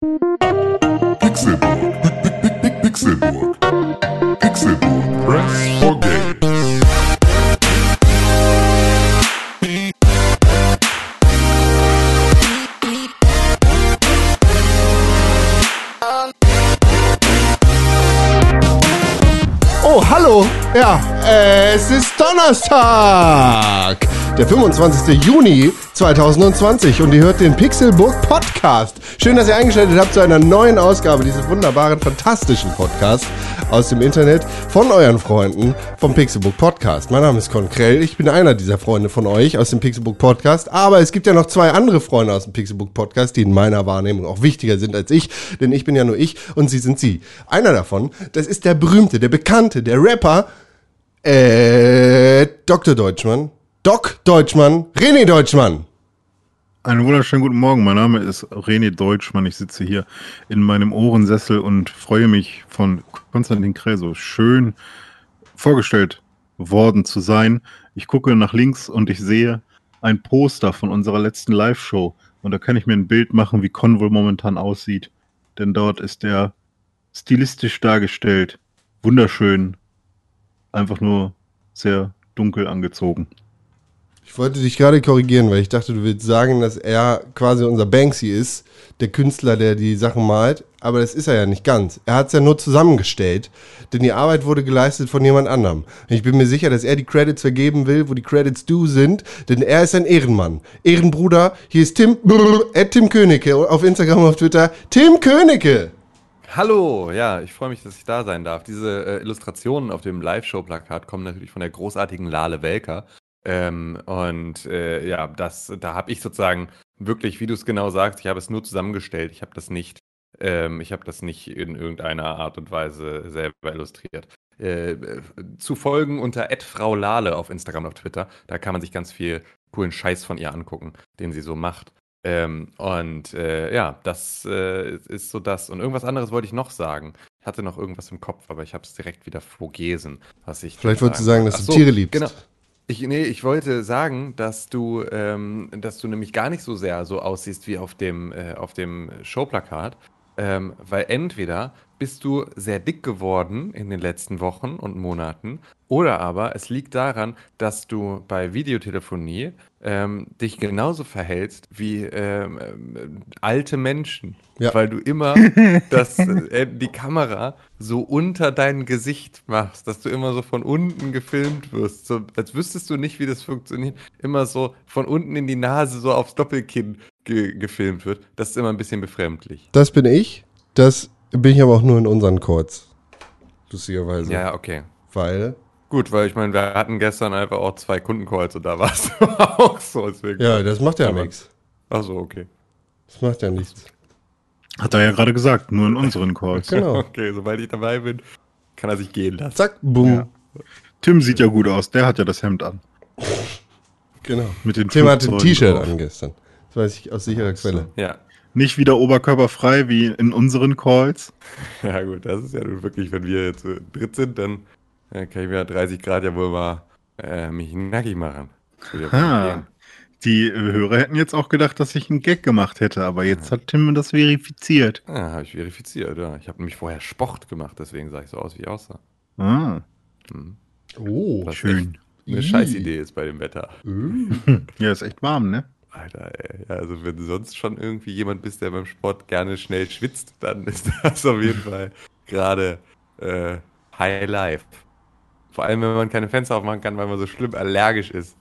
Pixelburg. Pixelburg. Pixelburg. Press for Games. Oh, hallo! Ja, äh, es ist Donnerstag, der 25. Juni 2020 und ihr hört den Pixelburg Podcast. Schön, dass ihr eingeschaltet habt zu einer neuen Ausgabe dieses wunderbaren, fantastischen Podcasts aus dem Internet von euren Freunden vom Pixelburg Podcast. Mein Name ist Con Krell, ich bin einer dieser Freunde von euch aus dem Pixelburg Podcast, aber es gibt ja noch zwei andere Freunde aus dem Pixelburg Podcast, die in meiner Wahrnehmung auch wichtiger sind als ich, denn ich bin ja nur ich und sie sind sie. Einer davon, das ist der berühmte, der bekannte, der Rapper, äh, Dr. Deutschmann, Doc Deutschmann, René Deutschmann. Einen wunderschönen guten Morgen. Mein Name ist René Deutschmann. Ich sitze hier in meinem Ohrensessel und freue mich von Konstantin Krell so schön vorgestellt worden zu sein. Ich gucke nach links und ich sehe ein Poster von unserer letzten Live-Show. Und da kann ich mir ein Bild machen, wie Convol momentan aussieht. Denn dort ist er stilistisch dargestellt. Wunderschön. Einfach nur sehr dunkel angezogen. Ich wollte dich gerade korrigieren, weil ich dachte, du willst sagen, dass er quasi unser Banksy ist, der Künstler, der die Sachen malt. Aber das ist er ja nicht ganz. Er hat es ja nur zusammengestellt, denn die Arbeit wurde geleistet von jemand anderem. Ich bin mir sicher, dass er die Credits vergeben will, wo die Credits due sind, denn er ist ein Ehrenmann. Ehrenbruder, hier ist Tim, äh, Tim Königke auf Instagram und auf Twitter. Tim Königke! Hallo, ja, ich freue mich, dass ich da sein darf. Diese äh, Illustrationen auf dem Live-Show-Plakat kommen natürlich von der großartigen Lale Welker. Ähm, und äh, ja, das, da habe ich sozusagen wirklich, wie du es genau sagst, ich habe es nur zusammengestellt. Ich habe das nicht, ähm, ich habe das nicht in irgendeiner Art und Weise selber illustriert. Äh, zu folgen unter Frau Lale auf Instagram und auf Twitter. Da kann man sich ganz viel coolen Scheiß von ihr angucken, den sie so macht. Ähm, und äh, ja, das äh, ist so das. Und irgendwas anderes wollte ich noch sagen. Ich hatte noch irgendwas im Kopf, aber ich habe es direkt wieder vergessen, was ich. Vielleicht wolltest du sagen, dass Ach du so, Tiere liebst. Genau. Ich, nee, ich wollte sagen, dass du, ähm, dass du nämlich gar nicht so sehr so aussiehst wie auf dem, äh, auf dem Showplakat. Ähm, weil entweder bist du sehr dick geworden in den letzten Wochen und Monaten, oder aber es liegt daran, dass du bei Videotelefonie ähm, dich genauso verhältst wie ähm, ähm, alte Menschen. Ja. Weil du immer das, äh, die Kamera so unter dein Gesicht machst, dass du immer so von unten gefilmt wirst. So, als wüsstest du nicht, wie das funktioniert. Immer so von unten in die Nase so aufs Doppelkinn ge gefilmt wird. Das ist immer ein bisschen befremdlich. Das bin ich. Das bin ich aber auch nur in unseren Chords. Lustigerweise. Ja, okay. Weil Gut, weil ich meine, wir hatten gestern einfach auch zwei Kundencalls und da war es auch so. Deswegen. Ja, das macht ja nichts. Ach so, okay. Das macht ja nichts. Hat er ja gerade gesagt, nur in unseren Calls. Genau. Okay, sobald ich dabei bin, kann er sich gehen lassen. Zack, boom. Ja. Tim sieht ja gut aus, der hat ja das Hemd an. Genau. Mit den Tim hatte ein T-Shirt an gestern. Das weiß ich aus sicherer Quelle. Ja. Nicht wieder oberkörperfrei wie in unseren Calls. Ja, gut, das ist ja nun wirklich, wenn wir jetzt äh, dritt sind, dann äh, kann ich mir 30 Grad ja wohl mal äh, mich nackig machen. Ja. Die äh, Hörer hätten jetzt auch gedacht, dass ich einen Gag gemacht hätte, aber jetzt hat Tim das verifiziert. Ja, habe ich verifiziert, ja. Ich habe nämlich vorher Sport gemacht, deswegen sah ich so aus, wie ich aussah. Ah, Hm. Oh, Was schön. eine. Scheißidee ist bei dem Wetter. Ja, ist echt warm, ne? Alter, ey. Also wenn du sonst schon irgendwie jemand bist, der beim Sport gerne schnell schwitzt, dann ist das auf jeden Fall gerade äh, High Life. Vor allem, wenn man keine Fenster aufmachen kann, weil man so schlimm allergisch ist.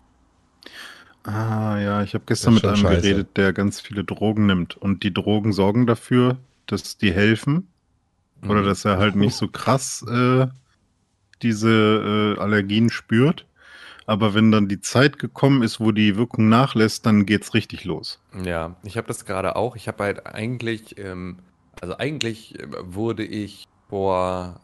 Ah, ja, ich habe gestern mit einem scheiße. geredet, der ganz viele Drogen nimmt. Und die Drogen sorgen dafür, dass die helfen. Oder Mhm. dass er halt nicht so krass äh, diese äh, Allergien spürt. Aber wenn dann die Zeit gekommen ist, wo die Wirkung nachlässt, dann geht's richtig los. Ja, ich habe das gerade auch. Ich habe halt eigentlich, ähm, also eigentlich äh, wurde ich vor,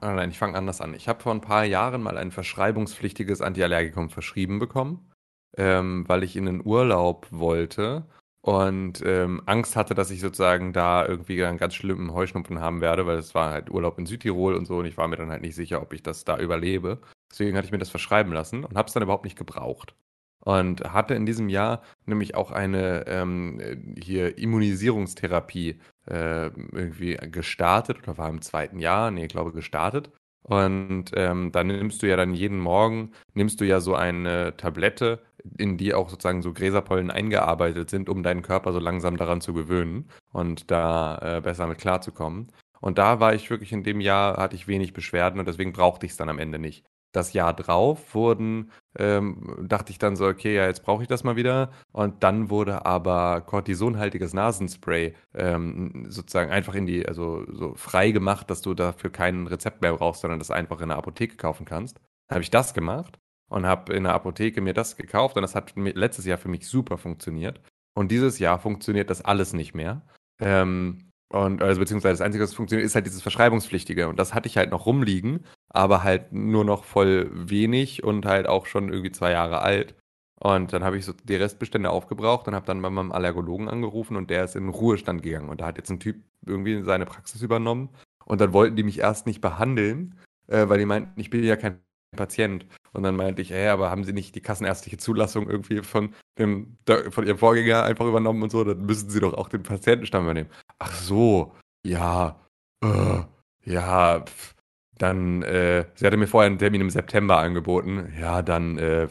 ah nein, ich fange anders an. Ich habe vor ein paar Jahren mal ein verschreibungspflichtiges Antiallergikum verschrieben bekommen, ähm, weil ich in den Urlaub wollte und ähm, Angst hatte, dass ich sozusagen da irgendwie einen ganz schlimmen Heuschnupfen haben werde, weil es war halt Urlaub in Südtirol und so und ich war mir dann halt nicht sicher, ob ich das da überlebe. Deswegen hatte ich mir das verschreiben lassen und habe es dann überhaupt nicht gebraucht. und hatte in diesem Jahr nämlich auch eine ähm, hier Immunisierungstherapie äh, irgendwie gestartet oder war im zweiten Jahr, nee, ich glaube gestartet. Und ähm, dann nimmst du ja dann jeden Morgen, nimmst du ja so eine Tablette, in die auch sozusagen so Gräserpollen eingearbeitet sind, um deinen Körper so langsam daran zu gewöhnen und da äh, besser mit klarzukommen. Und da war ich wirklich in dem Jahr, hatte ich wenig Beschwerden und deswegen brauchte ich es dann am Ende nicht. Das Jahr drauf wurden, ähm, dachte ich dann so, okay, ja, jetzt brauche ich das mal wieder. Und dann wurde aber cortisonhaltiges Nasenspray ähm, sozusagen einfach in die, also so frei gemacht, dass du dafür kein Rezept mehr brauchst, sondern das einfach in der Apotheke kaufen kannst. Dann habe ich das gemacht und habe in der Apotheke mir das gekauft und das hat letztes Jahr für mich super funktioniert. Und dieses Jahr funktioniert das alles nicht mehr. Ähm, und also beziehungsweise das Einzige, was funktioniert, ist halt dieses Verschreibungspflichtige. Und das hatte ich halt noch rumliegen, aber halt nur noch voll wenig und halt auch schon irgendwie zwei Jahre alt. Und dann habe ich so die Restbestände aufgebraucht und habe dann bei meinem Allergologen angerufen und der ist in den Ruhestand gegangen. Und da hat jetzt ein Typ irgendwie seine Praxis übernommen. Und dann wollten die mich erst nicht behandeln, äh, weil die meinten, ich bin ja kein Patient. Und dann meinte ich, hey, aber haben Sie nicht die kassenärztliche Zulassung irgendwie von, dem, von Ihrem Vorgänger einfach übernommen und so? Dann müssen Sie doch auch den Patientenstamm übernehmen. Ach so, ja, äh, ja, pf, dann, äh, sie hatte mir vorher einen Termin im September angeboten. Ja, dann äh,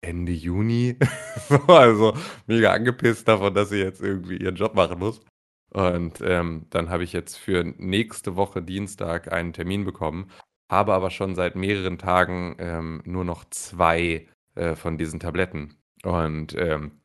Ende Juni. also mega angepisst davon, dass sie jetzt irgendwie ihren Job machen muss. Und ähm, dann habe ich jetzt für nächste Woche Dienstag einen Termin bekommen habe aber schon seit mehreren Tagen ähm, nur noch zwei äh, von diesen Tabletten. Und ähm,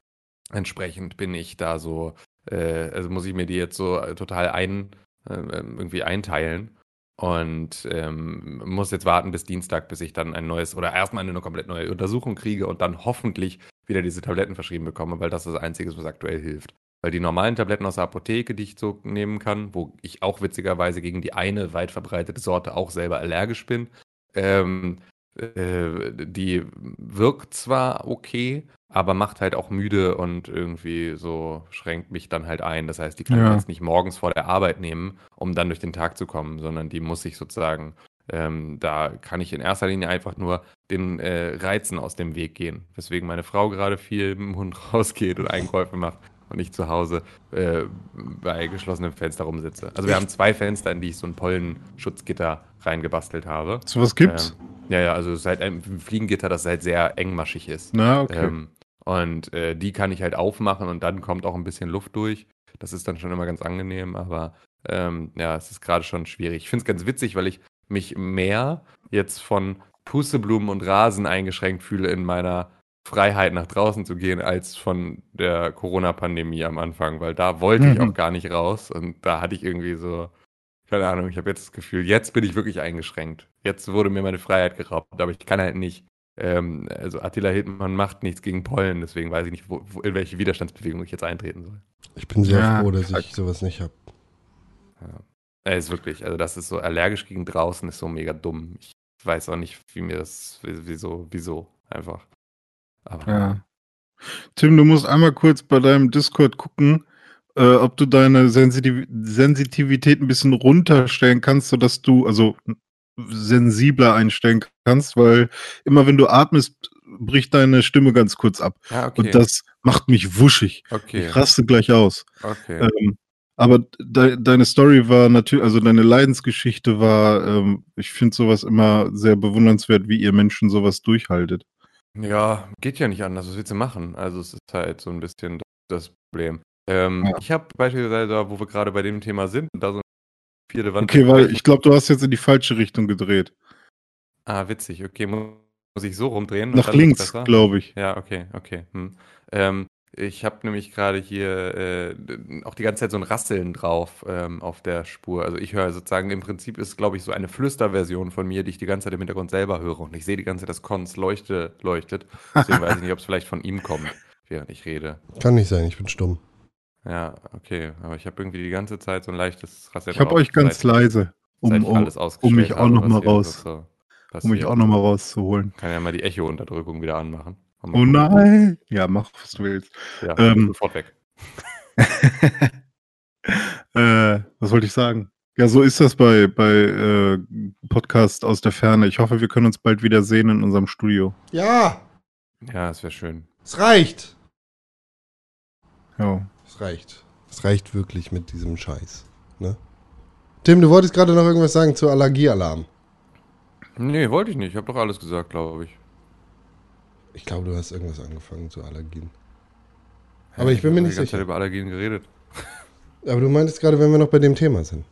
entsprechend bin ich da so, äh, also muss ich mir die jetzt so äh, total ein, äh, irgendwie einteilen. Und ähm, muss jetzt warten bis Dienstag, bis ich dann ein neues oder erstmal eine komplett neue Untersuchung kriege und dann hoffentlich wieder diese Tabletten verschrieben bekomme, weil das das Einzige ist, was aktuell hilft. Weil die normalen Tabletten aus der Apotheke, die ich so nehmen kann, wo ich auch witzigerweise gegen die eine weit verbreitete Sorte auch selber allergisch bin, ähm, äh, die wirkt zwar okay, aber macht halt auch müde und irgendwie so schränkt mich dann halt ein. Das heißt, die kann ja. ich jetzt nicht morgens vor der Arbeit nehmen, um dann durch den Tag zu kommen, sondern die muss ich sozusagen, ähm, da kann ich in erster Linie einfach nur den äh, Reizen aus dem Weg gehen. Weswegen meine Frau gerade viel mit dem Hund rausgeht und Einkäufe macht und ich zu Hause äh, bei geschlossenem Fenster rumsitze. Also wir haben zwei Fenster, in die ich so ein Pollenschutzgitter reingebastelt habe. So was gibt's? Ähm, ja, ja, also es ist halt ein Fliegengitter, das halt sehr engmaschig ist. Na, okay. Ähm, und äh, die kann ich halt aufmachen und dann kommt auch ein bisschen Luft durch. Das ist dann schon immer ganz angenehm, aber ähm, ja, es ist gerade schon schwierig. Ich finde es ganz witzig, weil ich mich mehr jetzt von Pusteblumen und Rasen eingeschränkt fühle in meiner Freiheit nach draußen zu gehen als von der Corona-Pandemie am Anfang, weil da wollte mhm. ich auch gar nicht raus und da hatte ich irgendwie so, keine Ahnung, ich habe jetzt das Gefühl, jetzt bin ich wirklich eingeschränkt. Jetzt wurde mir meine Freiheit geraubt, aber ich kann halt nicht. Ähm, also Attila Hildmann macht nichts gegen Pollen, deswegen weiß ich nicht, wo, wo, in welche Widerstandsbewegung ich jetzt eintreten soll. Ich bin sehr ja, froh, dass ich sowas nicht habe. Ja. Er ist wirklich, also das ist so allergisch gegen draußen, ist so mega dumm. Ich weiß auch nicht, wie mir das, wieso, wieso, einfach. Aber ja. Tim, du musst einmal kurz bei deinem Discord gucken, äh, ob du deine Sensitiv Sensitivität ein bisschen runterstellen kannst, sodass du, also sensibler einstellen kannst, weil immer wenn du atmest, bricht deine Stimme ganz kurz ab. Ja, okay. Und das macht mich wuschig. Okay. Ich raste gleich aus. Okay. Ähm, aber de deine Story war natürlich, also deine Leidensgeschichte war, ähm, ich finde sowas immer sehr bewundernswert, wie ihr Menschen sowas durchhaltet. Ja, geht ja nicht anders. Was willst du machen? Also es ist halt so ein bisschen das Problem. Ähm, Ja. ich habe beispielsweise da, wo wir gerade bei dem Thema sind, da so eine vierte Wand Okay, weil ich glaube, du hast jetzt in die falsche Richtung gedreht. Ah, witzig. Okay, muss ich so rumdrehen Nach links, glaube ich. Ja, okay, okay. Hm. Ähm, ich habe nämlich gerade hier äh, auch die ganze Zeit so ein Rasseln drauf ähm, auf der Spur. Also ich höre sozusagen, im Prinzip ist, glaube ich, so eine Flüsterversion von mir, die ich die ganze Zeit im Hintergrund selber höre. Und ich sehe die ganze Zeit, dass Cons leuchte, leuchtet. Deswegen weiß ich nicht, ob es vielleicht von ihm kommt, während ich rede. Kann nicht sein, ich bin stumm. Ja, okay. Aber ich habe irgendwie die ganze Zeit so ein leichtes Rasseln Ich habe euch ganz leise, um, um, um mich auch nochmal raus. So um mich auch nochmal rauszuholen. Kann ja mal die Echo-Unterdrückung wieder anmachen. Oh nein! Ja, mach, was du willst. Ja, ähm, sofort weg. äh, was wollte ich sagen? Ja, so ist das bei, bei äh, Podcast aus der Ferne. Ich hoffe, wir können uns bald wieder sehen in unserem Studio. Ja! Ja, es wäre schön. Es reicht. Ja. Es reicht. Es reicht wirklich mit diesem Scheiß. Ne? Tim, du wolltest gerade noch irgendwas sagen zu Allergiealarm. Nee, wollte ich nicht. Ich habe doch alles gesagt, glaube ich. Ich glaube, du hast irgendwas angefangen zu Allergien. Aber ich bin mir nicht sicher. Zeit über Allergien geredet. Aber du meintest gerade, wenn wir noch bei dem Thema sind.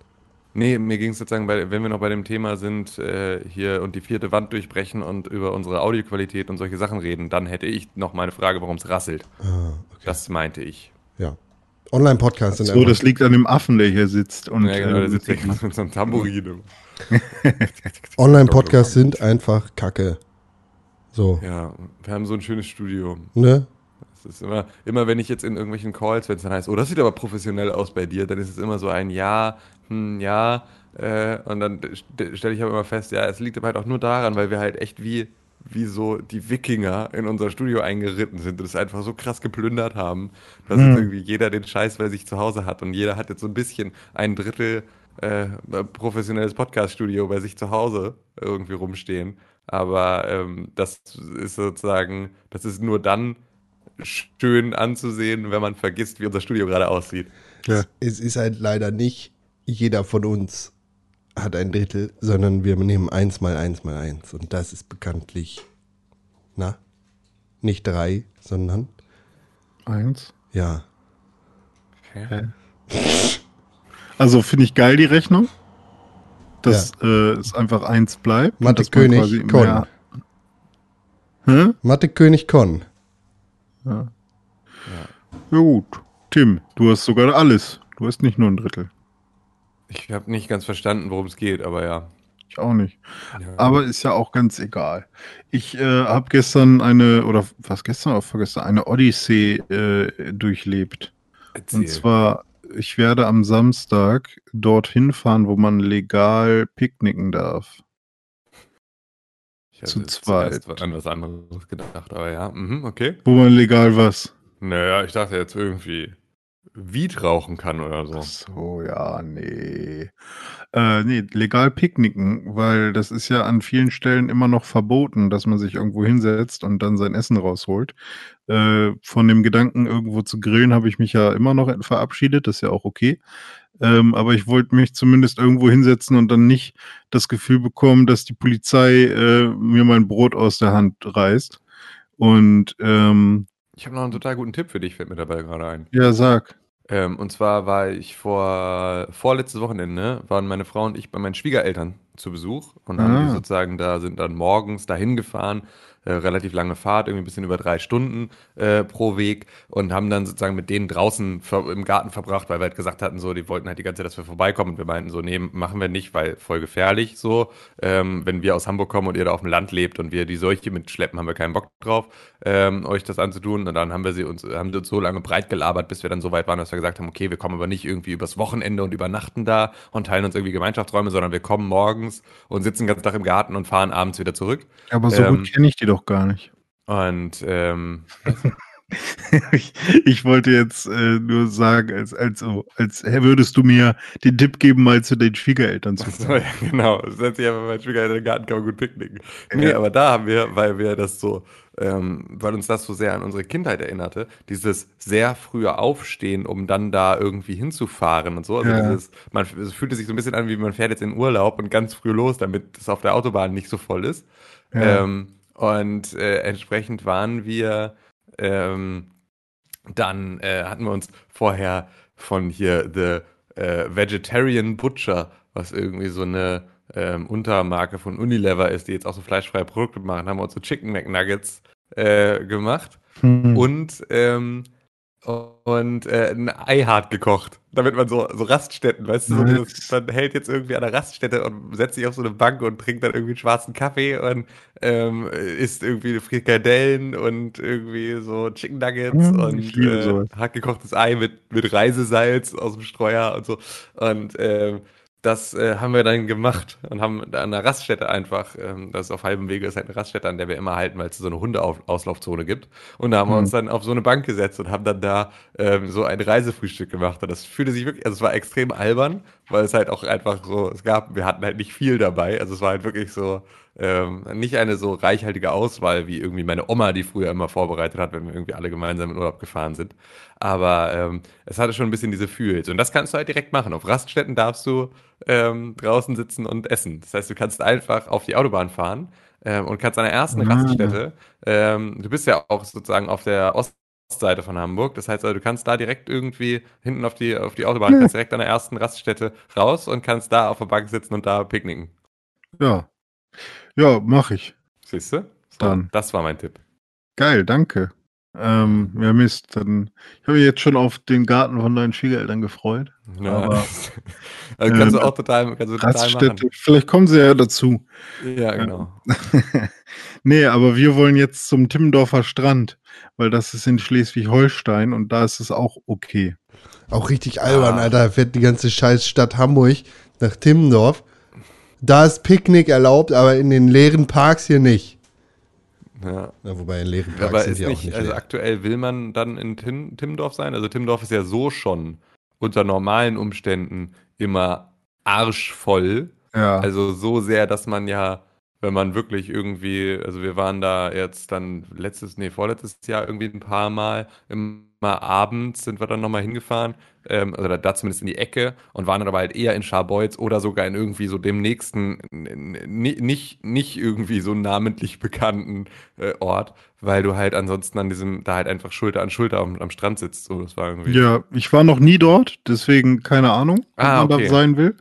Nee, mir ging es sozusagen, bei, wenn wir noch bei dem Thema sind, äh, hier und die vierte Wand durchbrechen und über unsere Audioqualität und solche Sachen reden, dann hätte ich noch meine Frage, warum es rasselt. Ah, okay. Das meinte ich. Ja. Online-Podcasts sind So, einfach. das liegt an dem Affen, der hier sitzt. Und, ja, genau, äh, da sitzt ich mit so einem Tambourin. Online-Podcasts sind einfach Kacke. So, Ja, wir haben so ein schönes Studio. ne? Es ist immer, immer wenn ich jetzt in irgendwelchen Calls, wenn es dann heißt, oh, das sieht aber professionell aus bei dir, dann ist es immer so ein Ja, hm, ja. Äh, und dann st stelle ich aber immer fest, ja, es liegt aber halt auch nur daran, weil wir halt echt wie, wie so die Wikinger in unser Studio eingeritten sind und es einfach so krass geplündert haben, dass jetzt irgendwie jeder den Scheiß bei sich zu Hause hat und jeder hat jetzt so ein bisschen ein Drittel äh, professionelles Podcast-Studio bei sich zu Hause irgendwie rumstehen. Aber ähm, das ist sozusagen, das ist nur dann schön anzusehen, wenn man vergisst, wie unser Studio gerade aussieht. Ja. Es ist halt leider nicht jeder von uns hat ein Drittel, sondern wir nehmen eins mal eins mal eins. Und das ist bekanntlich, na, nicht drei, sondern, Eins. ja. Okay. Also finde ich geil die Rechnung. Dass äh, es einfach eins bleibt. Mathe König, Con. Hä? Mathe König Con. Ja. ja gut. Tim, du hast sogar alles. Du hast nicht nur ein Drittel. Ich habe nicht ganz verstanden, worum es geht, aber ja. Ich auch nicht. ja. Aber ist ja auch ganz egal. Ich äh, habe gestern eine, oder was gestern oder vorgestern, eine Odyssee äh, durchlebt. Erzähl. Und zwar, ich werde am Samstag dorthin fahren, wo man legal picknicken darf. ich zu zweit. an was anderes gedacht, aber ja, mhm, okay. Wo man legal was? Naja, ich dachte jetzt irgendwie Weed rauchen kann oder so. Ach so, ja, nee. Äh, nee, legal picknicken, weil das ist ja an vielen Stellen immer noch verboten, dass man sich irgendwo hinsetzt und dann sein Essen rausholt. Äh, von dem Gedanken, irgendwo zu grillen, habe ich mich ja immer noch verabschiedet, das ist ja auch okay. Ähm, aber ich wollte mich zumindest irgendwo hinsetzen und dann nicht das Gefühl bekommen, dass die Polizei äh, mir mein Brot aus der Hand reißt. Und ähm, Ich habe noch einen total guten Tipp für dich, fällt mir dabei gerade ein. ja, sag. Ähm, und zwar war ich vor vorletztes Wochenende, waren meine Frau und ich bei meinen Schwiegereltern zu Besuch und haben Ah. die sozusagen da, sind dann morgens dahin gefahren, äh, relativ lange Fahrt, irgendwie ein bisschen über drei Stunden äh, pro Weg und haben dann sozusagen mit denen draußen im Garten verbracht, weil wir halt gesagt hatten, so, die wollten halt die ganze Zeit, dass wir vorbeikommen und wir meinten so, nee, machen wir nicht, weil voll gefährlich so. Ähm, wenn wir aus Hamburg kommen und ihr da auf dem Land lebt und wir die Seuche mitschleppen, haben wir keinen Bock drauf, ähm, euch das anzutun. Und dann haben wir sie uns, haben sie uns so lange breit gelabert, bis wir dann so weit waren, dass wir gesagt haben, okay, wir kommen aber nicht irgendwie übers Wochenende und übernachten da und teilen uns irgendwie Gemeinschaftsräume, sondern wir kommen morgens und sitzen den ganzen Tag im Garten und fahren abends wieder zurück. Aber so Ähm, gut kenne ich die doch gar nicht. Und ähm, ich, ich wollte jetzt äh, nur sagen, als, als, so, als würdest du mir den Tipp geben, mal zu den Schwiegereltern zu so, fahren. ja, genau, setz dich einfach bei Schwiegereltern in den Garten, kann man gut picknicken. Nee, Ja. aber da haben wir, weil wir das so, ähm, weil uns das so sehr an unsere Kindheit erinnerte, dieses sehr frühe Aufstehen, um dann da irgendwie hinzufahren und so. Also Ja. dieses, man, es fühlte sich so ein bisschen an, wie man fährt jetzt in Urlaub und ganz früh los, damit es auf der Autobahn nicht so voll ist. Ja. Ähm, und äh, entsprechend waren wir ähm, dann äh, hatten wir uns vorher von hier The äh, Vegetarian Butcher, was irgendwie so eine ähm, Untermarke von Unilever ist, die jetzt auch so fleischfreie Produkte machen, haben wir uns so Chicken McNuggets äh, gemacht Hm. und ähm, und äh, ein Ei hart gekocht, damit man so, so Raststätten, weißt du, so dieses, man hält jetzt irgendwie an der Raststätte und setzt sich auf so eine Bank und trinkt dann irgendwie einen schwarzen Kaffee und ähm, isst irgendwie Frikadellen und irgendwie so Chicken Nuggets Mm, und äh, hart gekochtes Ei mit, mit Reisesalz aus dem Streuer und so. Und ähm, das äh, haben wir dann gemacht und haben da an der Raststätte einfach, ähm, das ist auf halbem Wege, ist halt eine Raststätte, an der wir immer halten, weil es so eine Hundeauslaufzone gibt. Und da haben wir Hm. uns dann auf so eine Bank gesetzt und haben dann da ähm, so ein Reisefrühstück gemacht. Und das fühlte sich wirklich, also es war extrem albern, weil es halt auch einfach so, es gab, wir hatten halt nicht viel dabei. Also es war halt wirklich so, ähm, nicht eine so reichhaltige Auswahl wie irgendwie meine Oma, die früher immer vorbereitet hat, wenn wir irgendwie alle gemeinsam in Urlaub gefahren sind. Aber ähm, es hatte schon ein bisschen diese Fühls. Und das kannst du halt direkt machen. Auf Raststätten darfst du ähm, draußen sitzen und essen. Das heißt, du kannst einfach auf die Autobahn fahren ähm, und kannst an der ersten Ah. Raststätte, ähm, du bist ja auch sozusagen auf der Ostseite von Hamburg, das heißt also, du kannst da direkt irgendwie hinten auf die, auf die Autobahn, kannst direkt an der ersten Raststätte raus und kannst da auf der Bank sitzen und da picknicken. Ja. Ja, mach ich. Siehst du? So, Dann. Das war mein Tipp. Geil, danke. Ähm, ja, Mist. Dann, ich habe mich jetzt schon auf den Garten von deinen Schwiegereltern gefreut. Ja. Aber, also kannst du äh, auch total, kannst du total machen. vielleicht kommen sie ja dazu. Ja, genau. nee, aber wir wollen jetzt zum Timmendorfer Strand, weil das ist in Schleswig-Holstein und da ist es auch okay. Auch richtig albern, Ah. Alter. Fährt die ganze scheiß Stadt Hamburg nach Timmendorf. Da ist Picknick erlaubt, aber in den leeren Parks hier nicht. Ja. Ja, wobei in leeren Parks Aber sind ist die auch nicht, nicht also leer. aktuell will man dann in Tim, Timmendorf sein? Also Timmendorf ist ja so schon unter normalen Umständen immer arschvoll. Ja. Also so sehr, dass man ja, wenn man wirklich irgendwie, also wir waren da jetzt dann letztes, nee, vorletztes Jahr irgendwie ein paar Mal, immer abends sind wir dann nochmal hingefahren, ähm, oder da zumindest in die Ecke und waren dann aber halt eher in Scharbeutz oder sogar in irgendwie so dem nächsten, nicht, nicht irgendwie so namentlich bekannten äh, Ort, weil du halt ansonsten an diesem, da halt einfach Schulter an Schulter am, am Strand sitzt. So, das war irgendwie. Ja, ich war noch nie dort, deswegen keine Ahnung, ob Ah, man okay. da sein will.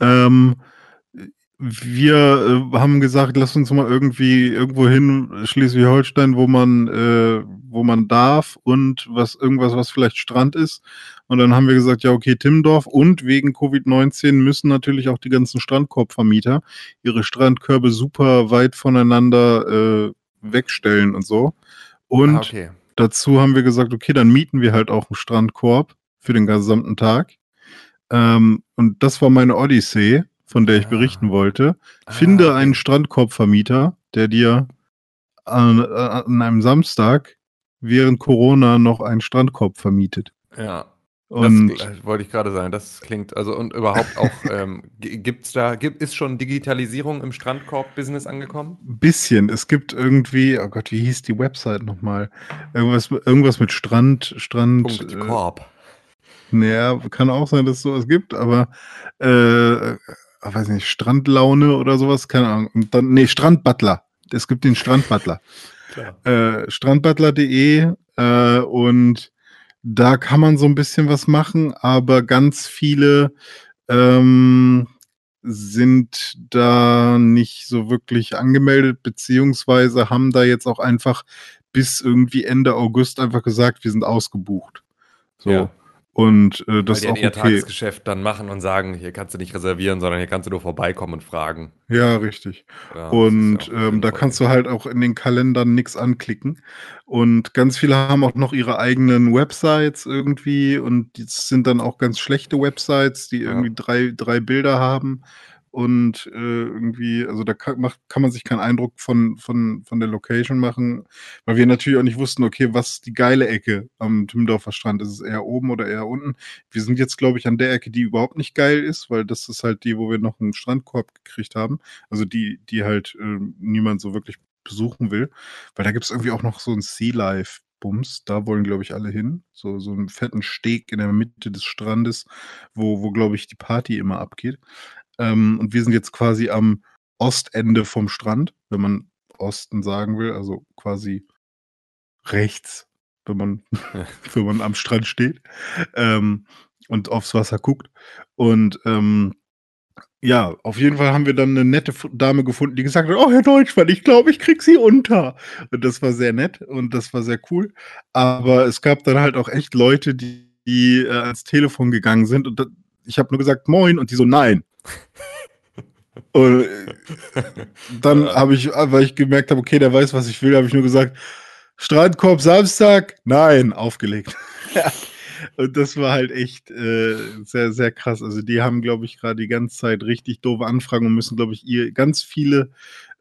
Ähm, wir äh, haben gesagt, lass uns mal irgendwie irgendwo hin, Schleswig-Holstein, wo man, äh, wo man darf und was irgendwas, was vielleicht Strand ist. Und dann haben wir gesagt, ja, okay, Timmendorf und wegen Covid-19 müssen natürlich auch die ganzen Strandkorbvermieter ihre Strandkörbe super weit voneinander äh, wegstellen und so. Und ah, okay. dazu haben wir gesagt, okay, dann mieten wir halt auch einen Strandkorb für den gesamten Tag. Ähm, und das war meine Odyssee, von der ich Ah. berichten wollte. Ah, Finde okay. einen Strandkorbvermieter, der dir an, an einem Samstag während Corona noch einen Strandkorb vermietet. Ja. Und das äh, wollte ich gerade sagen. Das klingt, also und überhaupt auch, ähm, gibt's da, gibt, ist schon Digitalisierung im Strandkorb-Business angekommen? ein bisschen. Es gibt irgendwie, oh Gott, wie hieß die Website nochmal? Irgendwas, irgendwas mit Strand, Strand. Punkt äh, Korb. Naja, kann auch sein, dass es sowas gibt, aber äh, weiß nicht, Strandlaune oder sowas, keine Ahnung. Und dann, nee, Strandbutler. Es gibt den Strandbutler. Äh, strandbutler.de äh, und da kann man so ein bisschen was machen, aber ganz viele ähm, sind da nicht so wirklich angemeldet, beziehungsweise haben da jetzt auch einfach bis irgendwie Ende August einfach gesagt, wir sind ausgebucht. So. Ja. Und äh, Weil das ist die auch dann ihr okay. Tagesgeschäft dann machen und sagen, hier kannst du nicht reservieren, sondern hier kannst du nur vorbeikommen und fragen. Ja, richtig. Ja, Und ist ja auch ähm, da kannst du halt auch in den Kalendern nichts anklicken. Und ganz viele haben auch noch ihre eigenen Websites irgendwie und die sind dann auch ganz schlechte Websites, die Ja. irgendwie drei, drei Bilder haben. Und äh, irgendwie, also da kann, macht, kann man sich keinen Eindruck von, von, von der Location machen, weil wir natürlich auch nicht wussten, okay, was die geile Ecke am Timmendorfer Strand? Ist es eher oben oder eher unten? Wir sind jetzt, glaube ich, an der Ecke, die überhaupt nicht geil ist, weil das ist halt die, wo wir noch einen Strandkorb gekriegt haben. Also die, die halt äh, niemand so wirklich besuchen will. Weil da gibt es irgendwie auch noch so ein Sea Life. Bums, da wollen, glaube ich, alle hin. So, so einen fetten Steg in der Mitte des Strandes, wo, wo glaube ich, die Party immer abgeht. Ähm, und wir sind jetzt quasi am Ostende vom Strand, wenn man Osten sagen will, also quasi rechts, wenn man, wenn man am Strand steht ähm, und aufs Wasser guckt. Und ähm, ja, auf jeden Fall haben wir dann eine nette Dame gefunden, die gesagt hat, oh Herr Deutschmann, ich glaube, ich krieg sie unter. Und das war sehr nett und das war sehr cool. Aber es gab dann halt auch echt Leute, die, die äh, ans Telefon gegangen sind und da, ich habe nur gesagt, moin, und die so, nein. Und äh, dann Ja. habe ich, weil ich gemerkt habe, okay, der weiß, was ich will, habe ich nur gesagt, Strandkorb Samstag, nein, aufgelegt. Und das war halt echt äh, sehr, sehr krass. Also die haben, glaube ich, gerade die ganze Zeit richtig doofe Anfragen und müssen, glaube ich, ihr ganz viele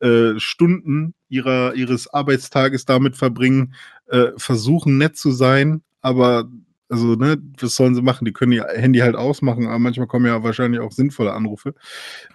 äh, Stunden ihrer, ihres Arbeitstages damit verbringen, äh, versuchen nett zu sein, aber Also, ne, was sollen sie machen? Die können ihr Handy halt ausmachen, aber manchmal kommen ja wahrscheinlich auch sinnvolle Anrufe.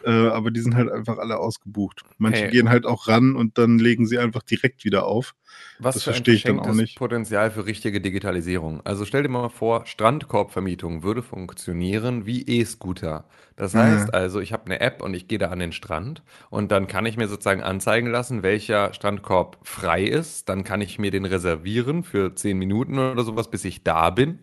Äh, aber die sind halt einfach alle ausgebucht. Manche Hey. gehen halt auch ran und dann legen sie einfach direkt wieder auf. Was Das für ein verstehe ich dann auch nicht. Potenzial für richtige Digitalisierung. Also stell dir mal vor, Strandkorbvermietung würde funktionieren wie E-Scooter. Das Mhm. heißt also, ich habe eine App und ich gehe da an den Strand und dann kann ich mir sozusagen anzeigen lassen, welcher Strandkorb frei ist. Dann kann ich mir den reservieren für 10 Minuten oder sowas, bis ich da bin.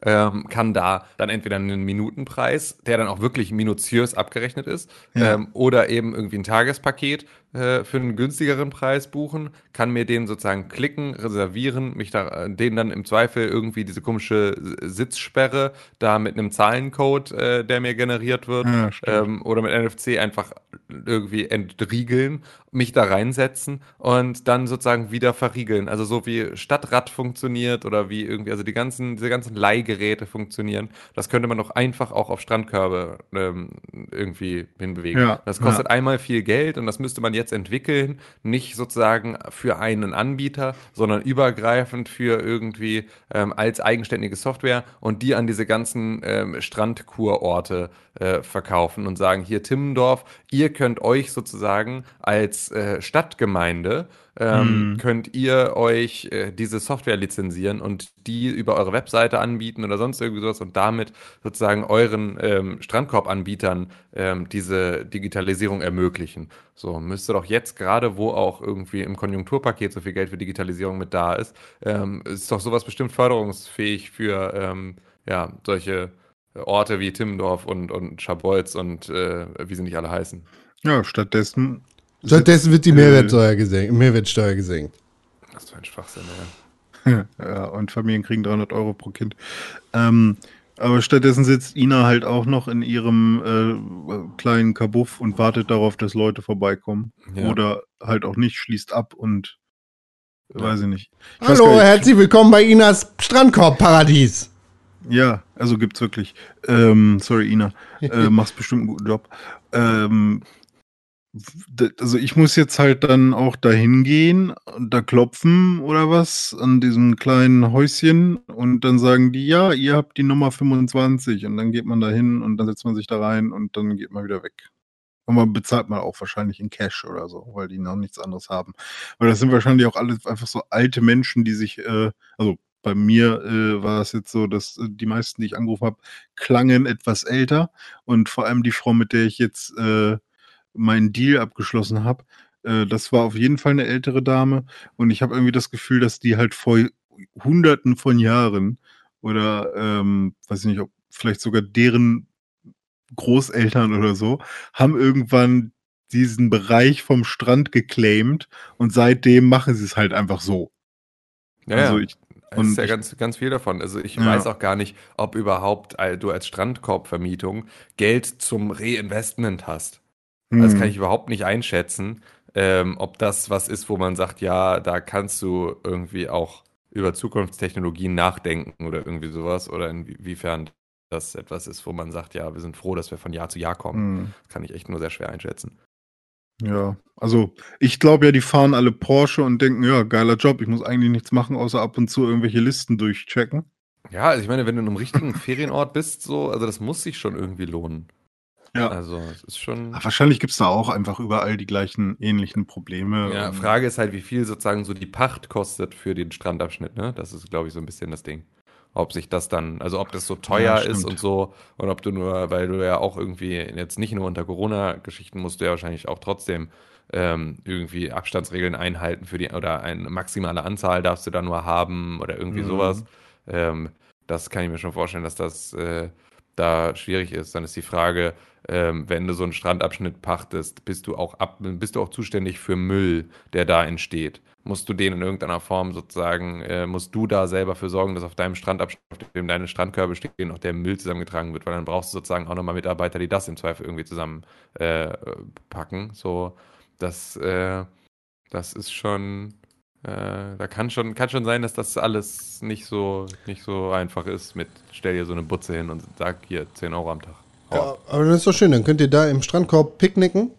Ähm, kann da dann entweder einen Minutenpreis, der dann auch wirklich minutiös abgerechnet ist, Ja. ähm, oder eben irgendwie ein Tagespaket äh, für einen günstigeren Preis buchen, kann mir den sozusagen klicken, reservieren, mich da, äh, den dann im Zweifel irgendwie diese komische Sitzsperre da mit einem Zahlencode, äh, der mir generiert wird, Ja, ähm, oder mit NFC einfach irgendwie entriegeln, mich da reinsetzen und dann sozusagen wieder verriegeln. Also so wie Stadtrad funktioniert oder wie irgendwie, also die ganzen, diese ganzen Leihgeräte funktionieren, das könnte man doch einfach auch auf Strandkörbe ähm, irgendwie hinbewegen. Ja, das kostet einmal viel Geld und das müsste man jetzt entwickeln, nicht sozusagen für einen Anbieter, sondern übergreifend für irgendwie ähm, als eigenständige Software und die an diese ganzen ähm, Strandkurorte äh, verkaufen und sagen, hier Timmendorf, ihr könnt euch sozusagen als äh, Stadtgemeinde ähm, könnt ihr euch äh, diese Software lizenzieren und die über eure Webseite anbieten oder sonst irgendwie sowas und damit sozusagen euren ähm, Strandkorb-Anbietern ähm, diese Digitalisierung ermöglichen. So müsste doch jetzt gerade, wo auch irgendwie im Konjunkturpaket so viel Geld für Digitalisierung mit da ist, ähm, ist doch sowas bestimmt förderungsfähig für ähm, ja, solche Orte wie Timmendorf und, und Schabolz und äh, wie sie nicht alle heißen. Ja, stattdessen. Stattdessen wird die Äh, Mehrwertsteuer gesenkt. Mehrwertsteuer gesenkt. Was für ein Schwachsinn, ja. Ja, und Familien kriegen 300 Euro pro Kind. Ähm, aber stattdessen sitzt Ina halt auch noch in ihrem äh, kleinen Kabuff und wartet darauf, dass Leute vorbeikommen. Ja. Oder halt auch nicht, schließt ab und Ja. weiß ich nicht. Ich Hallo, nicht- herzlich willkommen bei Inas Strandkorbparadies. Ja, also gibt's wirklich. Ähm, sorry, Ina. Äh, machst bestimmt einen guten Job. Ähm, also ich muss jetzt halt dann auch dahin gehen, und da klopfen oder was an diesem kleinen Häuschen und dann sagen die, ja, ihr habt die Nummer 25 und dann geht man da hin und dann setzt man sich da rein und dann geht man wieder weg. Und man bezahlt man auch wahrscheinlich in Cash oder so, weil die noch nichts anderes haben. Weil das sind wahrscheinlich auch alle einfach so alte Menschen, die sich, äh, also bei mir äh, war es jetzt so, dass äh, die meisten, die ich angerufen habe, klangen etwas älter. Und vor allem die Frau, mit der ich jetzt äh, meinen Deal abgeschlossen habe, äh, das war auf jeden Fall eine ältere Dame. Und ich habe irgendwie das Gefühl, dass die halt vor Hunderten von Jahren oder ähm, weiß ich nicht, ob vielleicht sogar deren Großeltern oder so, haben irgendwann diesen Bereich vom Strand geclaimed und seitdem machen sie es halt einfach so. Ja, Also ich- Es ist ja ich- ganz, ganz viel davon. Also ich Ja. weiß auch gar nicht, ob überhaupt äh, du als Strandkorbvermietung Geld zum Reinvestment hast. Das Hm. kann ich überhaupt nicht einschätzen, ähm, ob das was ist, wo man sagt, ja, da kannst du irgendwie auch über Zukunftstechnologien nachdenken oder irgendwie sowas oder inwiefern das etwas ist, wo man sagt, ja, wir sind froh, dass wir von Jahr zu Jahr kommen. Hm. Das kann ich echt nur sehr schwer einschätzen. Ja, also ich glaube ja, die fahren alle Porsche und denken, ja, geiler Job, ich muss eigentlich nichts machen, außer ab und zu irgendwelche Listen durchchecken. Ja, also ich meine, wenn du in einem richtigen Ferienort bist, so, also das muss sich schon irgendwie lohnen. Ja. Also es ist schon. Ach, wahrscheinlich gibt es da auch einfach überall die gleichen ähnlichen Probleme. Ja, Frage ist halt, wie viel sozusagen so die Pacht kostet für den Strandabschnitt, ne? Das ist, glaube ich, so ein bisschen das Ding. Ob sich das dann, also ob das so teuer Ja, ist und so, und ob du nur, weil du ja auch irgendwie jetzt nicht nur unter Corona-Geschichten musst du ja wahrscheinlich auch trotzdem ähm, irgendwie Abstandsregeln einhalten für die, oder eine maximale Anzahl darfst du da nur haben oder irgendwie Mhm. sowas. Ähm, das kann ich mir schon vorstellen, dass das äh, da schwierig ist. Dann ist die Frage, ähm, wenn du so einen Strandabschnitt pachtest, bist du auch ab, bist du auch zuständig für Müll, der da entsteht? Musst du den in irgendeiner Form sozusagen, äh, musst du da selber für sorgen, dass auf deinem Strandabschnitt, auf dem deine Strandkörbe stehen, auch der Müll zusammengetragen wird, weil dann brauchst du sozusagen auch nochmal Mitarbeiter, die das im Zweifel irgendwie zusammen äh. So, das, äh, das ist schon, äh, da kann schon, kann schon sein, dass das alles nicht so, nicht so einfach ist mit, stell dir so eine Butze hin und sag hier 10 Euro am Tag. Hau Ja, ab. aber das ist doch schön. Dann könnt ihr da im Strandkorb picknicken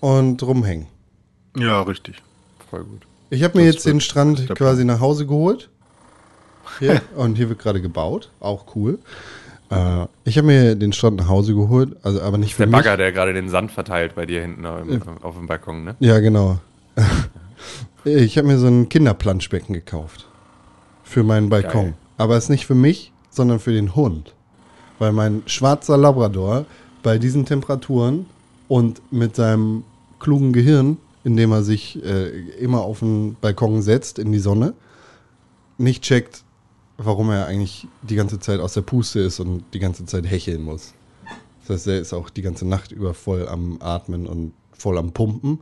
und rumhängen. ja, richtig. Voll gut. Ich habe mir Das jetzt den Strand quasi nach Hause geholt. Hier, und hier wird gerade gebaut, auch cool. Äh, ich habe mir den Strand nach Hause geholt, also aber nicht für Der mich. Bagger, der gerade den Sand verteilt bei dir hinten auf dem, auf dem Balkon, ne? Ja, genau. Ich habe mir so ein Kinderplanschbecken gekauft. Für meinen Balkon. Geil. Aber es ist nicht für mich, sondern für den Hund. Weil mein schwarzer Labrador bei diesen Temperaturen und mit seinem klugen Gehirn, indem er sich äh, immer auf den Balkon setzt in die Sonne, nicht checkt, warum er eigentlich die ganze Zeit aus der Puste ist und die ganze Zeit hecheln muss. Das heißt, er ist auch die ganze Nacht über voll am Atmen und voll am Pumpen.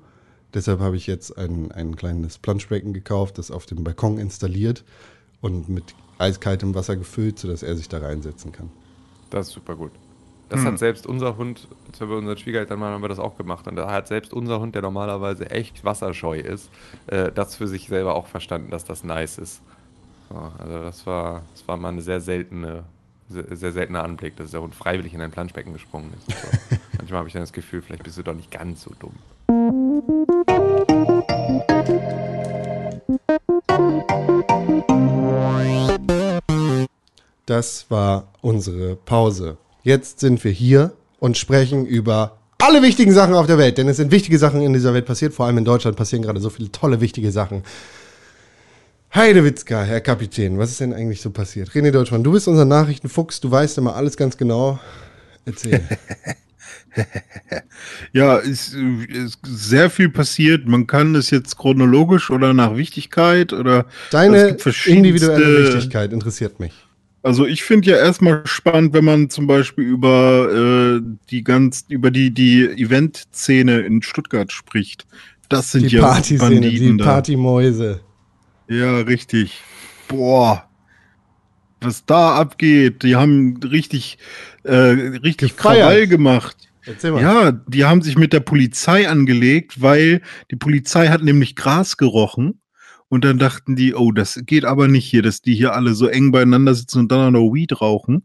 Deshalb habe ich jetzt ein, ein kleines Planschbecken gekauft, das auf dem Balkon installiert und mit eiskaltem Wasser gefüllt, sodass er sich da reinsetzen kann. Das ist super gut. Das hat selbst unser Hund, als wir bei unseren Schwiegereltern waren, haben wir das auch gemacht. Und da hat selbst unser Hund, der normalerweise echt wasserscheu ist, äh, das für sich selber auch verstanden, dass das nice ist. So, also das war, das war mal eine sehr seltene, sehr, sehr seltener Anblick, dass der Hund freiwillig in ein Planschbecken gesprungen ist. Manchmal habe ich dann das Gefühl, vielleicht bist du doch nicht ganz so dumm. Das war unsere Pause. Jetzt sind wir hier und sprechen über alle wichtigen Sachen auf der Welt. Denn es sind wichtige Sachen in dieser Welt passiert. Vor allem in Deutschland passieren gerade so viele tolle, wichtige Sachen. Heidewitzka, Herr Kapitän, was ist denn eigentlich so passiert? René Deutschmann, du bist unser Nachrichtenfuchs, du weißt immer alles ganz genau. Erzähl. Ja, ist, äh, ist sehr viel passiert. Man kann es jetzt chronologisch oder nach Wichtigkeit oder Deine individuelle Wichtigkeit interessiert mich. Also ich finde ja erstmal spannend, wenn man zum Beispiel über äh, die ganz über die die Event-Szene in Stuttgart spricht. Das sind Die ja Partyszene, die. Partymäuse. Ja, richtig. Boah. Was da abgeht, die haben richtig, äh, richtig Gefeiert. Krawall gemacht. Ja, die haben sich mit der Polizei angelegt, weil die Polizei hat nämlich Gras gerochen. Und dann dachten die, oh, das geht aber nicht hier, dass die hier alle so eng beieinander sitzen und dann noch Weed rauchen.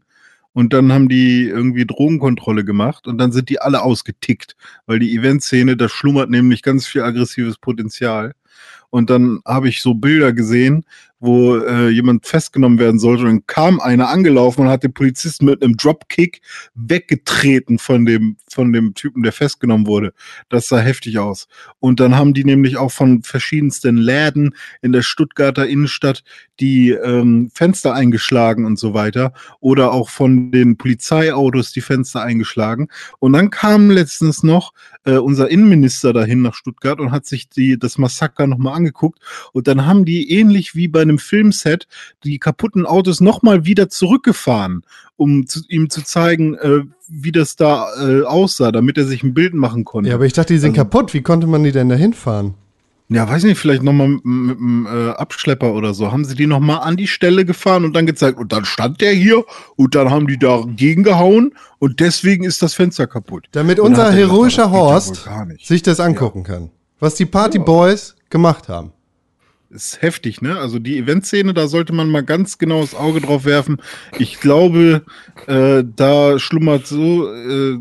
Und dann haben die irgendwie Drogenkontrolle gemacht und dann sind die alle ausgetickt, weil die Eventszene, da schlummert nämlich ganz viel aggressives Potenzial. Und dann habe ich so Bilder gesehen, wo äh, jemand festgenommen werden sollte. Und dann kam einer angelaufen und hat den Polizisten mit einem Dropkick weggetreten von dem, von dem Typen, der festgenommen wurde. Das sah heftig aus. Und dann haben die nämlich auch von verschiedensten Läden in der Stuttgarter Innenstadt die ähm, Fenster eingeschlagen und so weiter. Oder auch von den Polizeiautos die Fenster eingeschlagen. Und dann kam letztens noch äh, unser Innenminister dahin nach Stuttgart und hat sich die, das Massaker nochmal angeguckt. Und dann haben die ähnlich wie bei einem Filmset die kaputten Autos nochmal wieder zurückgefahren, um zu, ihm zu zeigen, äh, wie das da äh, aussah, damit er sich ein Bild machen konnte. Ja, aber ich dachte, die sind Also- kaputt. Wie konnte man die denn da hinfahren? Ja, weiß nicht, vielleicht nochmal mit, einem äh, Abschlepper oder so. Haben sie die nochmal an die Stelle gefahren und dann gezeigt, und dann stand der hier und dann haben die dagegen gehauen und deswegen ist das Fenster kaputt. Damit unser er heroischer ja Horst sich das angucken kann. Was die Party Boys gemacht haben. Ist heftig, ne? Also die Eventszene, da sollte man mal ganz genau das Auge drauf werfen. Ich glaube, äh, da schlummert so äh,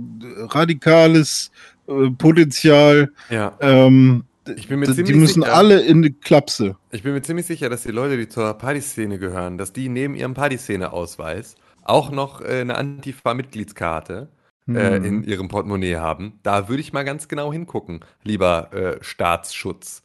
radikales äh, Potenzial. Ja. Ähm, Ich bin mir die, die ziemlich müssen sicher- alle in die Klapse. Ich bin mir ziemlich sicher, dass die Leute, die zur Partyszene gehören, dass die neben ihrem Partyszene-Ausweis auch noch äh, eine Antifa-Mitgliedskarte Mhm. in ihrem Portemonnaie haben. Da würde ich mal ganz genau hingucken, lieber äh, Staatsschutz.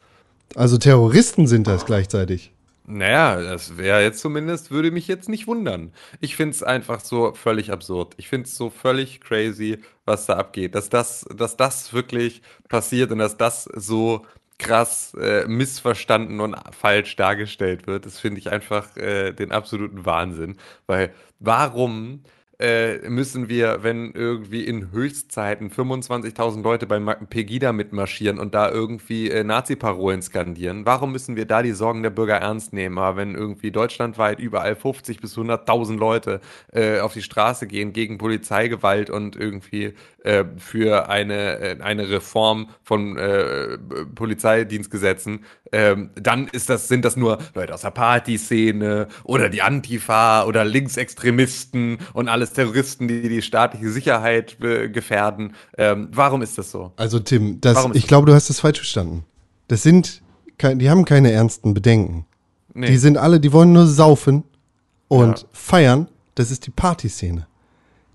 Also Terroristen sind das gleichzeitig. Naja, das wäre jetzt zumindest, würde mich jetzt nicht wundern. Ich finde es einfach so völlig absurd. Ich finde es so völlig crazy, was da abgeht. Dass das, dass das wirklich passiert und dass das so krass äh, missverstanden und falsch dargestellt wird, das finde ich einfach äh, den absoluten Wahnsinn. Weil warum äh, müssen wir, wenn irgendwie in Höchstzeiten 25.000 Leute bei Pegida mitmarschieren und da irgendwie äh, Nazi-Parolen skandieren, warum müssen wir da die Sorgen der Bürger ernst nehmen? Aber wenn irgendwie deutschlandweit überall 50 bis 100.000 Leute äh, auf die Straße gehen gegen Polizeigewalt und irgendwie äh, für eine, äh, eine Reform von äh, Polizeidienstgesetzen, ähm, dann ist das, sind das nur Leute aus der Partyszene oder die Antifa oder Linksextremisten und alles Terroristen, die die staatliche Sicherheit äh, gefährden. Ähm, warum ist das so? Also Tim, das, ich glaube, du hast das falsch verstanden. Das sind, die haben keine ernsten Bedenken. Nee. Die sind alle, die wollen nur saufen Und Ja. feiern, das ist die Partyszene.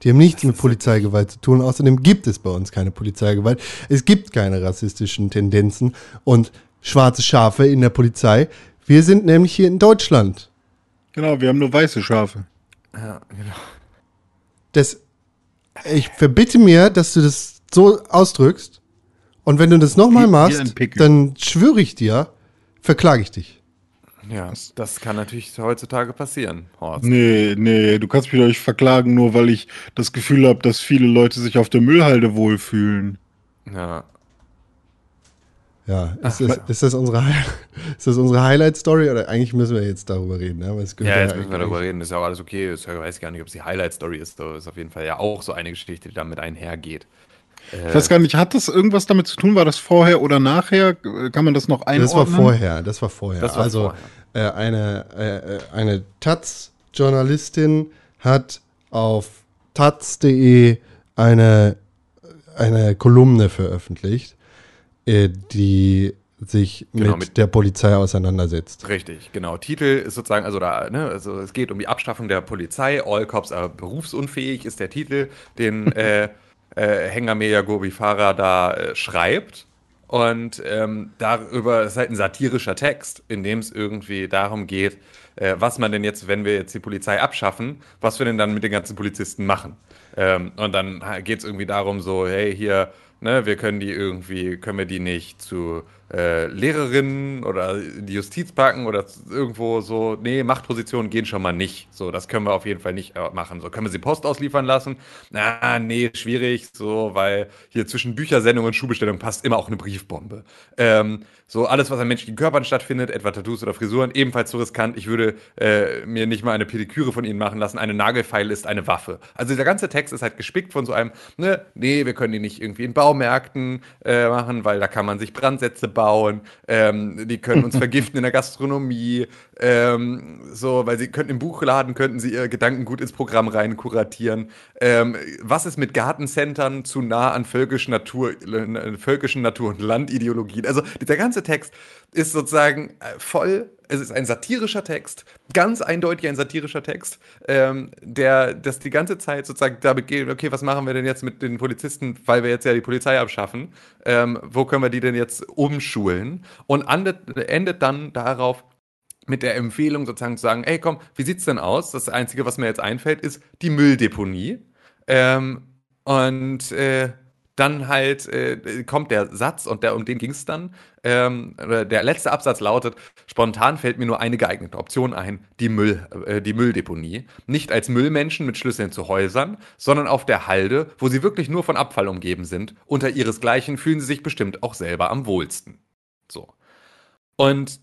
Die haben nichts mit Polizeigewalt zu tun. Außerdem gibt es bei uns keine Polizeigewalt. Es gibt keine rassistischen Tendenzen und schwarze Schafe in der Polizei. Wir sind nämlich hier in Deutschland. Genau, wir haben nur weiße Schafe. Ja, genau. Das, ich verbitte mir, dass du das so ausdrückst. Und wenn du das nochmal machst, dann schwöre ich dir, verklage ich dich. Ja, das kann natürlich heutzutage passieren, Horst. Nee, nee, du kannst mich doch nicht verklagen, nur weil ich das Gefühl habe, dass viele Leute sich auf der Müllhalde wohlfühlen. Ja. Ja, ist, das, ist, das unsere, ist das unsere Highlight-Story? Oder eigentlich müssen wir jetzt darüber reden? Ne? Weil es gehört Ja, jetzt müssen wir darüber reden. Ist ja auch alles okay. Ich weiß gar nicht, ob es die Highlight-Story ist. Das ist auf jeden Fall ja auch so eine Geschichte, die damit einhergeht. Ich weiß gar nicht, hat das irgendwas damit zu tun? War das vorher oder nachher? Kann man das noch einordnen? Das war vorher, das war vorher. Das war also Äh, eine, äh, äh, eine Taz-Journalistin hat auf taz.de eine, eine Kolumne veröffentlicht, äh, die sich Genau, mit, mit- der Polizei auseinandersetzt. Richtig, genau. Titel ist sozusagen, also da, ne, also es geht um die Abschaffung der Polizei. All Cops are berufsunfähig ist der Titel, den äh, äh, Hengameya Gobifara da äh, schreibt. Und ähm, darüber ist halt ein satirischer Text, in dem es irgendwie darum geht, äh, was man denn jetzt, wenn wir jetzt die Polizei abschaffen, was wir denn dann mit den ganzen Polizisten machen. Ähm, und dann geht es irgendwie darum, so, hey, hier, ne, wir können die irgendwie, können wir die nicht zu äh, Lehrerinnen oder in die Justiz packen oder irgendwo so, nee, Machtpositionen gehen schon mal nicht. So, das können wir auf jeden Fall nicht äh, machen. So, können wir sie Post ausliefern lassen? Na, nee, schwierig, so, weil hier zwischen Büchersendung und Schuhbestellung passt immer auch eine Briefbombe. Ähm, so, alles, was an menschlichen Körpern stattfindet, etwa Tattoos oder Frisuren, ebenfalls so riskant. Ich würde äh, mir nicht mal eine Pediküre von ihnen machen lassen. Eine Nagelfeile ist eine Waffe. Also der ganze Text ist halt gespickt von so einem, ne, nee, wir können die nicht irgendwie in Baumärkten äh, machen, weil da kann man sich Brandsätze bauen. Ähm, die können uns vergiften in der Gastronomie. Ähm, so, weil sie könnten im Buchladen, könnten sie ihr Gedankengut ins Programm rein kuratieren. Ähm, was ist mit Gartencentern zu nah an völkischen Natur, völkischen Natur- und Landideologien? Also dieser ganze Text ist sozusagen äh, voll, es ist ein satirischer Text, ganz eindeutig ein satirischer Text, ähm, der das die ganze Zeit sozusagen damit geht, okay, was machen wir denn jetzt mit den Polizisten, weil wir jetzt ja die Polizei abschaffen, ähm, wo können wir die denn jetzt umschulen? Und endet, endet dann darauf, mit der Empfehlung sozusagen zu sagen, ey komm, wie sieht's denn aus? Das Einzige, was mir jetzt einfällt, ist die Mülldeponie. Ähm, und äh, dann halt äh, kommt der Satz, und der, um den ging es dann. Ähm, der letzte Absatz lautet: Spontan fällt mir nur eine geeignete Option ein, die, Müll, äh, die Mülldeponie. Nicht als Müllmenschen mit Schlüsseln zu Häusern, sondern auf der Halde, wo sie wirklich nur von Abfall umgeben sind. Unter ihresgleichen fühlen sie sich bestimmt auch selber am wohlsten. So. Und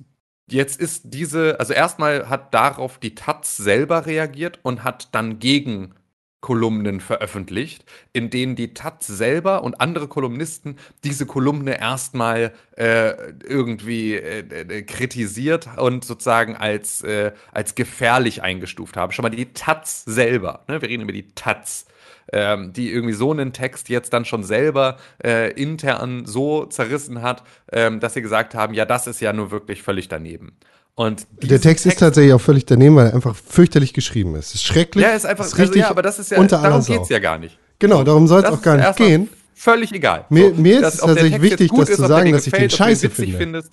jetzt ist diese, also erstmal hat darauf die Taz selber reagiert und hat dann gegen Kolumnen veröffentlicht, in denen die Taz selber und andere Kolumnisten diese Kolumne erstmal äh, irgendwie äh, äh, kritisiert und sozusagen als, äh, als gefährlich eingestuft haben. Schon mal die Taz selber, ne? wir reden über die Taz, ähm, die irgendwie so einen Text jetzt dann schon selber äh, intern so zerrissen hat, ähm, dass sie gesagt haben, ja, das ist ja nur wirklich völlig daneben. Und Der diesen Text ist tatsächlich auch völlig daneben, weil er einfach fürchterlich geschrieben ist. Es ist schrecklich. ja, ist einfach, ist also, richtig ja, aber das ist ja, unter darum Sau. geht's ja gar nicht. Genau, darum soll es auch gar ist nicht gehen. Völlig egal. Mir- mir ist dass- es tatsächlich Text wichtig, das zu ob der sagen, dass ich den gefällt, du ihn scheiße finde. Findest,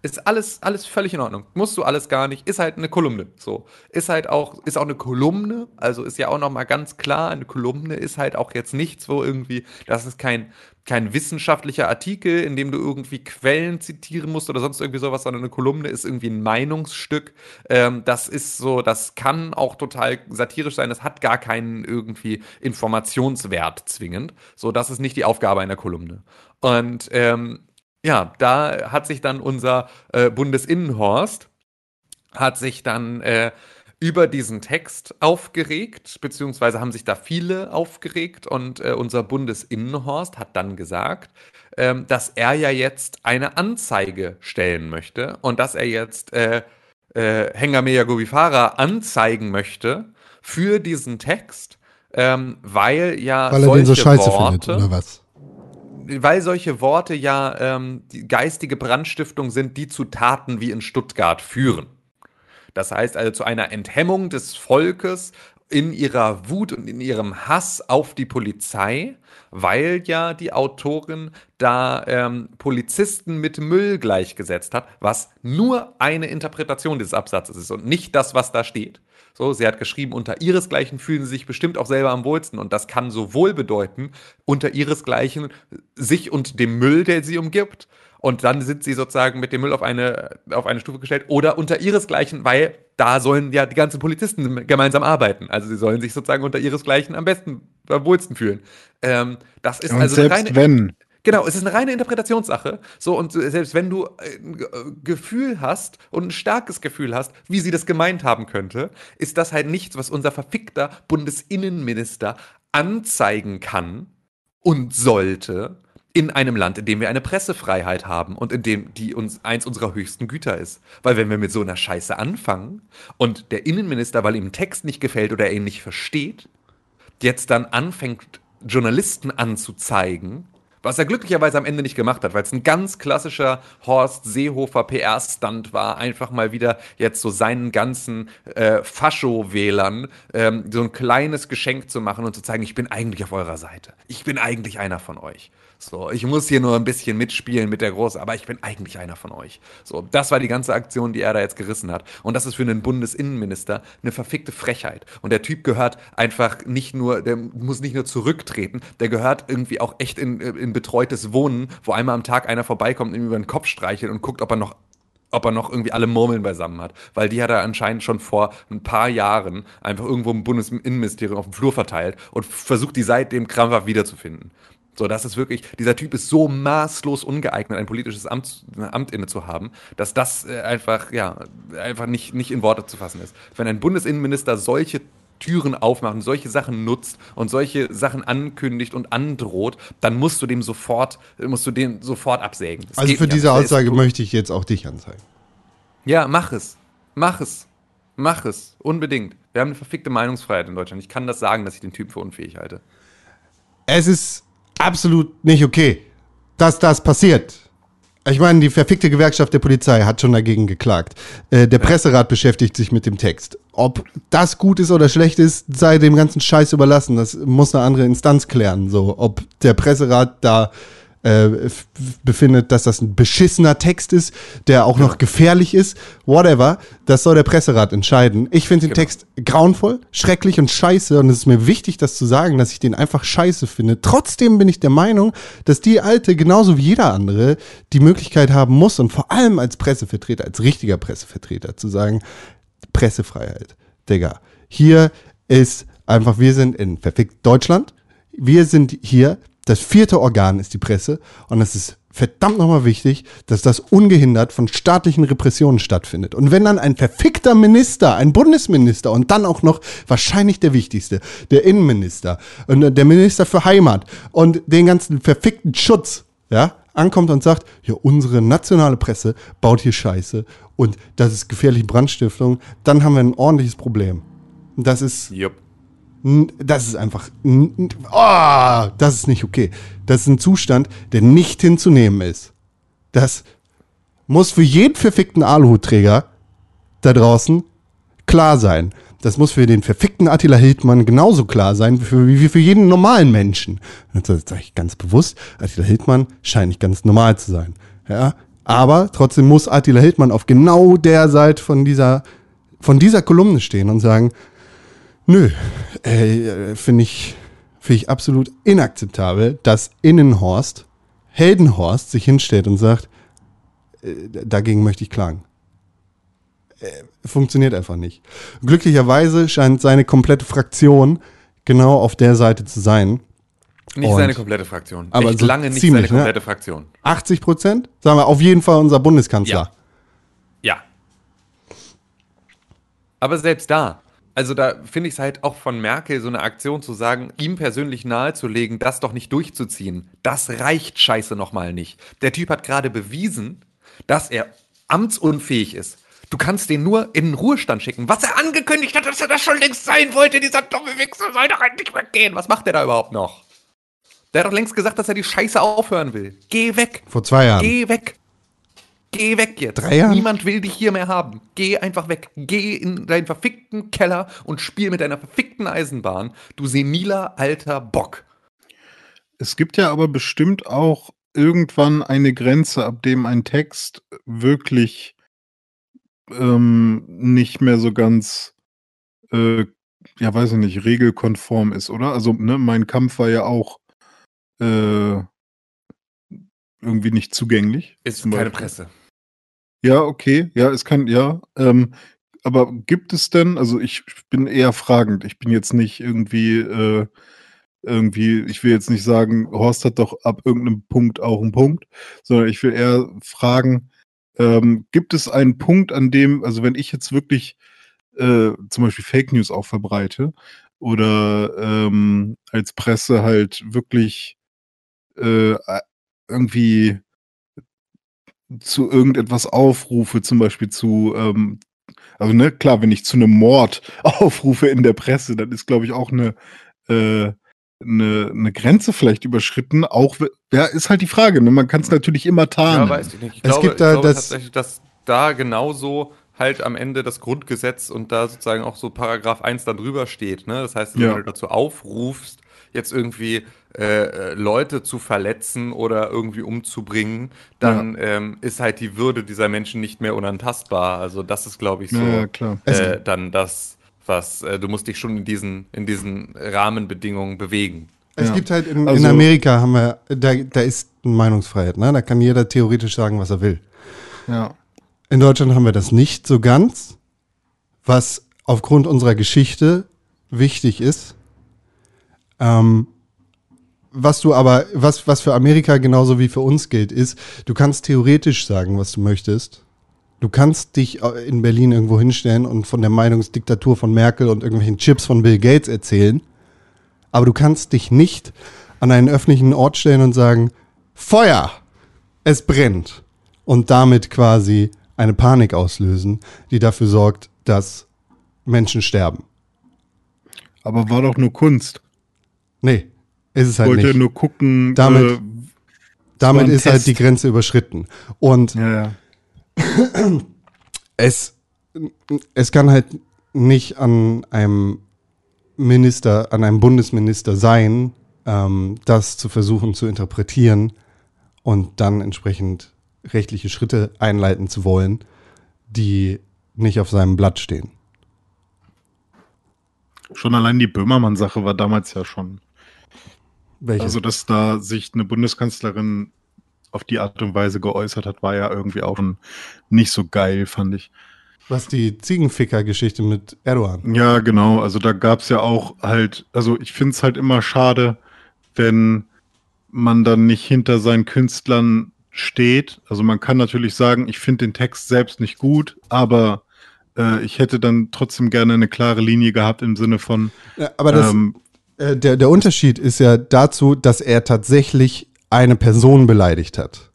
ist alles, alles völlig in Ordnung. Musst du alles gar nicht. Ist halt eine Kolumne. So. Ist halt auch, ist auch eine Kolumne. Also ist ja auch nochmal ganz klar, eine Kolumne ist halt auch jetzt nichts, wo irgendwie, das ist kein, kein wissenschaftlicher Artikel, in dem du irgendwie Quellen zitieren musst oder sonst irgendwie sowas, sondern eine Kolumne ist irgendwie ein Meinungsstück. Ähm, das ist so, das kann auch total satirisch sein. Das hat gar keinen irgendwie Informationswert zwingend. So, das ist nicht die Aufgabe einer Kolumne. Und ähm, ja, da hat sich dann unser äh, Bundesinnenhorst hat sich dann äh, über diesen Text aufgeregt, beziehungsweise haben sich da viele aufgeregt und äh, unser Bundesinnenhorst hat dann gesagt, ähm, dass er ja jetzt eine Anzeige stellen möchte und dass er jetzt äh, äh, Hengameya Gobifara anzeigen möchte für diesen Text, ähm, weil ja Weil er solche den so scheiße Worte, findet, oder was? weil solche Worte ja ähm, die geistige Brandstiftung sind, die zu Taten wie in Stuttgart führen. Das heißt also zu einer Enthemmung des Volkes in ihrer Wut und in ihrem Hass auf die Polizei, weil ja die Autorin da ähm, Polizisten mit Müll gleichgesetzt hat, was nur eine Interpretation dieses Absatzes ist und nicht das, was da steht. So, sie hat geschrieben, unter ihresgleichen fühlen sie sich bestimmt auch selber am wohlsten. Und das kann sowohl bedeuten, unter ihresgleichen sich und dem Müll, der sie umgibt. Und dann sind sie sozusagen mit dem Müll auf eine, auf eine Stufe gestellt oder unter ihresgleichen, weil da sollen ja die ganzen Polizisten gemeinsam arbeiten. Also sie sollen sich sozusagen unter ihresgleichen am besten, am wohlsten fühlen. Ähm, das ist Und also selbst reine, wenn. Genau, es ist eine reine Interpretationssache. So, und selbst wenn du ein Ge- Gefühl hast und ein starkes Gefühl hast, wie sie das gemeint haben könnte, ist das halt nichts, was unser verfickter Bundesinnenminister anzeigen kann und sollte in einem Land, in dem wir eine Pressefreiheit haben und in dem die uns eins unserer höchsten Güter ist. Weil wenn wir mit so einer Scheiße anfangen und der Innenminister, weil ihm ein Text nicht gefällt oder er ihn nicht versteht, jetzt dann anfängt, Journalisten anzuzeigen, was er glücklicherweise am Ende nicht gemacht hat, weil es ein ganz klassischer Horst Seehofer PR-Stunt war, einfach mal wieder jetzt so seinen ganzen äh, Fascho-Wählern ähm, so ein kleines Geschenk zu machen und zu zeigen, ich bin eigentlich auf eurer Seite. Ich bin eigentlich einer von euch. So, ich muss hier nur ein bisschen mitspielen mit der Große, aber ich bin eigentlich einer von euch. So, das war die ganze Aktion, die er da jetzt gerissen hat. Und das ist für einen Bundesinnenminister eine verfickte Frechheit. Und der Typ gehört einfach nicht nur, der muss nicht nur zurücktreten, der gehört irgendwie auch echt in, in betreutes Wohnen, wo einmal am Tag einer vorbeikommt, ihm über den Kopf streichelt und guckt, ob er noch ob er noch irgendwie alle Murmeln beisammen hat. Weil die hat er anscheinend schon vor ein paar Jahren einfach irgendwo im Bundesinnenministerium auf dem Flur verteilt und versucht, die seitdem krampfhaft wiederzufinden. So, das ist wirklich, dieser Typ ist so maßlos ungeeignet, ein politisches Amt, Amt inne zu haben, dass das äh, einfach, ja, einfach nicht, nicht in Worte zu fassen ist. Wenn ein Bundesinnenminister solche Türen aufmacht und solche Sachen nutzt und solche Sachen ankündigt und androht, dann musst du dem sofort, musst du den sofort absägen. Das Also für nicht diese ist Aussage möchte ich jetzt auch dich anzeigen. Ja, mach es. Mach es. Mach es. Unbedingt. Wir haben eine verfickte Meinungsfreiheit in Deutschland. Ich kann das sagen, dass ich den Typ für unfähig halte. Es ist absolut nicht okay, dass das passiert. Ich meine, die verfickte Gewerkschaft der Polizei hat schon dagegen geklagt. Äh, der Presserat beschäftigt sich mit dem Text. Ob das gut ist oder schlecht ist, sei dem ganzen Scheiß überlassen. Das muss eine andere Instanz klären. So, ob der Presserat da äh, befindet, dass das ein beschissener Text ist, der auch noch gefährlich ist, whatever, das soll der Presserat entscheiden. Ich finde den Genau. Text grauenvoll, schrecklich und scheiße und es ist mir wichtig, das zu sagen, dass ich den einfach scheiße finde. Trotzdem bin ich der Meinung, dass die Alte genauso wie jeder andere die Möglichkeit haben muss und vor allem als Pressevertreter, als richtiger Pressevertreter zu sagen, Pressefreiheit, Digga. Hier ist einfach, wir sind in verfickt Deutschland, wir sind hier, das vierte Organ ist die Presse und es ist verdammt nochmal wichtig, dass das ungehindert von staatlichen Repressionen stattfindet. Und wenn dann ein verfickter Minister, ein Bundesminister und dann auch noch wahrscheinlich der wichtigste, der Innenminister und der Minister für Heimat und den ganzen verfickten Schutz, ja, ankommt und sagt, ja, unsere nationale Presse baut hier Scheiße und das ist gefährliche Brandstiftung, dann haben wir ein ordentliches Problem. Das ist Jupp. Das ist einfach. Oh, das ist nicht okay. Das ist ein Zustand, der nicht hinzunehmen ist. Das muss für jeden verfickten Aluhutträger da draußen klar sein. Das muss für den verfickten Attila Hildmann genauso klar sein wie für jeden normalen Menschen. Das sage ich ganz bewusst. Attila Hildmann scheint nicht ganz normal zu sein. Ja? Aber trotzdem muss Attila Hildmann auf genau der Seite von dieser, von dieser Kolumne stehen und sagen, Nö, äh, finde ich, finde ich absolut inakzeptabel, dass Innenhorst, Heldenhorst, sich hinstellt und sagt, äh, dagegen möchte ich klagen. Äh, funktioniert einfach nicht. Glücklicherweise scheint seine komplette Fraktion genau auf der Seite zu sein. Nicht Und- seine komplette Fraktion. Aber Echt so lange nicht ziemlich, seine ne? komplette Fraktion. 80 Prozent? Sagen wir auf jeden Fall unser Bundeskanzler. Ja. Aber selbst da, also da finde ich es halt auch von Merkel so eine Aktion zu sagen, ihm persönlich nahezulegen, das doch nicht durchzuziehen. Das reicht scheiße nochmal nicht. Der Typ hat gerade bewiesen, dass er amtsunfähig ist. Du kannst den nur in den Ruhestand schicken. Was er angekündigt hat, dass er das schon längst sein wollte, dieser dumme Wichser soll doch endlich weggehen. Was macht der da überhaupt noch? Der hat doch längst gesagt, dass er die Scheiße aufhören will. Geh weg. Vor zwei Jahren. Geh weg. Geh weg jetzt. Drei Jahren? Niemand will dich hier mehr haben. Geh einfach weg. Geh in deinen verfickten Keller und spiel mit deiner verfickten Eisenbahn. Du seniler alter Bock. Es gibt ja aber bestimmt auch irgendwann eine Grenze, ab dem ein Text wirklich ähm, nicht mehr so ganz, äh, ja, weiß ich nicht, regelkonform ist, oder? Also, ne, mein Kampf war ja auch äh, irgendwie nicht zugänglich. Ist keine. Presse. Ja, okay, ja, es kann, ja. Ähm, aber gibt es denn, also ich bin eher fragend, ich bin jetzt nicht irgendwie, äh, irgendwie, ich will jetzt nicht sagen, Horst hat doch ab irgendeinem Punkt auch einen Punkt, sondern ich will eher fragen, ähm, gibt es einen Punkt, an dem, also wenn ich jetzt wirklich äh, zum Beispiel Fake News auch verbreite oder ähm, als Presse halt wirklich äh, irgendwie zu irgendetwas aufrufe, zum Beispiel zu, ähm, also ne, klar, wenn ich zu einem Mord aufrufe in der Presse, dann ist, glaube ich, auch eine, äh, eine, eine Grenze vielleicht überschritten. Auch, ja, ist halt die Frage, ne? Man kann es natürlich immer tarnen. Ja, weiß ich nicht. Ich Es glaube, gibt da ich glaube das- tatsächlich, dass da genauso halt am Ende das Grundgesetz und da sozusagen auch so Paragraph 1 dann drüber steht. Ne? Das heißt, Ja. wenn du dazu aufrufst, jetzt irgendwie äh, äh, Leute zu verletzen oder irgendwie umzubringen, dann ähm, ist halt die Würde dieser Menschen nicht mehr unantastbar. Also das ist, glaube ich, so Ja, ja, klar. äh, dann das, was äh, du musst dich schon in diesen, in diesen Rahmenbedingungen bewegen. Es Ja. gibt halt in, in Also- Amerika haben wir, da, da ist eine Meinungsfreiheit, ne? Da kann jeder theoretisch sagen, was er will. Ja. In Deutschland haben wir das nicht so ganz, was aufgrund unserer Geschichte wichtig ist. Ähm, was du aber, was, was für Amerika genauso wie für uns gilt, ist, du kannst theoretisch sagen, was du möchtest. Du kannst dich äh, in Berlin irgendwo hinstellen und von der Meinungsdiktatur von Merkel und irgendwelchen Chips von Bill Gates erzählen. Aber du kannst dich nicht an einen öffentlichen Ort stellen und sagen, Feuer, es brennt. Und damit quasi eine Panik auslösen, die dafür sorgt, dass Menschen sterben. Aber war doch nur Kunst. Nee, ist es Ich halt wollte nicht. nur gucken. Damit- äh, Damit ist halt Test. die Grenze überschritten. Und ja, ja. es, es kann halt nicht an einem Minister, an einem Bundesminister sein, ähm, das zu versuchen zu interpretieren und dann entsprechend rechtliche Schritte einleiten zu wollen, die nicht auf seinem Blatt stehen. Schon allein die Böhmermann-Sache war damals ja schon. Welche? Also, dass da sich eine Bundeskanzlerin auf die Art und Weise geäußert hat, war ja irgendwie auch nicht so geil, fand ich. Was die Ziegenficker-Geschichte mit Erdogan. Ja, genau. Also da gab es ja auch halt, also ich finde es halt immer schade, wenn man dann nicht hinter seinen Künstlern steht. Also man kann natürlich sagen, ich finde den Text selbst nicht gut, aber äh, ich hätte dann trotzdem gerne eine klare Linie gehabt im Sinne von, Ja, aber das, ähm, äh, der, der Unterschied ist ja dazu, dass er tatsächlich eine Person beleidigt hat.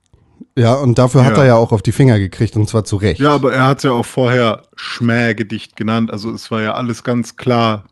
Ja, und dafür hat Ja. er ja auch auf die Finger gekriegt und zwar zu Recht. ja, aber er hat es ja auch vorher Schmähgedicht genannt. Also es war ja alles ganz klar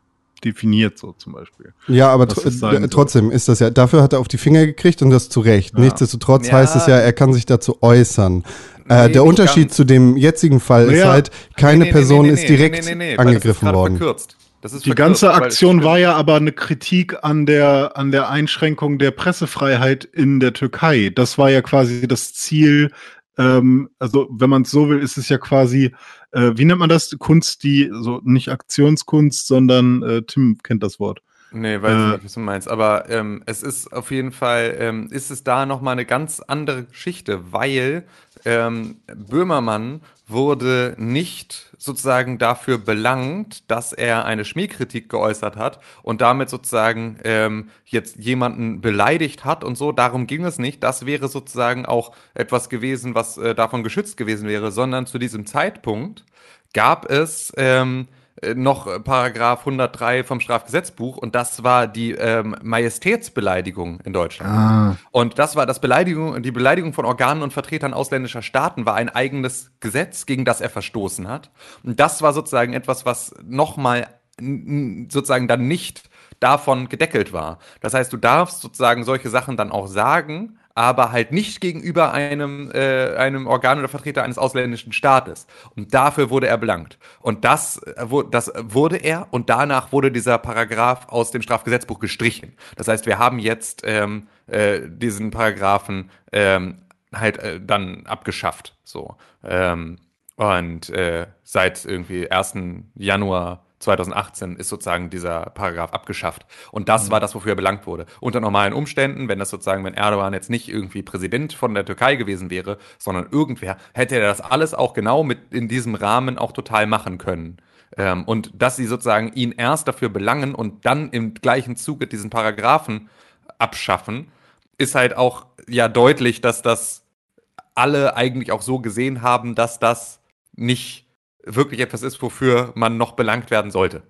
definiert, so zum Beispiel. Ja, aber tr äh, soll. trotzdem ist das ja, dafür hat er auf die Finger gekriegt und das zu Recht. Ja. Nichtsdestotrotz Ja. heißt es ja, er kann sich dazu äußern. äh, Nee, der nicht Unterschied zu dem jetzigen Fall ist halt, keine Nee, nee, Person nee, nee, ist nee, direkt nee, nee, nee, weil angegriffen worden. Verkürzt. Die ganze Aktion war ja aber eine Kritik an der, an der Einschränkung der Pressefreiheit in der Türkei. Das war ja quasi das Ziel. Ähm, also, wenn man es so will, ist es ja quasi, äh, wie nennt man das? Kunst, die, so nicht Aktionskunst, sondern äh, Tim kennt das Wort. Nee, weiß Äh, ich nicht, was du meinst. Aber ähm, es ist auf jeden Fall, ähm, ist es da nochmal eine ganz andere Geschichte, weil ähm, Böhmermann wurde nicht sozusagen dafür belangt, dass er eine Schmähkritik geäußert hat und damit sozusagen ähm, jetzt jemanden beleidigt hat und so. Darum ging es nicht. Das wäre sozusagen auch etwas gewesen, was äh, davon geschützt gewesen wäre, sondern zu diesem Zeitpunkt gab es ähm, äh, noch äh, Paragraph 103 vom Strafgesetzbuch und das war die ähm, Majestätsbeleidigung in Deutschland. Ah, Und das war das Beleidigung, die Beleidigung von Organen und Vertretern ausländischer Staaten war ein eigenes Gesetz, gegen das er verstoßen hat. Und das war sozusagen etwas, was nochmal sozusagen dann nicht davon gedeckelt war. Das heißt, du darfst sozusagen solche Sachen dann auch sagen, aber halt nicht gegenüber einem, äh, einem Organ oder Vertreter eines ausländischen Staates. Und dafür wurde er belangt. Und das, äh, das wurde er und danach wurde dieser Paragraph aus dem Strafgesetzbuch gestrichen. Das heißt, wir haben jetzt ähm, äh, diesen Paragraphen ähm, halt äh, dann abgeschafft. So. Ähm, und äh, seit irgendwie 1. Januar 2018 ist sozusagen dieser Paragraph abgeschafft. Und das war das, wofür er belangt wurde. Unter normalen Umständen, wenn das sozusagen, wenn Erdogan jetzt nicht irgendwie Präsident von der Türkei gewesen wäre, sondern irgendwer, hätte er das alles auch genau mit in diesem Rahmen auch total machen können. Ähm, und dass sie sozusagen ihn erst dafür belangen und dann im gleichen Zuge diesen Paragraphen abschaffen, ist halt auch ja deutlich, dass das alle eigentlich auch so gesehen haben, dass das nicht wirklich etwas ist, wofür man noch belangt werden sollte.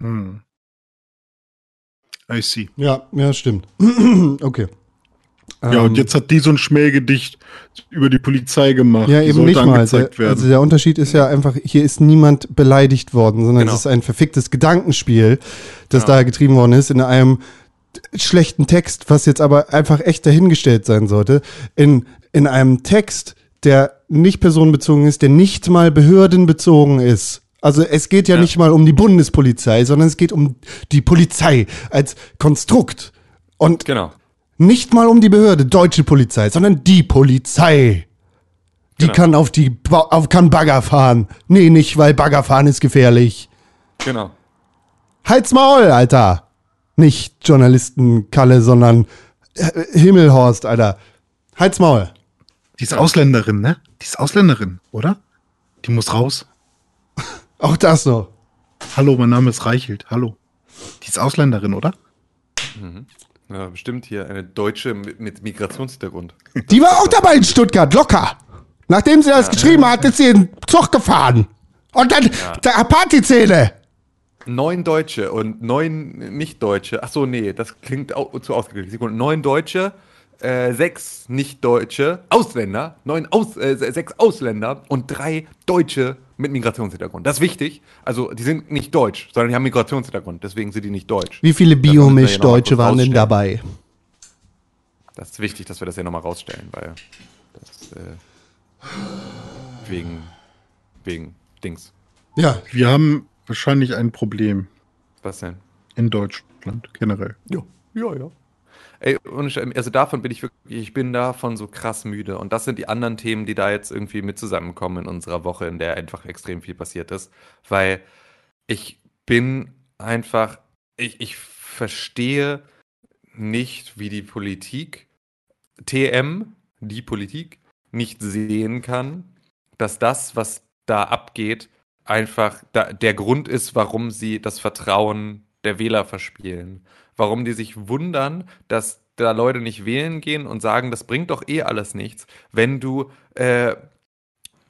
Hm. I see. Ja, ja, stimmt. okay. Ja, Ähm, und jetzt hat die so ein Schmähgedicht über die Polizei gemacht. Ja, Die eben nicht mal. Der, angezeigt werden. also der Unterschied ist ja einfach, hier ist niemand beleidigt worden, sondern Genau. es ist ein verficktes Gedankenspiel, das Genau. da getrieben worden ist in einem schlechten Text, was jetzt aber einfach echt dahingestellt sein sollte. In, in einem Text, der nicht personenbezogen ist, der nicht mal behördenbezogen ist. Also es geht ja, Ja. nicht mal um die Bundespolizei, sondern es geht um die Polizei als Konstrukt. Und Genau. nicht mal um die Behörde, deutsche Polizei, sondern die Polizei. Die Genau. kann auf die auf kann Bagger fahren. Nee, nicht, weil Bagger fahren ist gefährlich. Genau. Halt's Maul, Alter. Nicht Journalisten Kalle, sondern äh, Himmelhorst, Alter. Halt's Maul. Die ist Ausländerin, ne? Die ist Ausländerin, oder? Die muss raus. Auch das noch. Hallo, mein Name ist Reichelt. Hallo. Die ist Ausländerin, oder? Ja, bestimmt hier eine Deutsche mit, Migrationshintergrund. Die war auch dabei in Stuttgart, locker. Nachdem sie das geschrieben hat, ist sie in den Zug gefahren. Und dann der Partyzähne. Neun Deutsche und neun Nicht-Deutsche. Ach so, nee, das klingt au zu ausgeglichen. Sekunde. Neun Deutsche, äh, sechs Nicht-Deutsche, Ausländer, neun Aus, äh, se- sechs Ausländer und drei Deutsche mit Migrationshintergrund. Das ist wichtig. Also, die sind nicht deutsch, sondern die haben Migrationshintergrund. Deswegen sind die nicht deutsch. Wie viele Biomisch-Deutsche waren denn dabei? Das ist wichtig, dass wir das hier nochmal rausstellen, weil das, äh, wegen, wegen Dings. Ja, Wir haben wahrscheinlich ein Problem Was denn? in Deutschland generell. Ja, ja, ja. Ey, also davon bin ich wirklich, ich bin davon so krass müde. Und das sind die anderen Themen, die da jetzt irgendwie mit zusammenkommen in unserer Woche, in der einfach extrem viel passiert ist. Weil ich bin einfach, ich, ich verstehe nicht, wie die Politik, TM, die Politik, nicht sehen kann, dass das, was da abgeht, einfach da, der Grund ist, warum sie das Vertrauen der Wähler verspielen. Warum die sich wundern, dass da Leute nicht wählen gehen und sagen, das bringt doch eh alles nichts, wenn du äh,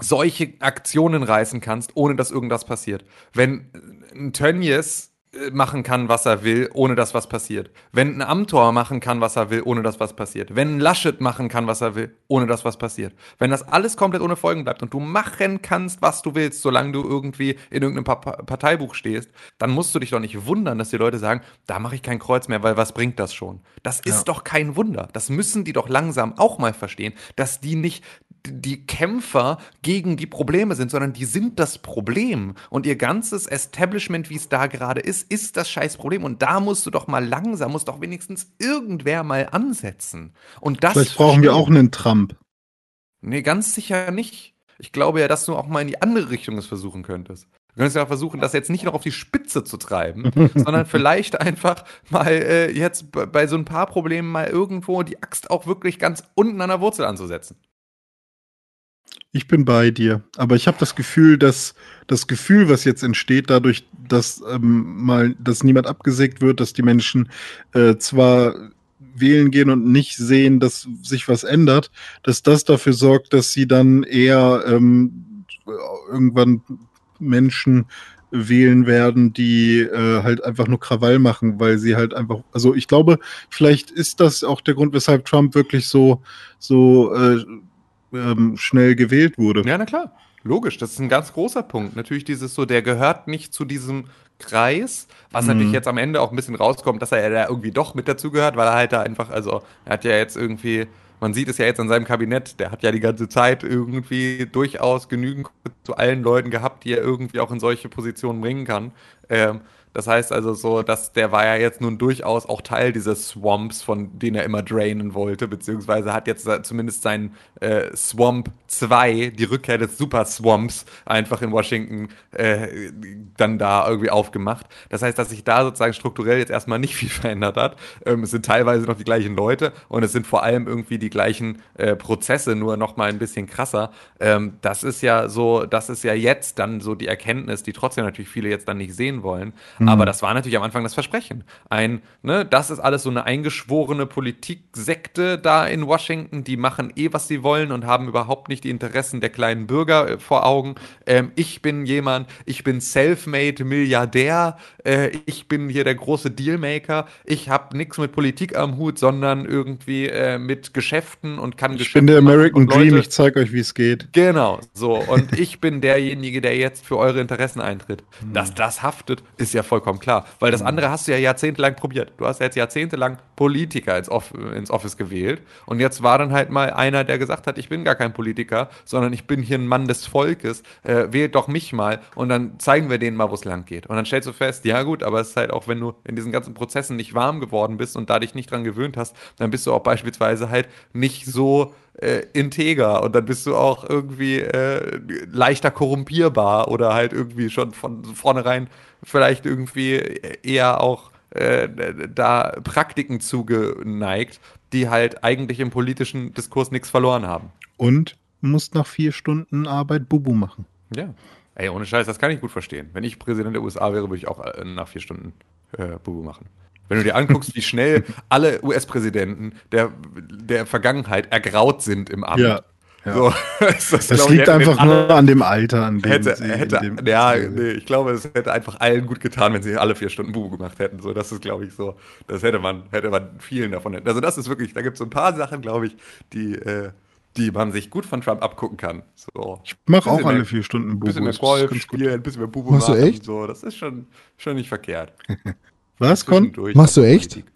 solche Aktionen reißen kannst, ohne dass irgendwas passiert. Wenn ein Tönnies äh, machen kann, was er will, ohne dass was passiert. Wenn ein Amtor machen kann, was er will, ohne dass was passiert. Wenn ein Laschet machen kann, was er will, ohne dass was passiert. Wenn das alles komplett ohne Folgen bleibt und du machen kannst, was du willst, solange du irgendwie in irgendeinem Pa- Pa- Parteibuch stehst, dann musst du dich doch nicht wundern, dass die Leute sagen, da mache ich kein Kreuz mehr, weil was bringt das schon? Das ist doch kein Wunder. Das müssen die doch langsam auch mal verstehen, dass die nicht die Kämpfer gegen die Probleme sind, sondern die sind das Problem. Und ihr ganzes Establishment, wie es da gerade ist, ist das scheiß Problem. Und da musst du doch mal langsam, muss doch wenigstens irgendwer mal ansetzen. Und das Vielleicht brauchen wir auch einen Trump. Nee, ganz sicher nicht. Ich glaube ja, dass du auch mal in die andere Richtung es versuchen könntest. Du könntest ja versuchen, das jetzt nicht noch auf die Spitze zu treiben, sondern vielleicht einfach mal äh, jetzt bei so ein paar Problemen mal irgendwo die Axt auch wirklich ganz unten an der Wurzel anzusetzen. Ich bin bei dir. Aber ich habe das Gefühl, dass das Gefühl, was jetzt entsteht, dadurch, dass ähm, mal, dass niemand abgesägt wird, dass die Menschen äh, zwar wählen gehen und nicht sehen, dass sich was ändert, dass das dafür sorgt, dass sie dann eher ähm, irgendwann Menschen wählen werden, die äh, halt einfach nur Krawall machen, weil sie halt einfach, also ich glaube, vielleicht ist das auch der Grund, weshalb Trump wirklich so, so äh, ähm, schnell gewählt wurde. Ja, na klar. Logisch, das ist ein ganz großer Punkt. Natürlich dieses so, der gehört nicht zu diesem Kreis, was Mhm. natürlich jetzt am Ende auch ein bisschen rauskommt, dass er ja da irgendwie doch mit dazugehört, weil er halt da einfach, also er hat ja jetzt irgendwie, man sieht es ja jetzt an seinem Kabinett, der hat ja die ganze Zeit irgendwie durchaus genügend zu allen Leuten gehabt, die er irgendwie auch in solche Positionen bringen kann. Ähm, das heißt also so, dass der war ja jetzt nun durchaus auch Teil dieses Swamps, von denen er immer drainen wollte, beziehungsweise hat jetzt äh, zumindest sein äh, Swamp 2, die Rückkehr des Super Swamps, einfach in Washington äh, dann da irgendwie aufgemacht. Das heißt, dass sich da sozusagen strukturell jetzt erstmal nicht viel verändert hat. Ähm, es sind teilweise noch die gleichen Leute und es sind vor allem irgendwie die gleichen äh, Prozesse, nur noch mal ein bisschen krasser. Ähm, das ist ja so, das ist ja jetzt dann so die Erkenntnis, die trotzdem natürlich viele jetzt dann nicht sehen wollen. Aber das war natürlich am Anfang das Versprechen. Ein, ne, das ist alles so eine eingeschworene Politiksekte da in Washington, die machen eh, was sie wollen und haben überhaupt nicht die Interessen der kleinen Bürger äh, vor Augen. Ähm, ich bin jemand, ich bin self-made Milliardär, äh, ich bin hier der große Dealmaker, ich habe nichts mit Politik am Hut, sondern irgendwie äh, mit Geschäften und kann Ich Geschäfte bin der American Dream, ich zeige euch, wie es geht. Genau, so. Und ich bin derjenige, der jetzt für eure Interessen eintritt. Dass das haftet, ist ja vollkommen klar. Weil das andere hast du ja jahrzehntelang probiert. Du hast jetzt jahrzehntelang Politiker ins, Off ins Office gewählt. Und jetzt war dann halt mal einer, der gesagt hat, ich bin gar kein Politiker, sondern ich bin hier ein Mann des Volkes. Äh, wählt doch mich mal. Und dann zeigen wir denen mal, wo es lang geht. Und dann stellst du fest, ja gut, aber es ist halt auch, wenn du in diesen ganzen Prozessen nicht warm geworden bist und da dich nicht dran gewöhnt hast, dann bist du auch beispielsweise halt nicht so äh, integer und dann bist du auch irgendwie äh, leichter korrumpierbar oder halt irgendwie schon von vornherein vielleicht irgendwie eher auch äh, da Praktiken zugeneigt, die halt eigentlich im politischen Diskurs nichts verloren haben. Und musst nach vier Stunden Arbeit Bubu machen. Ja. Ey, ohne Scheiß, das kann ich gut verstehen. Wenn ich Präsident der USA wäre, würde ich auch äh, nach vier Stunden äh, Bubu machen. Wenn du dir anguckst, wie schnell alle US-Präsidenten der, der Vergangenheit ergraut sind im Amt. Ja. ja. So, das, das liegt einfach nur an dem Alter, an dem Hätte, sie hätte, in dem- ja, nee, ich glaube, es hätte einfach allen gut getan, wenn sie alle vier Stunden Bubu gemacht hätten. So, das ist, glaube ich, so. Das hätte man, hätte man vielen davon. Also, das ist wirklich, da gibt es so ein paar Sachen, glaube ich, die, äh, die man sich gut von Trump abgucken kann. So. Ich mache auch Bisschen alle mehr- vier Stunden Ein Bubu. bisschen mehr Golf spielen, ein bisschen mehr Bubu Machst du machen. echt? So, das ist schon, schon nicht verkehrt. Was, Con? Machst du echt? Politik.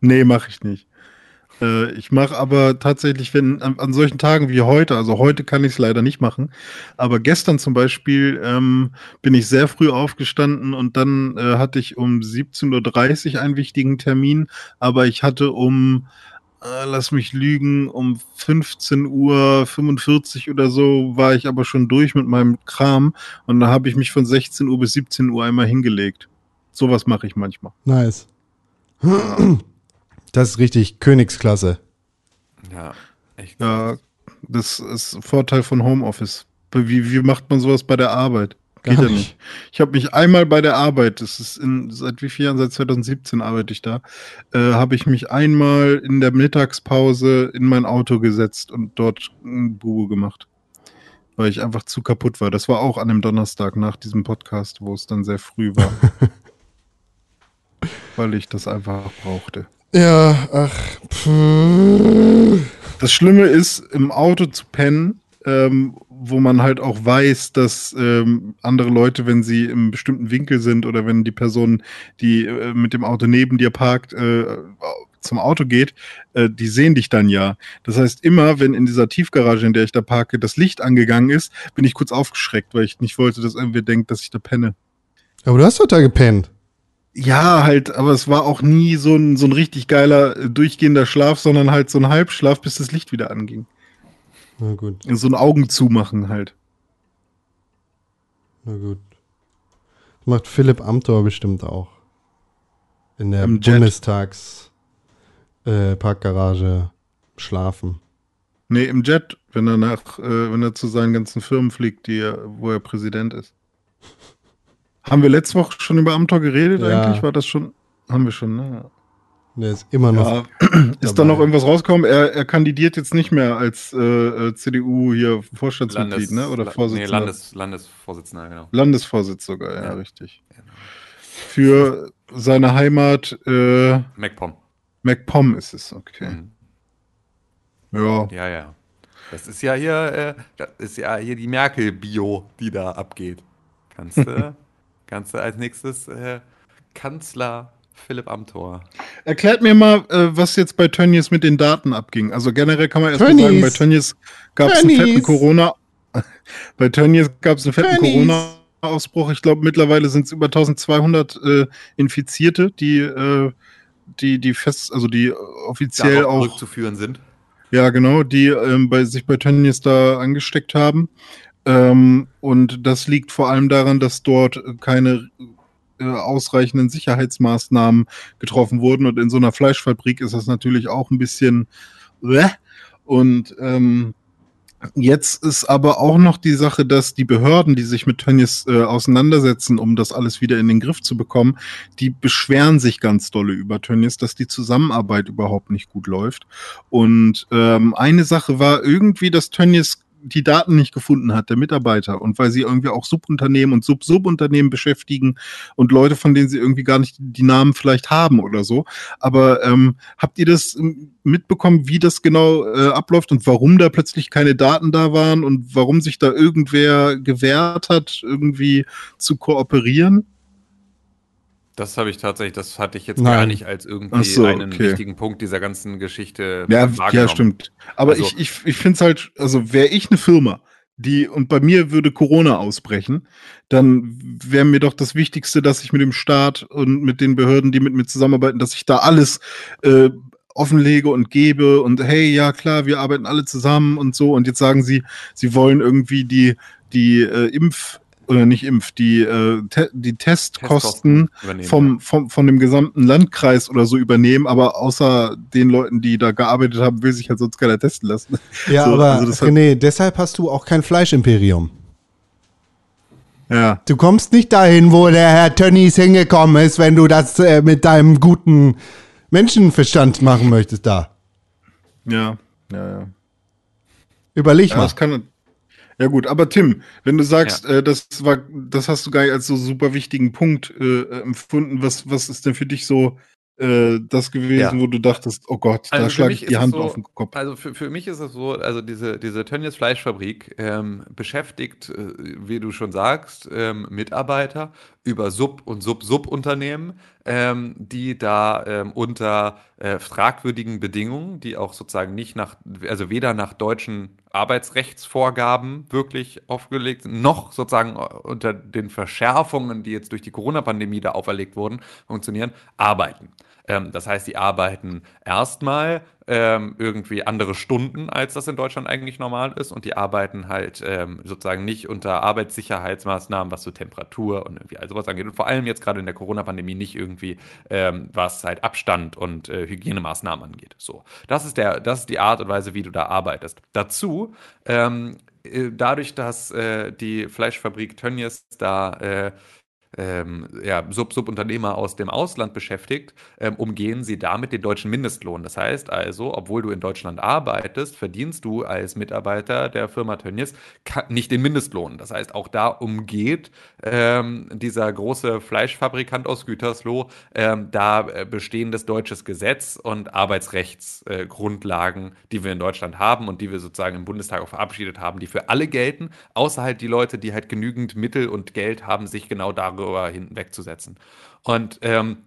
Nee, mache ich nicht. Äh, ich mache aber tatsächlich, wenn an, an solchen Tagen wie heute, also heute kann ich es leider nicht machen, aber gestern zum Beispiel ähm, bin ich sehr früh aufgestanden und dann äh, hatte ich um 17.30 Uhr einen wichtigen Termin, aber ich hatte um, äh, lass mich lügen, um 15.45 Uhr oder so war ich aber schon durch mit meinem Kram und da habe ich mich von 16 Uhr bis 17 Uhr einmal hingelegt. Sowas mache ich manchmal. Nice. Das ist richtig Königsklasse. Ja, echt. Ja, das ist Vorteil von Homeoffice. Wie, wie macht man sowas bei der Arbeit? Gar Geht ja nicht. nicht. Ich habe mich einmal bei der Arbeit, das ist in, seit wie vielen Jahren? Seit 2017 arbeite ich da, äh, habe ich mich einmal in der Mittagspause in mein Auto gesetzt und dort ein Bubu gemacht. Weil ich einfach zu kaputt war. Das war auch an dem Donnerstag nach diesem Podcast, wo es dann sehr früh war. Weil ich das einfach brauchte. Ja, ach. Pff. Das Schlimme ist, im Auto zu pennen, ähm, wo man halt auch weiß, dass ähm, andere Leute, wenn sie im bestimmten Winkel sind oder wenn die Person, die äh, mit dem Auto neben dir parkt, äh, zum Auto geht, äh, die sehen dich dann ja. Das heißt, immer, wenn in dieser Tiefgarage, in der ich da parke, das Licht angegangen ist, bin ich kurz aufgeschreckt, weil ich nicht wollte, dass irgendwer denkt, dass ich da penne. Aber du hast doch da gepennt. Ja, halt, aber es war auch nie so ein, so ein richtig geiler, äh, durchgehender Schlaf, sondern halt so ein Halbschlaf, bis das Licht wieder anging. Na gut, So ein Augen zumachen halt. na gut. Das macht Philipp Amthor bestimmt auch. In der Im. Bundestags äh, Parkgarage schlafen. Nee, im Jet, wenn er nach, äh, wenn er zu seinen ganzen Firmen fliegt, die er, wo er Präsident ist. Haben wir letzte Woche schon über Amtor geredet Ja. eigentlich? War das schon? Haben wir schon, ne? Der ist immer noch. Ja. Ist da noch irgendwas rausgekommen? Er, er kandidiert jetzt nicht mehr als äh, äh, CDU hier Vorstandsmitglied, ne? Oder La- Vorsitzender? Nee, Landes, Landesvorsitzender, genau. Landesvorsitz sogar, ja, Ja. richtig. Für seine Heimat äh, MacPom. MacPom ist es, okay. Mhm. Ja. Ja, ja. Das ist ja hier, äh, das ist ja hier die Merkel-Bio, die da abgeht. Kannst du, Kannst du als nächstes äh, Kanzler Philipp Amthor. Erklärt mir mal, äh, was jetzt bei Tönnies mit den Daten abging. Also generell kann man erst mal sagen, bei Tönnies. Gab es einen fetten Corona. Bei Tönnies gab es einen fetten Tönnies. Corona-Ausbruch. Ich glaube, mittlerweile sind es über 1200 äh, Infizierte, die, äh, die, die fest, also die offiziell Darauf auch zurückzuführen sind. Ja, genau, die ähm, bei, sich bei Tönnies da angesteckt haben. Ähm, und das liegt vor allem daran, dass dort äh, keine äh, ausreichenden Sicherheitsmaßnahmen getroffen wurden. Und in so einer Fleischfabrik ist das natürlich auch ein bisschen. Bäh. Und ähm, jetzt ist aber auch noch die Sache, dass die Behörden, die sich mit Tönnies äh, auseinandersetzen, um das alles wieder in den Griff zu bekommen, die beschweren sich ganz dolle über Tönnies, dass die Zusammenarbeit überhaupt nicht gut läuft. Und ähm, eine Sache war irgendwie, dass Tönnies die Daten nicht gefunden hat, der Mitarbeiter. Und weil sie irgendwie auch Subunternehmen und Sub-Subunternehmen beschäftigen und Leute, von denen sie irgendwie gar nicht die Namen vielleicht haben oder so. Aber ähm, habt ihr das ähm, mitbekommen, wie das genau äh, abläuft und warum da plötzlich keine Daten da waren und warum sich da irgendwer gewehrt hat, irgendwie zu kooperieren? Das habe ich tatsächlich, das hatte ich jetzt Nein. gar nicht als irgendwie so, einen okay. wichtigen Punkt dieser ganzen Geschichte Ja, ja stimmt. Aber Also- ich, ich, ich finde es halt, also wäre ich eine Firma, die und bei mir würde Corona ausbrechen, dann wäre mir doch das Wichtigste, dass ich mit dem Staat und mit den Behörden, die mit mir zusammenarbeiten, dass ich da alles äh, offenlege und gebe und hey, ja klar, wir arbeiten alle zusammen und so. Und jetzt sagen sie, sie wollen irgendwie die, die äh, Impf- oder nicht Impf, die, äh, te die Testkosten übernehmen, vom, vom, von dem gesamten Landkreis oder so übernehmen, aber außer den Leuten, die da gearbeitet haben, will sich halt sonst keiner testen lassen. Ja, So, aber also René, deshalb hast du auch kein Fleischimperium. Ja, Du kommst nicht dahin, wo der Herr Tönnies hingekommen ist, wenn du das äh, mit deinem guten Menschenverstand machen möchtest da. ja, ja, ja. Überleg Ja, mal. das kann. Ja gut, aber Tim, wenn du sagst, äh, das war, das hast du gar nicht als so super wichtigen Punkt äh, empfunden, was, was ist denn für dich so äh, das gewesen, Ja. wo du dachtest, oh Gott, Also da schlage ich die Hand so- auf den Kopf. Also für, für mich ist es so, also diese, diese Tönnies Fleischfabrik ähm, beschäftigt, äh, wie du schon sagst, ähm, Mitarbeiter über Sub- und Sub-Subunternehmen, ähm, die da ähm, unter äh, fragwürdigen Bedingungen, die auch sozusagen nicht nach, also weder nach deutschen Arbeitsrechtsvorgaben wirklich aufgelegt noch sozusagen unter den Verschärfungen, die jetzt durch die Corona-Pandemie da auferlegt wurden, funktionieren, arbeiten. Ähm, das heißt, die arbeiten erstmal ähm, irgendwie andere Stunden, als das in Deutschland eigentlich normal ist. Und die arbeiten halt ähm, sozusagen nicht unter Arbeitssicherheitsmaßnahmen, was so Temperatur und irgendwie all sowas angeht. Und vor allem jetzt gerade in der Corona-Pandemie nicht irgendwie, ähm, was halt Abstand und äh, Hygienemaßnahmen angeht. So, das ist, der, das ist die Art und Weise, wie du da arbeitest. Dazu, ähm, äh, dadurch, dass äh, die Fleischfabrik Tönnies da äh, ähm, ja, Sub Subunternehmer aus dem Ausland beschäftigt, ähm, umgehen sie damit den deutschen Mindestlohn. Das heißt also, obwohl du in Deutschland arbeitest, verdienst du als Mitarbeiter der Firma Tönnies nicht den Mindestlohn. Das heißt, auch da umgeht ähm, dieser große Fleischfabrikant aus Gütersloh ähm, da äh, bestehendes deutsches Gesetz und Arbeitsrechtsgrundlagen, äh, die wir in Deutschland haben und die wir sozusagen im Bundestag auch verabschiedet haben, die für alle gelten, außer halt die Leute, die halt genügend Mittel und Geld haben, sich genau darüber hinwegzusetzen. Und ähm,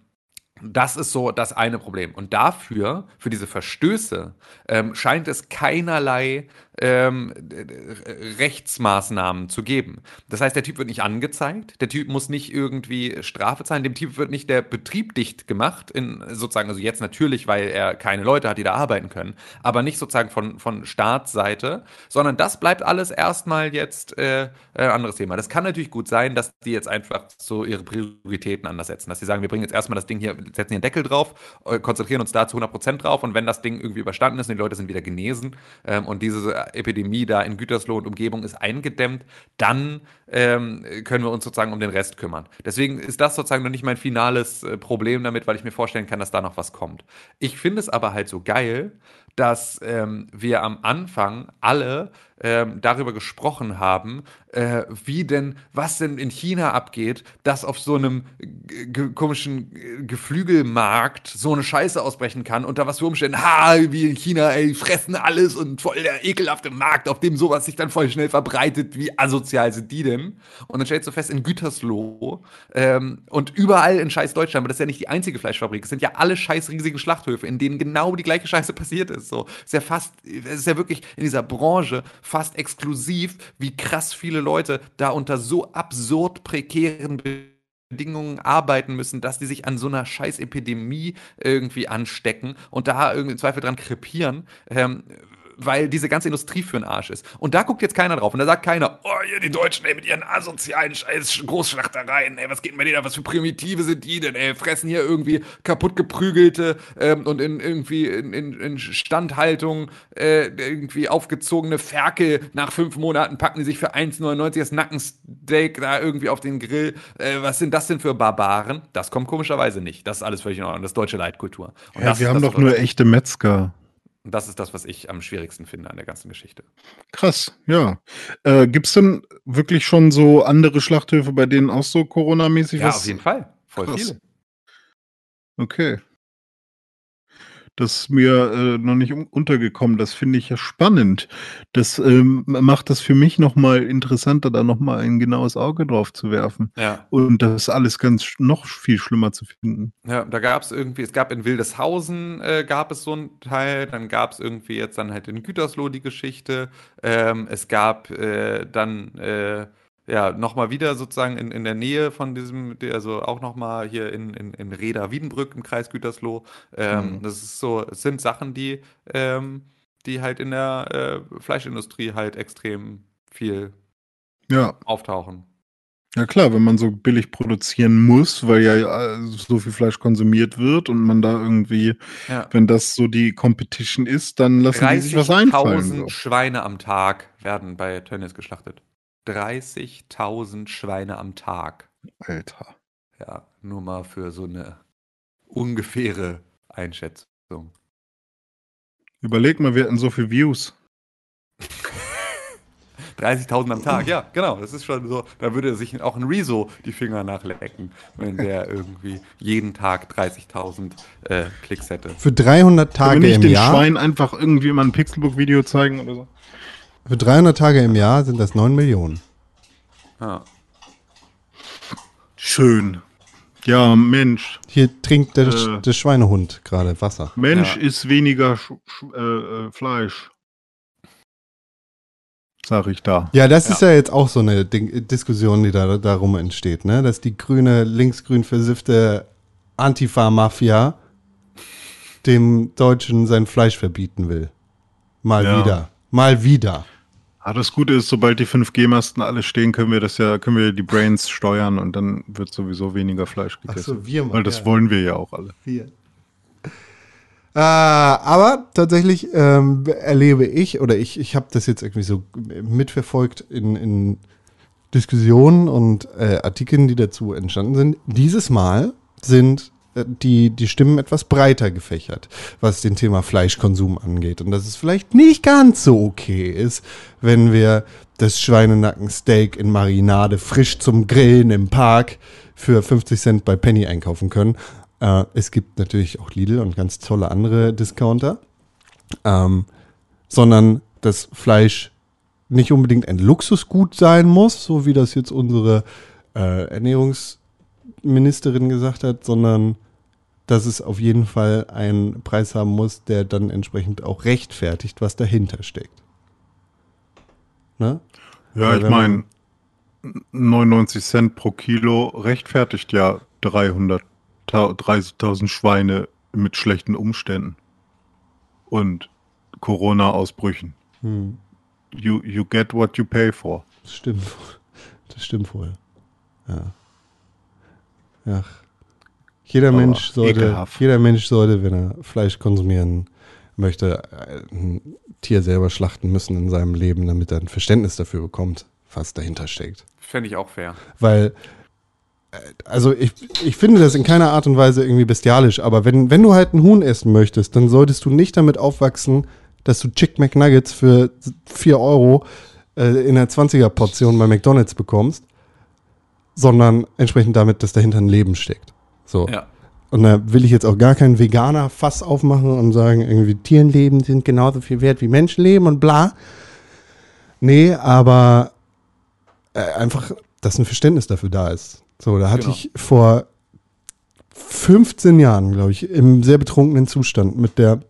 das ist so das eine Problem. Und dafür, für diese Verstöße, ähm, scheint es keinerlei ähm, äh, Rechtsmaßnahmen zu geben. Das heißt, der Typ wird nicht angezeigt, der Typ muss nicht irgendwie Strafe zahlen, dem Typ wird nicht der Betrieb dicht gemacht, in, sozusagen, also jetzt natürlich, weil er keine Leute hat, die da arbeiten können, aber nicht sozusagen von, von Staatsseite, sondern das bleibt alles erstmal jetzt äh, ein anderes Thema. Das kann natürlich gut sein, dass die jetzt einfach so ihre Prioritäten anders setzen, dass sie sagen, wir bringen jetzt erstmal das Ding hier, setzen hier einen Deckel drauf, äh, konzentrieren uns da zu 100% drauf und wenn das Ding irgendwie überstanden ist und die Leute sind wieder genesen ähm, und diese Epidemie da in Gütersloh und Umgebung ist eingedämmt, dann ähm, können wir uns sozusagen um den Rest kümmern. Deswegen ist das sozusagen noch nicht mein finales äh, Problem damit, weil ich mir vorstellen kann, dass da noch was kommt. Ich finde es aber halt so geil, dass ähm, wir am Anfang alle ähm, darüber gesprochen haben, äh, wie denn, was denn in China abgeht, dass auf so einem komischen äh, Geflügelmarkt so eine Scheiße ausbrechen kann, unter was für Umständen, ha, wie in China, ey, fressen alles und voll der ekelhafte Markt, auf dem sowas sich dann voll schnell verbreitet, wie asozial sind die denn? Und dann stellst du fest, in Gütersloh ähm, und überall in scheiß Deutschland, aber das ist ja nicht die einzige Fleischfabrik, es sind ja alle scheiß riesigen Schlachthöfe, in denen genau die gleiche Scheiße passiert ist. So, ist ja fast, es ist ja wirklich in dieser Branche fast exklusiv, wie krass viele Leute da unter so absurd prekären Bedingungen arbeiten müssen, dass die sich an so einer scheiß Epidemie irgendwie anstecken und da irgendwie im Zweifel dran krepieren. Ähm, weil diese ganze Industrie für den Arsch ist. Und da guckt jetzt keiner drauf. Und da sagt keiner, oh, hier die Deutschen, ey, mit ihren asozialen Scheiß Großschlachtereien, ey, was geht denn bei denen da, was für Primitive sind die denn, ey, fressen hier irgendwie kaputt geprügelte ähm, und in irgendwie in, in, in Standhaltung äh, irgendwie aufgezogene Ferkel. Nach fünf Monaten packen die sich für 1,99 das Nackensteak da irgendwie auf den Grill. Äh, was sind das denn für Barbaren? Das kommt komischerweise nicht. Das ist alles völlig in Ordnung. Das ist deutsche Leitkultur. Und ja, wir haben doch nur echte Metzger. Und das ist das, was ich am schwierigsten finde an der ganzen Geschichte. Krass, ja. Äh, Gibt es denn wirklich schon so andere Schlachthöfe, bei denen auch so Corona-mäßig ja, was? Ja, auf jeden Fall. Voll Krass. viele. Okay. Das ist mir äh, noch nicht untergekommen. Das finde ich ja spannend. Das ähm, macht das für mich nochmal interessanter, da nochmal ein genaues Auge drauf zu werfen. Ja. Und das alles ganz noch viel schlimmer zu finden. Ja, da gab es irgendwie, es gab in Wildeshausen äh, gab es so einen Teil, dann gab es irgendwie jetzt dann halt in Gütersloh die Geschichte. Ähm, es gab äh, dann äh, ja, nochmal wieder sozusagen in, in der Nähe von diesem, also auch nochmal hier in, in, in Reda-Wiedenbrück im Kreis Gütersloh. Ähm, mhm. Das ist so, es sind Sachen, die, ähm, die halt in der äh, Fleischindustrie halt extrem viel ja. auftauchen. Ja klar, wenn man so billig produzieren muss, weil ja so viel Fleisch konsumiert wird und man da irgendwie, ja. wenn das so die Competition ist, dann lassen die sich was einfallen. 30.000 so. Schweine am Tag werden bei Tönnies geschlachtet. 30.000 Schweine am Tag. Alter. Ja, nur mal für so eine ungefähre Einschätzung. Überleg mal, wir hatten so viel Views. 30.000 am Tag, ja, genau. Das ist schon so. Da würde sich auch ein Rezo die Finger nachlecken, wenn der irgendwie jeden Tag 30.000 äh, Klicks hätte. Für 300 Tage Können wir nicht im den Jahr. Schwein einfach irgendwie mal ein Pixelbook-Video zeigen oder so? Für 300 Tage im Jahr sind das 9 Millionen. Ja. Schön. Ja, Mensch. Hier trinkt der, äh, der Schweinehund gerade Wasser. Mensch ja. isst weniger Sch Sch äh, äh, Fleisch. Sag ich da. Ja, das ja. ist ja jetzt auch so eine Ding Diskussion, die da darum entsteht, ne? Dass die grüne, linksgrün versiffte Antifa-Mafia dem Deutschen sein Fleisch verbieten will. Mal ja. wieder. Mal wieder. Ah, das Gute ist, sobald die 5G-Masten alle stehen, können wir das ja, können wir die Brains steuern und dann wird sowieso weniger Fleisch gegessen. Ach so, wir mal, Weil das ja. wollen wir ja auch alle. Wir. Äh, aber tatsächlich ähm, erlebe ich, oder ich, ich habe das jetzt irgendwie so mitverfolgt in, in Diskussionen und äh, Artikeln, die dazu entstanden sind. Dieses Mal sind die, die Stimmen etwas breiter gefächert, was den Thema Fleischkonsum angeht. Und dass es vielleicht nicht ganz so okay ist, wenn wir das Schweinenackensteak in Marinade frisch zum Grillen im Park für 50 Cent bei Penny einkaufen können. Äh, es gibt natürlich auch Lidl und ganz tolle andere Discounter. Ähm, sondern das Fleisch nicht unbedingt ein Luxusgut sein muss, so wie das jetzt unsere äh, Ernährungs- gesagt hat, sondern dass es auf jeden Fall einen Preis haben muss, der dann entsprechend auch rechtfertigt, was dahinter steckt. Ne? Ja, ich meine, 99 Cent pro Kilo rechtfertigt ja 330.000 Schweine mit schlechten Umständen und Corona-Ausbrüchen. Hm. You, you get what you pay for. Das stimmt. Das stimmt wohl. Ja. Ach. Jeder oh, Mensch sollte, jeder Mensch sollte, wenn er Fleisch konsumieren möchte, ein Tier selber schlachten müssen in seinem Leben, damit er ein Verständnis dafür bekommt, was dahinter steckt. Fände ich auch fair. Weil, äh, also ich, ich finde das in keiner Art und Weise irgendwie bestialisch, aber wenn, wenn du halt ein Huhn essen möchtest, dann solltest du nicht damit aufwachsen, dass du Chick McNuggets für 4 Euro äh, in der 20er-Portion bei McDonalds bekommst, sondern entsprechend damit, dass dahinter ein Leben steckt. So. Ja. Und da will ich jetzt auch gar keinen Veganer Fass aufmachen und sagen, irgendwie Tierenleben sind genauso viel wert wie Menschenleben und bla. Nee, aber äh, einfach, dass ein Verständnis dafür da ist. So, da hatte Genau. ich vor 15 Jahren, glaube ich, im sehr betrunkenen Zustand mit der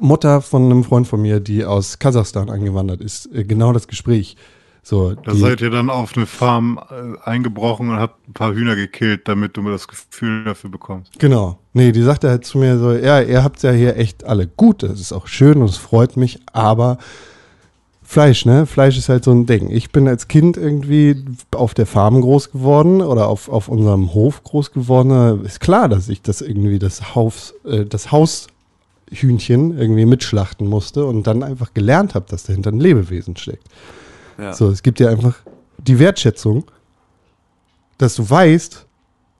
Mutter von einem Freund von mir, die aus Kasachstan eingewandert ist, äh, genau das Gespräch. So, Da seid ihr dann auf eine Farm äh, eingebrochen und habt ein paar Hühner gekillt, damit du mir das Gefühl dafür bekommst. Genau. Nee, die sagte halt zu mir so, ja, ihr habt's ja hier echt alle gut, das ist auch schön und es freut mich, aber Fleisch, ne? Fleisch ist halt so ein Ding. Ich bin als Kind irgendwie auf der Farm groß geworden oder auf, auf unserem Hof groß geworden. Ist klar, dass ich das irgendwie das Haus, äh, das Haushühnchen irgendwie mitschlachten musste und dann einfach gelernt habe, dass dahinter ein Lebewesen steckt. Ja. So, es gibt ja einfach die Wertschätzung, dass du weißt,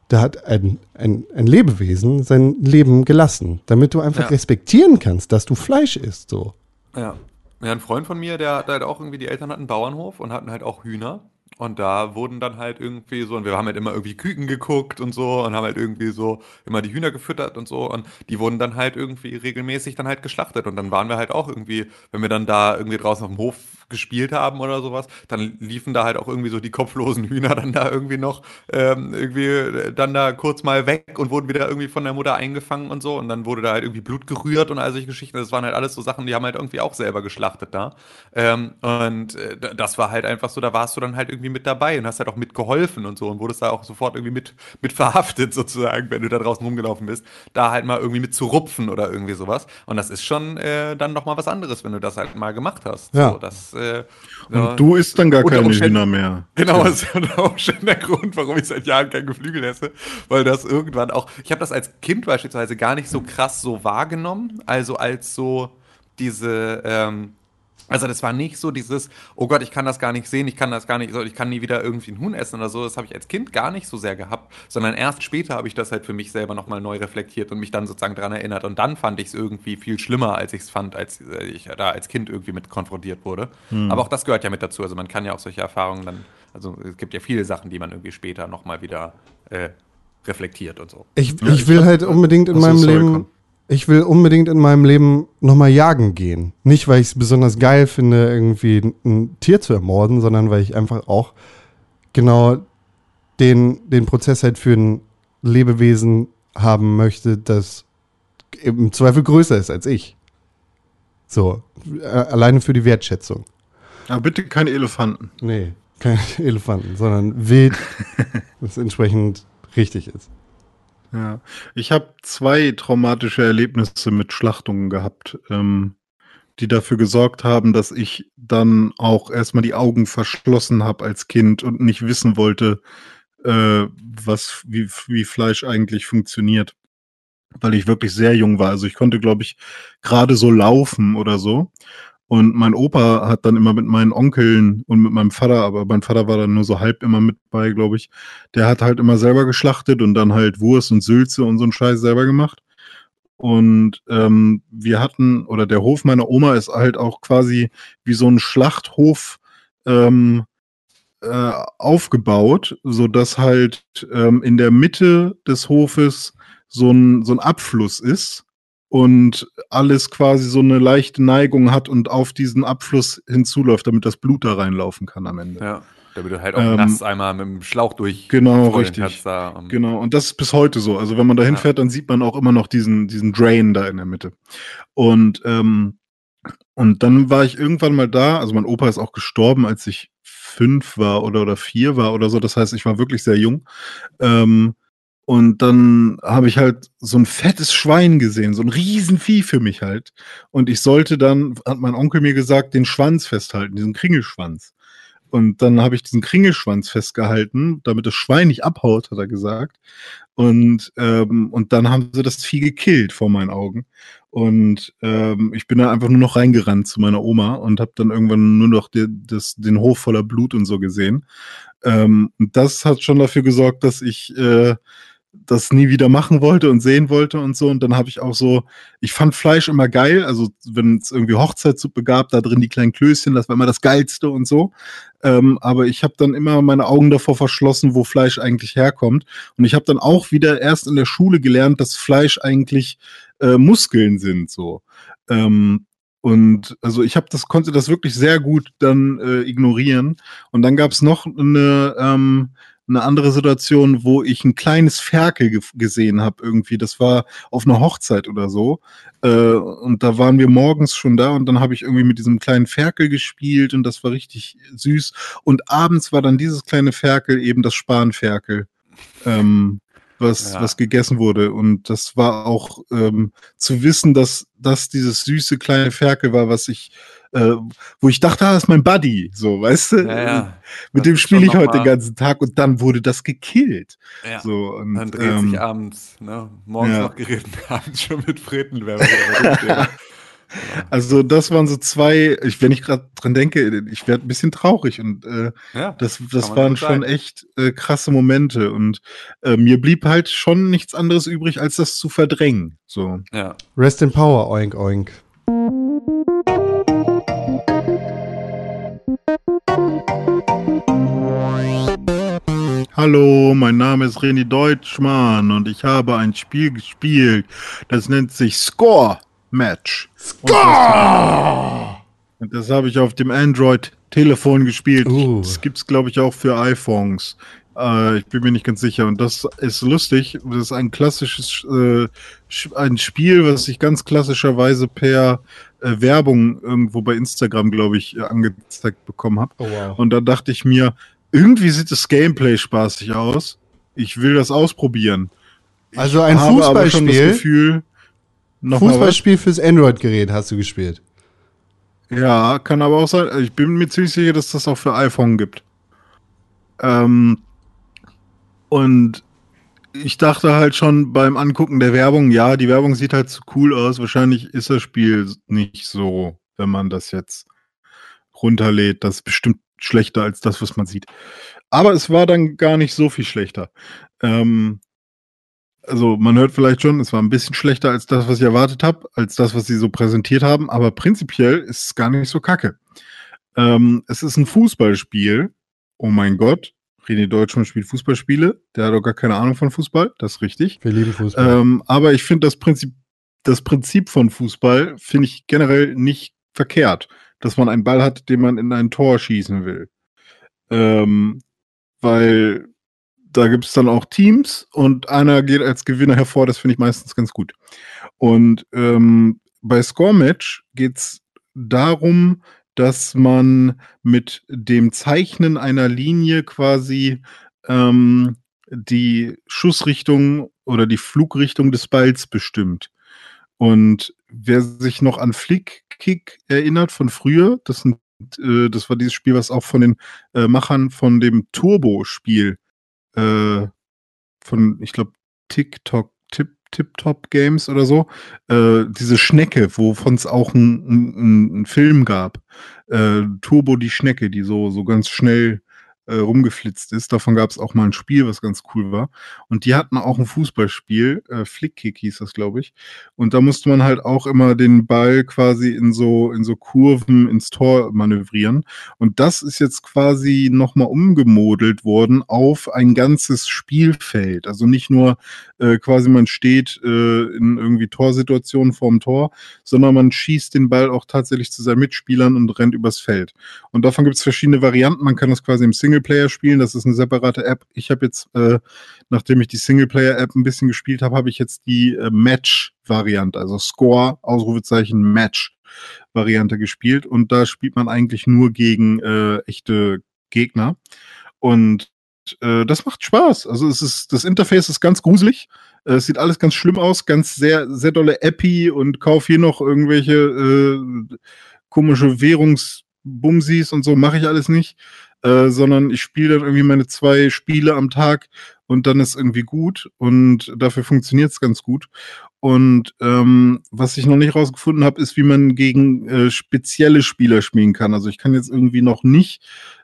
da hat ein, ein, ein Lebewesen sein Leben gelassen, damit du einfach Ja. respektieren kannst, dass du Fleisch isst. So. Ja. Ja, ein Freund von mir, der hat halt auch irgendwie, die Eltern hatten einen Bauernhof und hatten halt auch Hühner. Und da wurden dann halt irgendwie so, und wir haben halt immer irgendwie Küken geguckt und so und haben halt irgendwie so immer die Hühner gefüttert und so. Und die wurden dann halt irgendwie regelmäßig dann halt geschlachtet. Und dann waren wir halt auch irgendwie, wenn wir dann da irgendwie draußen auf dem Hof gespielt haben oder sowas, dann liefen da halt auch irgendwie so die kopflosen Hühner dann da irgendwie noch ähm, irgendwie äh, dann da kurz mal weg und wurden wieder irgendwie von der Mutter eingefangen und so. Und dann wurde da halt irgendwie Blut gerührt und all solche Geschichten. Das waren halt alles so Sachen, die haben halt irgendwie auch selber geschlachtet da. Ähm, und äh, das war halt einfach so, da warst du dann halt irgendwie mit dabei und hast halt auch mitgeholfen und so und wurdest da auch sofort irgendwie mit, mit verhaftet sozusagen, wenn du da draußen rumgelaufen bist, da halt mal irgendwie mit zu rupfen oder irgendwie sowas. Und das ist schon äh, dann nochmal was anderes, wenn du das halt mal gemacht hast. Ja. So, das, äh, Und ja. du isst dann gar Unter keine Umständen- Hühner mehr. Genau, das ist ja auch schon der Grund, warum ich seit Jahren kein Geflügel esse, weil das irgendwann auch, ich habe das als Kind beispielsweise gar nicht so krass so wahrgenommen, also als so diese, ähm, also das war nicht so dieses, oh Gott, ich kann das gar nicht sehen, ich kann das gar nicht, so, ich kann nie wieder irgendwie ein Huhn essen oder so, das habe ich als Kind gar nicht so sehr gehabt, sondern erst später habe ich das halt für mich selber nochmal neu reflektiert und mich dann sozusagen daran erinnert und dann fand ich es irgendwie viel schlimmer, als ich es fand, als äh, ich da als Kind irgendwie mit konfrontiert wurde. Aber auch das gehört ja mit dazu, also man kann ja auch solche Erfahrungen dann, also es gibt ja viele Sachen, die man irgendwie später nochmal wieder äh, reflektiert und so. Ich, Ja, ich ich will hab- halt unbedingt in meinem Leben, komm. Ich will unbedingt in meinem Leben nochmal jagen gehen. Nicht, weil ich es besonders geil finde, irgendwie ein Tier zu ermorden, sondern weil ich einfach auch genau den, den Prozess halt für ein Lebewesen haben möchte, das im Zweifel größer ist als ich. So, alleine für die Wertschätzung. Aber bitte keine Elefanten. Nee, keine Elefanten, sondern wild, was entsprechend richtig ist. Ja, ich habe zwei traumatische Erlebnisse mit Schlachtungen gehabt, ähm, die dafür gesorgt haben, dass ich dann auch erstmal die Augen verschlossen habe als Kind und nicht wissen wollte, äh, was, wie, wie Fleisch eigentlich funktioniert. Weil ich wirklich sehr jung war. Also ich konnte, glaube ich, gerade so laufen oder so. Und mein Opa hat dann immer mit meinen Onkeln und mit meinem Vater, aber mein Vater war dann nur so halb immer mit bei, glaube ich. Der hat halt immer selber geschlachtet und dann halt Wurst und Sülze und so einen Scheiß selber gemacht. Und ähm, wir hatten, oder der Hof meiner Oma ist halt auch quasi wie so ein Schlachthof ähm, äh, aufgebaut, so dass halt ähm, in der Mitte des Hofes so ein, so ein Abfluss ist und alles quasi so eine leichte Neigung hat und auf diesen Abfluss hinzuläuft, damit das Blut da reinlaufen kann am Ende. Ja. Damit du halt auch Ähm, nass einmal mit dem Schlauch durch genau, richtig. da. um- Genau, und das ist bis heute so. Also wenn man da Ja. hinfährt, dann sieht man auch immer noch diesen, diesen Drain da in der Mitte. Und, ähm, und dann war ich irgendwann mal da, also mein Opa ist auch gestorben, als ich fünf war oder, oder vier war oder so. Das heißt, ich war wirklich sehr jung. Ähm, und dann habe ich halt so ein fettes Schwein gesehen, so ein Riesenvieh für mich halt. Und ich sollte dann, hat mein Onkel mir gesagt, den Schwanz festhalten, diesen Kringelschwanz. Und dann habe ich diesen Kringelschwanz festgehalten, damit das Schwein nicht abhaut, hat er gesagt. Und, ähm, und dann haben sie das Vieh gekillt vor meinen Augen. Und ähm, ich bin da einfach nur noch reingerannt zu meiner Oma und habe dann irgendwann nur noch de, das, den Hof voller Blut und so gesehen. Ähm, und das hat schon dafür gesorgt, dass ich äh, das nie wieder machen wollte und sehen wollte und so. Und dann habe ich auch so, ich fand Fleisch immer geil. Also wenn es irgendwie Hochzeitssuppe gab, da drin die kleinen Klößchen, das war immer das Geilste und so. Ähm, aber ich habe dann immer meine Augen davor verschlossen, wo Fleisch eigentlich herkommt. Und ich habe dann auch wieder erst in der Schule gelernt, dass Fleisch eigentlich äh, Muskeln sind. So. Ähm, und also ich habe das, konnte das wirklich sehr gut dann äh, ignorieren. Und dann gab es noch eine, ähm, eine andere Situation, wo ich ein kleines Ferkel ge gesehen habe irgendwie. Das war auf einer Hochzeit oder so. Äh, und da waren wir morgens schon da und dann habe ich irgendwie mit diesem kleinen Ferkel gespielt und das war richtig süß. Und abends war dann dieses kleine Ferkel eben das Spanferkel. Ähm, was, ja. was gegessen wurde. Und das war auch ähm, zu wissen, dass das dieses süße kleine Ferkel war, was ich äh, wo ich dachte, ah, das ist mein Buddy, so, weißt du? Ja, ja. Mit das dem spiele ich heute den ganzen Tag und dann wurde das gekillt. Ja. So, und, dann dreht ähm, sich abends, ne? morgens noch geritten, abends schon mit Fritten. Also das waren so zwei, ich, wenn ich gerade dran denke, ich werde ein bisschen traurig und äh, ja, das, das waren schon echt äh, krasse Momente und äh, mir blieb halt schon nichts anderes übrig, als das zu verdrängen. So. Ja. Rest in Power, oink oink. Hallo, mein Name ist René Deutschmann und ich habe ein Spiel gespielt, das nennt sich Score Match. Score! Und das, habe ich auf dem Android-Telefon gespielt. Uh. Das gibt es, glaube ich, auch für iPhones. Äh, ich bin mir nicht ganz sicher. Und das ist lustig. Das ist ein klassisches äh, ein Spiel, was ich ganz klassischerweise per äh, Werbung irgendwo bei Instagram, glaube ich, angezeigt bekommen habe. Oh, wow. Und da dachte ich mir, irgendwie sieht das Gameplay spaßig aus. Ich will das ausprobieren. Also ein Fußballspiel. Fußballspiel fürs Android-Gerät hast du gespielt. Ja, kann aber auch sein. Ich bin mir ziemlich sicher, dass das auch für iPhone gibt. Ähm, und ich dachte halt schon beim Angucken der Werbung, ja, die Werbung sieht halt zu cool aus. Wahrscheinlich ist das Spiel nicht so, wenn man das jetzt runterlädt. Das ist bestimmt schlechter als das, was man sieht. Aber es war dann gar nicht so viel schlechter. Ähm, also man hört vielleicht schon, es war ein bisschen schlechter als das, was ich erwartet habe, als das, was sie so präsentiert haben, aber prinzipiell ist es gar nicht so kacke. Ähm, es ist ein Fußballspiel. Oh mein Gott, René Deutschmann spielt Fußballspiele. Der hat doch gar keine Ahnung von Fußball, das ist richtig. Wir lieben Fußball. Ähm, aber ich finde das Prinzip, das Prinzip von Fußball finde ich generell nicht verkehrt dass man einen Ball hat, den man in ein Tor schießen will. Ähm, weil da gibt es dann auch Teams und einer geht als Gewinner hervor, das finde ich meistens ganz gut. Und ähm, bei Score Match geht es darum, dass man mit dem Zeichnen einer Linie quasi ähm, die Schussrichtung oder die Flugrichtung des Balls bestimmt. Und wer sich noch an Flick-Kick erinnert von früher, das, sind, äh, das war dieses Spiel, was auch von den äh, Machern von dem Turbo-Spiel äh, von, ich glaube, TikTok, Tip, Tip-Top Games oder so, äh, diese Schnecke, wovon es auch einen Film gab. Äh, Turbo die Schnecke, die so, so ganz schnell äh, rumgeflitzt ist. Davon gab es auch mal ein Spiel, was ganz cool war. Und die hatten auch ein Fußballspiel, äh, Flickkick hieß das, glaube ich. Und da musste man halt auch immer den Ball quasi in so, in so Kurven ins Tor manövrieren. Und das ist jetzt quasi nochmal umgemodelt worden auf ein ganzes Spielfeld. Also nicht nur äh, quasi man steht äh, in irgendwie Torsituationen vorm Tor, sondern man schießt den Ball auch tatsächlich zu seinen Mitspielern und rennt übers Feld. Und davon gibt es verschiedene Varianten. Man kann das quasi im Single Singleplayer spielen. Das ist eine separate App. Ich habe jetzt, äh, nachdem ich die Singleplayer-App ein bisschen gespielt habe, habe ich jetzt die äh, Match-Variante, also Score, Ausrufezeichen, Match-Variante gespielt. Und da spielt man eigentlich nur gegen äh, echte Gegner. Und äh, das macht Spaß. Also es ist, das Interface ist ganz gruselig. Äh, es sieht alles ganz schlimm aus, ganz sehr, sehr dolle Appy und kauf hier noch irgendwelche äh, komische Währungsbumsis und so, mache ich alles nicht. Äh, sondern ich spiele dann irgendwie meine zwei Spiele am Tag und dann ist irgendwie gut und dafür funktioniert es ganz gut. Und ähm, was ich noch nicht rausgefunden habe, ist, wie man gegen äh, spezielle Spieler spielen kann. Also ich kann jetzt irgendwie noch nicht,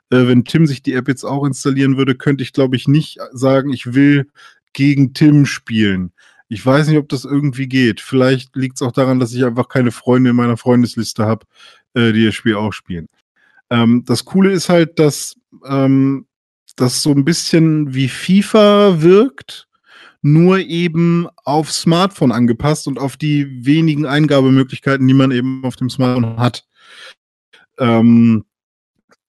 äh, wenn Tim sich die App jetzt auch installieren würde, könnte ich, glaube ich, nicht sagen, ich will gegen Tim spielen. Ich weiß nicht, ob das irgendwie geht. Vielleicht liegt es auch daran, dass ich einfach keine Freunde in meiner Freundesliste habe, äh, die das Spiel auch spielen. Ähm, das Coole ist halt, dass ähm, das so ein bisschen wie FIFA wirkt, nur eben auf Smartphone angepasst und auf die wenigen Eingabemöglichkeiten, die man eben auf dem Smartphone hat. Ähm,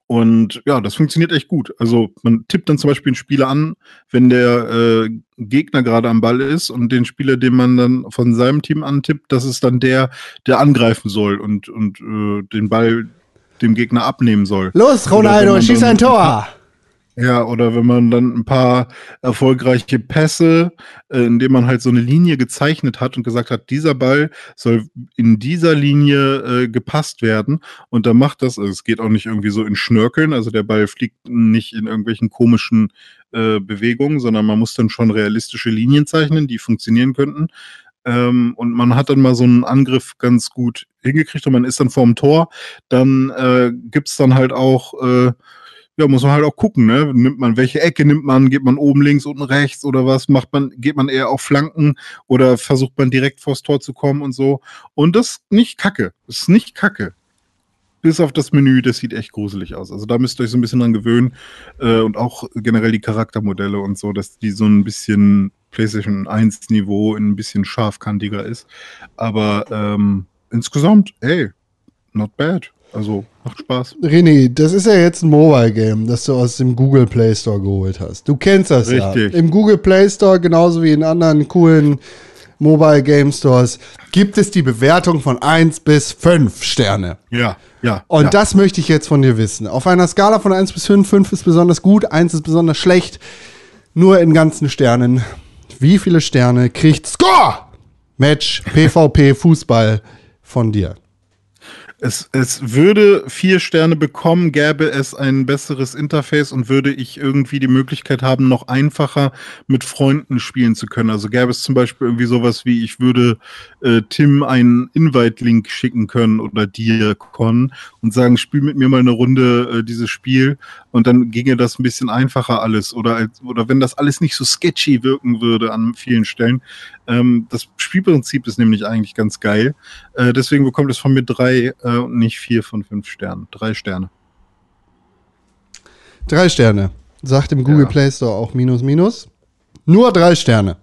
und ja, das funktioniert echt gut. Also man tippt dann zum Beispiel einen Spieler an, wenn der äh, Gegner gerade am Ball ist und den Spieler, den man dann von seinem Team antippt, das ist dann der, der angreifen soll und, und äh, den Ball dem Gegner abnehmen soll. Los, Ronaldo, schieß ein Tor! Ja, oder wenn man dann ein paar erfolgreiche Pässe, äh, indem man halt so eine Linie gezeichnet hat und gesagt hat, dieser Ball soll in dieser Linie äh, gepasst werden. Und dann macht das, also es geht auch nicht irgendwie so in Schnörkeln, also der Ball fliegt nicht in irgendwelchen komischen äh, Bewegungen, sondern man muss dann schon realistische Linien zeichnen, die funktionieren könnten. Ähm, und man hat dann mal so einen Angriff ganz gut hingekriegt und man ist dann vorm Tor. Dann äh, gibt's dann halt auch äh, ja, muss man halt auch gucken, ne? Nimmt man, welche Ecke nimmt man? Geht man oben links, unten rechts oder was? Macht man, geht man eher auf Flanken oder versucht man direkt vors Tor zu kommen und so? Und das nicht kacke. Das ist nicht kacke. Bis auf das Menü, das sieht echt gruselig aus. Also da müsst ihr euch so ein bisschen dran gewöhnen. Äh, und auch generell die Charaktermodelle und so, dass die so ein bisschen PlayStation 1 Niveau ein bisschen scharfkantiger ist. Aber ähm, insgesamt, ey, not bad. Also macht Spaß. René, das ist ja jetzt ein Mobile Game, das du aus dem Google Play Store geholt hast. Du kennst das Richtig. ja. Im Google Play Store, genauso wie in anderen coolen Mobile Game Stores, gibt es die Bewertung von 1 bis 5 Sterne. Ja, ja. Und ja. das möchte ich jetzt von dir wissen. Auf einer Skala von 1 bis 5, 5 ist besonders gut, 1 ist besonders schlecht. Nur in ganzen Sternen. Wie viele Sterne kriegt Score? Match, PvP, Fußball von dir? Es, es würde vier Sterne bekommen, gäbe es ein besseres Interface und würde ich irgendwie die Möglichkeit haben, noch einfacher mit Freunden spielen zu können. Also gäbe es zum Beispiel irgendwie sowas wie, ich würde äh, Tim einen Invite-Link schicken können oder dir, Con, und sagen, spiel mit mir mal eine Runde äh, dieses Spiel und dann ginge das ein bisschen einfacher alles. Oder, als, oder wenn das alles nicht so sketchy wirken würde an vielen Stellen. Ähm, das Spielprinzip ist nämlich eigentlich ganz geil. Äh, deswegen bekommt es von mir drei äh, und nicht vier von fünf Sternen. Drei Sterne. Drei Sterne. Sagt im Google Ja. Play Store auch minus minus. Nur drei Sterne.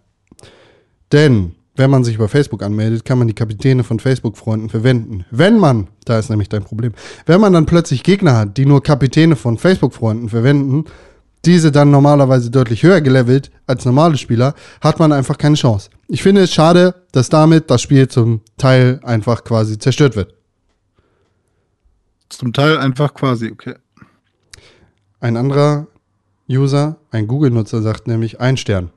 Denn wenn man sich über Facebook anmeldet, kann man die Kapitäne von Facebook-Freunden verwenden. Wenn man, da ist nämlich dein Problem, wenn man dann plötzlich Gegner hat, die nur Kapitäne von Facebook-Freunden verwenden, diese dann normalerweise deutlich höher gelevelt als normale Spieler, hat man einfach keine Chance. Ich finde es schade, dass damit das Spiel zum Teil einfach quasi zerstört wird. Zum Teil einfach quasi, okay. Ein anderer User, ein Google-Nutzer, sagt nämlich ein Stern.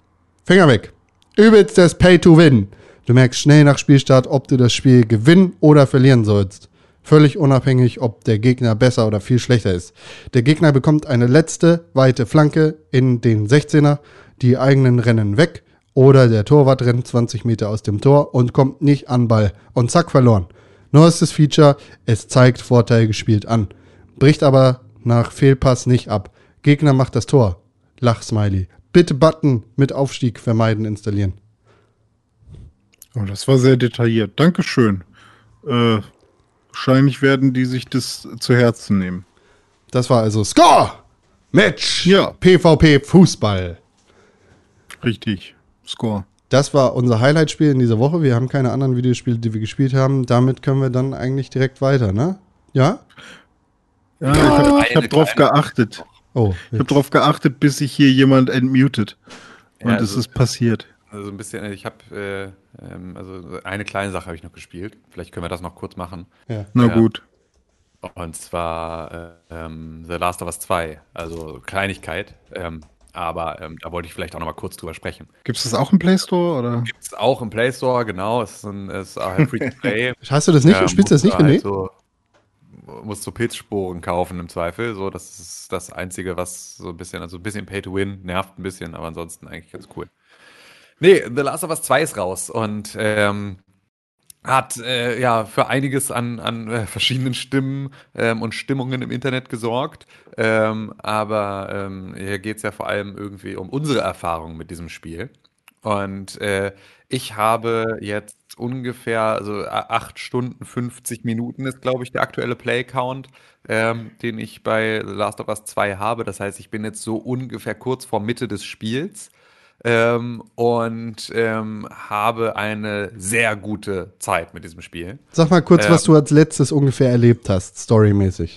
Finger weg. Übelst das Pay to Win. Du merkst schnell nach Spielstart, ob du das Spiel gewinnen oder verlieren sollst. Völlig unabhängig, ob der Gegner besser oder viel schlechter ist. Der Gegner bekommt eine letzte weite Flanke in den 16er, die eigenen rennen weg oder der Torwart rennt 20 Meter aus dem Tor und kommt nicht an Ball und zack verloren. Neuestes Feature, es zeigt Vorteil gespielt an, bricht aber nach Fehlpass nicht ab. Gegner macht das Tor. Lachsmiley. Bitte Button mit Aufstieg vermeiden installieren. Oh, das war sehr detailliert. Dankeschön. Äh, wahrscheinlich werden die sich das zu Herzen nehmen. Das war also Score! Match! Ja. PvP Fußball. Richtig. Score. Das war unser Highlight-Spiel in dieser Woche. Wir haben keine anderen Videospiele, die wir gespielt haben. Damit können wir dann eigentlich direkt weiter, ne? Ja? Ja, ich habe hab drauf geachtet. Oh, Ich habe drauf geachtet, bis sich hier jemand entmutet. Und Ja, es also- ist passiert. Also ein bisschen, ich habe, äh, ähm, also eine kleine Sache habe ich noch gespielt. Vielleicht können wir das noch kurz machen. ja. Na Ja. gut. Und zwar äh, ähm, The Last of Us 2. Also Kleinigkeit. Ähm, aber ähm, da wollte ich vielleicht auch noch mal kurz drüber sprechen. Gibt es das auch im Play Store? Oder? Ist auch im Play Store, genau. Es ist, ein, es ist halt free to play. Hast du das nicht? Ja, Spielst du das nicht, halt so, musst so Pilzsporen kaufen im Zweifel. So, das ist das Einzige, was so ein bisschen, also ein bisschen Pay to Win, nervt ein bisschen, aber ansonsten eigentlich ganz cool. Nee, The Last of Us 2 ist raus und ähm, hat äh, ja für einiges an, an äh, verschiedenen Stimmen ähm, und Stimmungen im Internet gesorgt. Ähm, aber ähm, hier geht es ja vor allem irgendwie um unsere Erfahrung mit diesem Spiel. Und äh, ich habe jetzt ungefähr, also a- 8 Stunden 50 Minuten ist, glaube ich, der aktuelle Play-Count, ähm, den ich bei The Last of Us 2 habe. Das heißt, ich bin jetzt so ungefähr kurz vor Mitte des Spiels ähm, und ähm, habe eine sehr gute Zeit mit diesem Spiel. Sag mal kurz, Ähm. was du als letztes ungefähr erlebt hast, storymäßig.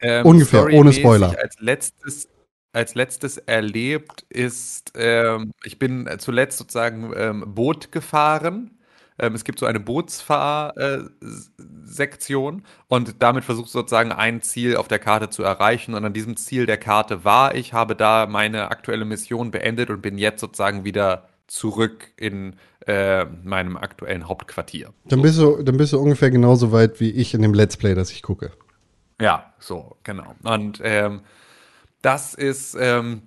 Ähm, Ungefähr, ohne storymäßig Spoiler. Als letztes, als letztes erlebt ist, ähm, ich bin zuletzt sozusagen ähm, Boot gefahren. Ähm, es gibt so eine Bootsfahr-Sektion und damit versuchst du sozusagen ein Ziel auf der Karte zu erreichen. Und an diesem Ziel der Karte war ich, habe da meine aktuelle Mission beendet und bin jetzt sozusagen wieder zurück in äh, meinem aktuellen Hauptquartier. Dann bist, du, dann bist du ungefähr genauso weit wie ich in dem Let's Play, das ich gucke. Ja, so, genau. Und ähm, das ist, ähm,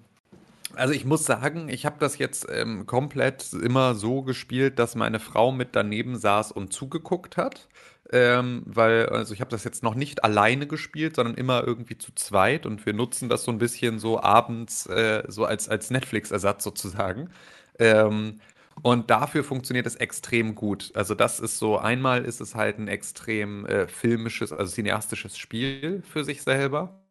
also ich muss sagen, ich habe das jetzt ähm, komplett immer so gespielt, dass meine Frau mit daneben saß und zugeguckt hat. Ähm, weil, also ich habe das jetzt noch nicht alleine gespielt, sondern immer irgendwie zu zweit und wir nutzen das so ein bisschen so abends, äh, so als, als Netflix-Ersatz sozusagen. Ähm, und dafür funktioniert es extrem gut. Also das ist so, einmal ist es halt ein extrem äh, filmisches, also cineastisches Spiel für sich selber.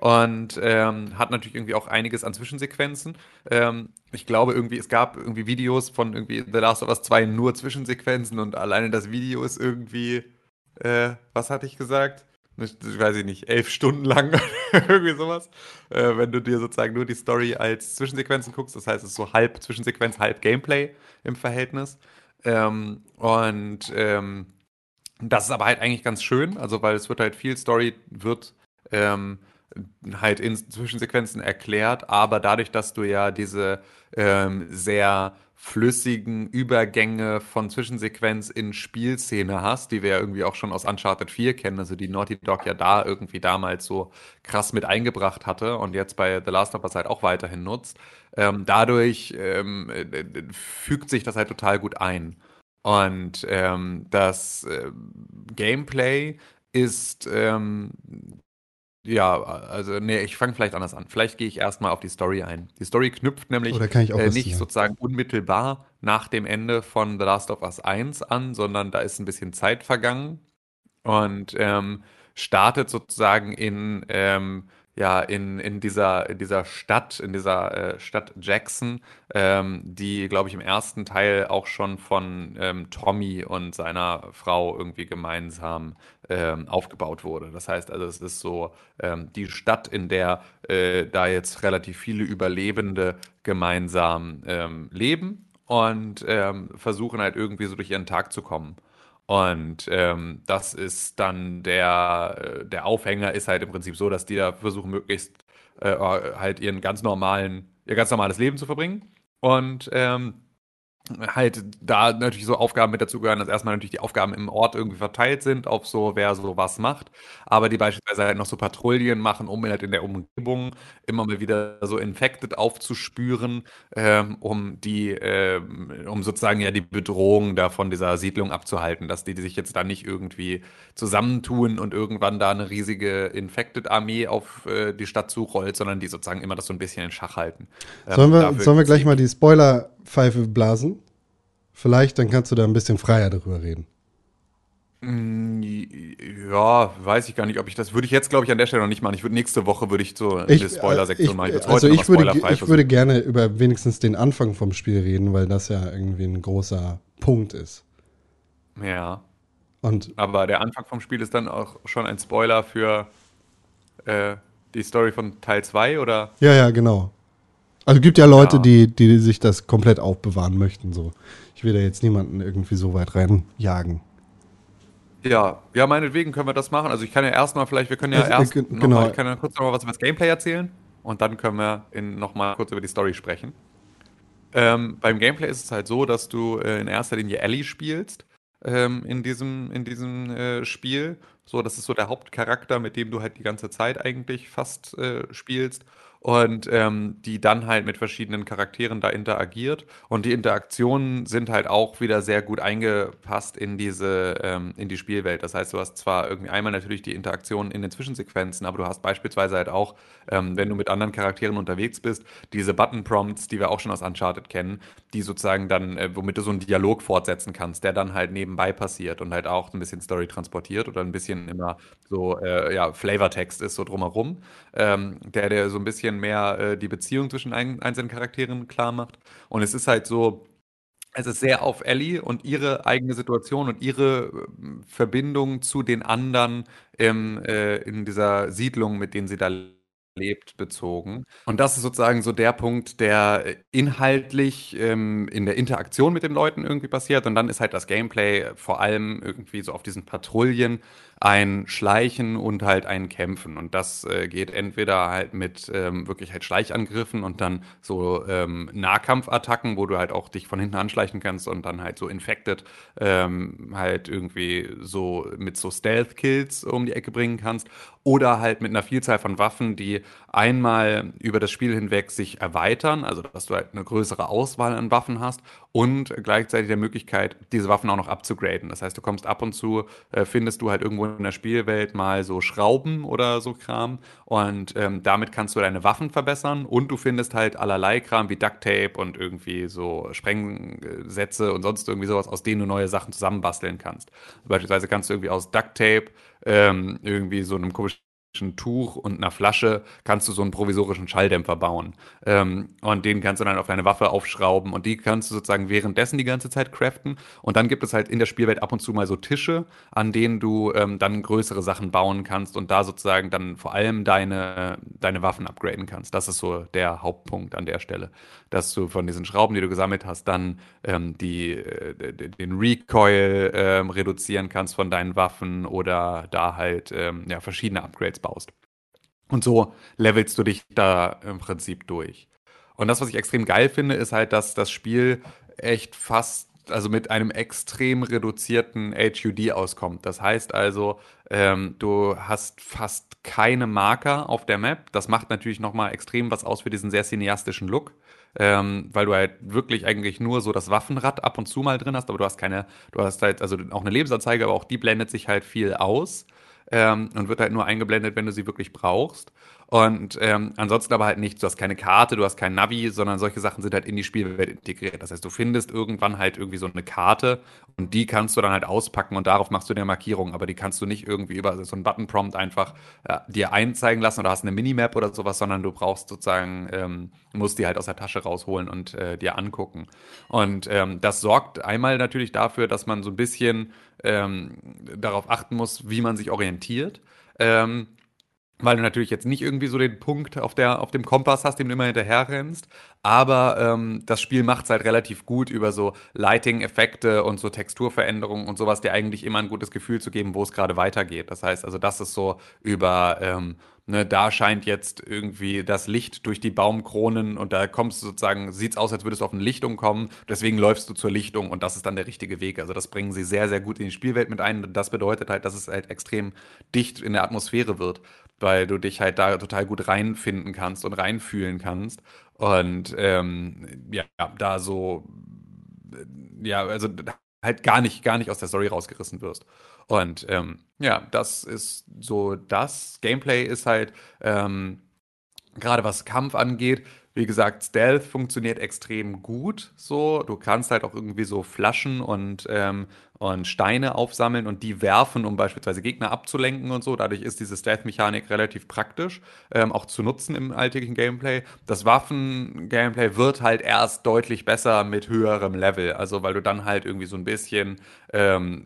Und ähm, hat natürlich irgendwie auch einiges an Zwischensequenzen. Ähm, ich glaube irgendwie, es gab irgendwie Videos von irgendwie The Last of Us 2 nur Zwischensequenzen und alleine das Video ist irgendwie, äh, was hatte ich gesagt? Ich weiß ich nicht, elf Stunden lang, irgendwie sowas. Äh, wenn du dir sozusagen nur die Story als Zwischensequenzen guckst, das heißt, es ist so halb Zwischensequenz, halb Gameplay im Verhältnis. Ähm, und ähm, das ist aber halt eigentlich ganz schön, also weil es wird halt viel Story wird ähm, halt in Zwischensequenzen erklärt, aber dadurch, dass du ja diese ähm, sehr flüssigen Übergänge von Zwischensequenz in Spielszene hast, die wir ja irgendwie auch schon aus Uncharted 4 kennen, also die Naughty Dog ja da irgendwie damals so krass mit eingebracht hatte und jetzt bei The Last of Us halt auch weiterhin nutzt. Ähm, dadurch ähm, äh, fügt sich das halt total gut ein. Und ähm, das äh, Gameplay ist ähm, ja, also nee, ich fange vielleicht anders an. Vielleicht gehe ich erstmal auf die Story ein. Die Story knüpft nämlich Oder kann ich auch äh, nicht sagen? sozusagen unmittelbar nach dem Ende von The Last of Us 1 an, sondern da ist ein bisschen Zeit vergangen und ähm, startet sozusagen in, ähm, ja, in, in dieser, in dieser Stadt, in dieser äh, Stadt Jackson, ähm, die, glaube ich, im ersten Teil auch schon von ähm, Tommy und seiner Frau irgendwie gemeinsam ähm, aufgebaut wurde. Das heißt also, es ist so ähm, die Stadt, in der äh, da jetzt relativ viele Überlebende gemeinsam ähm, leben und ähm, versuchen halt irgendwie so durch ihren Tag zu kommen. Und ähm, das ist dann der, äh, der Aufhänger ist halt im Prinzip so, dass die da versuchen, möglichst äh, halt ihren ganz normalen, ihr ganz normales Leben zu verbringen. Und ähm, halt da natürlich so Aufgaben mit dazugehören, dass erstmal natürlich die Aufgaben im Ort irgendwie verteilt sind, auf so, wer so was macht, aber die beispielsweise halt noch so Patrouillen machen, um halt in der Umgebung immer mal wieder so Infected aufzuspüren, ähm, um die, ähm, um sozusagen ja die Bedrohung da von dieser Siedlung abzuhalten, dass die, die sich jetzt da nicht irgendwie zusammentun und irgendwann da eine riesige Infected-Armee auf äh, die Stadt zurollt, sondern die sozusagen immer das so ein bisschen in Schach halten. Ähm, Sollen wir, sollen wir gleich mal die Spoiler-Pfeife blasen? Vielleicht, dann kannst du da ein bisschen freier darüber reden. Mm, Ja, weiß ich gar nicht, ob ich das würde ich jetzt glaube ich an der Stelle noch nicht machen. Ich würde nächste Woche würde ich so eine Spoiler-Sektion ich, machen. Ich würde also heute ich würde, ich würde gerne über wenigstens den Anfang vom Spiel reden, weil das ja irgendwie ein großer Punkt ist. Ja, Und aber der Anfang vom Spiel ist dann auch schon ein Spoiler für äh, die Story von Teil 2 oder? ja, ja, genau. Also gibt ja Leute, Ja. die, die sich das komplett aufbewahren möchten. So. Ich will da jetzt niemanden irgendwie so weit reinjagen. Ja, ja, meinetwegen können wir das machen. Also ich kann ja erstmal vielleicht, wir können ja Also, äh, erst noch genau. mal, ich kann ja kurz noch mal was über das Gameplay erzählen und dann können wir in, noch mal kurz über die Story sprechen. Ähm, beim Gameplay ist es halt so, dass du äh, in erster Linie Ellie spielst ähm, in diesem, in diesem äh, Spiel. So, das ist so der Hauptcharakter, mit dem du halt die ganze Zeit eigentlich fast äh, spielst. Und ähm, die dann halt mit verschiedenen Charakteren da interagiert. Und die Interaktionen sind halt auch wieder sehr gut eingepasst in diese, ähm, in die Spielwelt. Das heißt, du hast zwar irgendwie einmal natürlich die Interaktionen in den Zwischensequenzen, aber du hast beispielsweise halt auch, ähm, wenn du mit anderen Charakteren unterwegs bist, diese Button-Prompts, die wir auch schon aus Uncharted kennen, die sozusagen dann, äh, womit du so einen Dialog fortsetzen kannst, der dann halt nebenbei passiert und halt auch ein bisschen Story transportiert oder ein bisschen immer so, äh, ja, Flavortext ist so drumherum, ähm, der, der so ein bisschen mehr äh, die Beziehung zwischen ein, einzelnen Charakteren klar macht. Und es ist halt so, es ist sehr auf Ellie und ihre eigene Situation und ihre äh, Verbindung zu den anderen im, äh, in dieser Siedlung, mit denen sie da lebt, bezogen. Und das ist sozusagen so der Punkt, der äh, inhaltlich ähm, in der Interaktion mit den Leuten irgendwie passiert. Und dann ist halt das Gameplay vor allem irgendwie so auf diesen Patrouillen ein Schleichen und halt ein Kämpfen. Und das äh, geht entweder halt mit ähm, wirklich halt Schleichangriffen und dann so ähm, Nahkampfattacken, wo du halt auch dich von hinten anschleichen kannst und dann halt so Infected ähm, halt irgendwie so mit so Stealth-Kills um die Ecke bringen kannst. Oder halt mit einer Vielzahl von Waffen, die einmal über das Spiel hinweg sich erweitern, also dass du halt eine größere Auswahl an Waffen hast und gleichzeitig der Möglichkeit, diese Waffen auch noch abzugraden. Das heißt, du kommst ab und zu, äh, findest du halt irgendwo in der Spielwelt mal so Schrauben oder so Kram und ähm, damit kannst du deine Waffen verbessern und du findest halt allerlei Kram wie Duct Tape und irgendwie so Sprengsätze und sonst irgendwie sowas, aus denen du neue Sachen zusammenbasteln kannst. Beispielsweise kannst du irgendwie aus Duct Tape ähm, irgendwie so einem komischen Tuch und einer Flasche kannst du so einen provisorischen Schalldämpfer bauen. Ähm, und den kannst du dann auf deine Waffe aufschrauben und die kannst du sozusagen währenddessen die ganze Zeit craften. Und dann gibt es halt in der Spielwelt ab und zu mal so Tische, an denen du ähm, dann größere Sachen bauen kannst und da sozusagen dann vor allem deine, deine Waffen upgraden kannst. Das ist so der Hauptpunkt an der Stelle. Dass du von diesen Schrauben, die du gesammelt hast, dann ähm, die, äh, den Recoil ähm, reduzieren kannst von deinen Waffen oder da halt ähm, ja, verschiedene Upgrades baust. Und so levelst du dich da im Prinzip durch. Und das, was ich extrem geil finde, ist halt, dass das Spiel echt fast, also mit einem extrem reduzierten HUD auskommt. Das heißt also, ähm, du hast fast keine Marker auf der Map. Das macht natürlich nochmal extrem was aus für diesen sehr cineastischen Look. Ähm, weil du halt wirklich eigentlich nur so das Waffenrad ab und zu mal drin hast, aber du hast keine, du hast halt also auch eine Lebensanzeige, aber auch die blendet sich halt viel aus ähm, und wird halt nur eingeblendet, wenn du sie wirklich brauchst. Und ähm, ansonsten aber halt nichts. Du hast keine Karte, du hast kein Navi, sondern solche Sachen sind halt in die Spielwelt integriert. Das heißt, du findest irgendwann halt irgendwie so eine Karte und die kannst du dann halt auspacken und darauf machst du eine Markierung. Aber die kannst du nicht irgendwie über so einen Button-Prompt einfach äh, dir einzeigen lassen oder hast eine Minimap oder sowas, sondern du brauchst sozusagen, ähm, musst die halt aus der Tasche rausholen und äh, dir angucken. Und ähm, das sorgt einmal natürlich dafür, dass man so ein bisschen ähm, darauf achten muss, wie man sich orientiert. Ähm, weil du natürlich jetzt nicht irgendwie so den Punkt auf, der, auf dem Kompass hast, dem du immer hinterher rennst. Aber ähm, das Spiel macht es halt relativ gut über so Lighting-Effekte und so Texturveränderungen und sowas, dir eigentlich immer ein gutes Gefühl zu geben, wo es gerade weitergeht. Das heißt also, das ist so über ähm, Ne, da scheint jetzt irgendwie das Licht durch die Baumkronen und da kommst du sozusagen, sieht es aus, als würdest du auf eine Lichtung kommen. Deswegen läufst du zur Lichtung und das ist dann der richtige Weg. Also das bringen sie sehr, sehr gut in die Spielwelt mit ein. Das bedeutet halt, dass es halt extrem dicht in der Atmosphäre wird, weil du dich halt da total gut reinfinden kannst und reinfühlen kannst. Und ähm, ja, da so, ja, also halt gar nicht, gar nicht aus der Story rausgerissen wirst. Und ähm, ja, das ist so das. Gameplay ist halt, ähm, gerade was Kampf angeht, wie gesagt, Stealth funktioniert extrem gut. So, du kannst halt auch irgendwie so Flaschen und ähm, und Steine aufsammeln und die werfen, um beispielsweise Gegner abzulenken und so. Dadurch ist diese Stealth-Mechanik relativ praktisch, ähm, auch zu nutzen im alltäglichen Gameplay. Das Waffen-Gameplay wird halt erst deutlich besser mit höherem Level. Also, weil du dann halt irgendwie so ein bisschen ähm,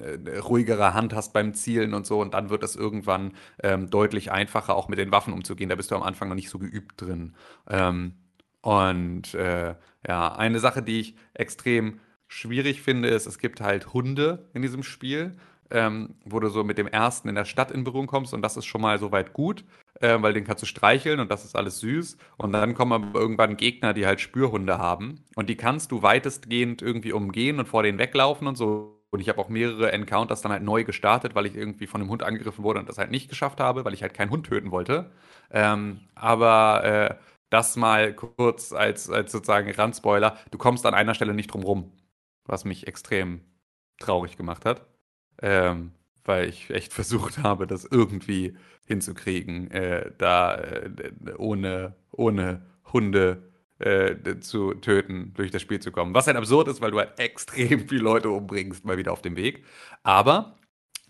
ruhigere Hand hast beim Zielen und so. Und dann wird es irgendwann ähm, deutlich einfacher, auch mit den Waffen umzugehen. Da bist du am Anfang noch nicht so geübt drin. Ähm, und äh, ja, eine Sache, die ich extrem schwierig finde, ist, es gibt halt Hunde in diesem Spiel, ähm, wo du so mit dem ersten in der Stadt in Berührung kommst und das ist schon mal soweit gut, äh, weil den kannst du streicheln und das ist alles süß. Und dann kommen aber irgendwann Gegner, die halt Spürhunde haben und die kannst du weitestgehend irgendwie umgehen und vor denen weglaufen und so. Und ich habe auch mehrere Encounters dann halt neu gestartet, weil ich irgendwie von einem Hund angegriffen wurde und das halt nicht geschafft habe, weil ich halt keinen Hund töten wollte. Ähm, aber äh, das mal kurz als, als sozusagen Randspoiler. Du kommst an einer Stelle nicht drum rum, was mich extrem traurig gemacht hat. Ähm, weil ich echt versucht habe, das irgendwie hinzukriegen, äh, da äh, ohne, ohne Hunde äh, zu töten, durch das Spiel zu kommen. Was halt absurd ist, weil du halt extrem viele Leute umbringst, mal wieder auf dem Weg. Aber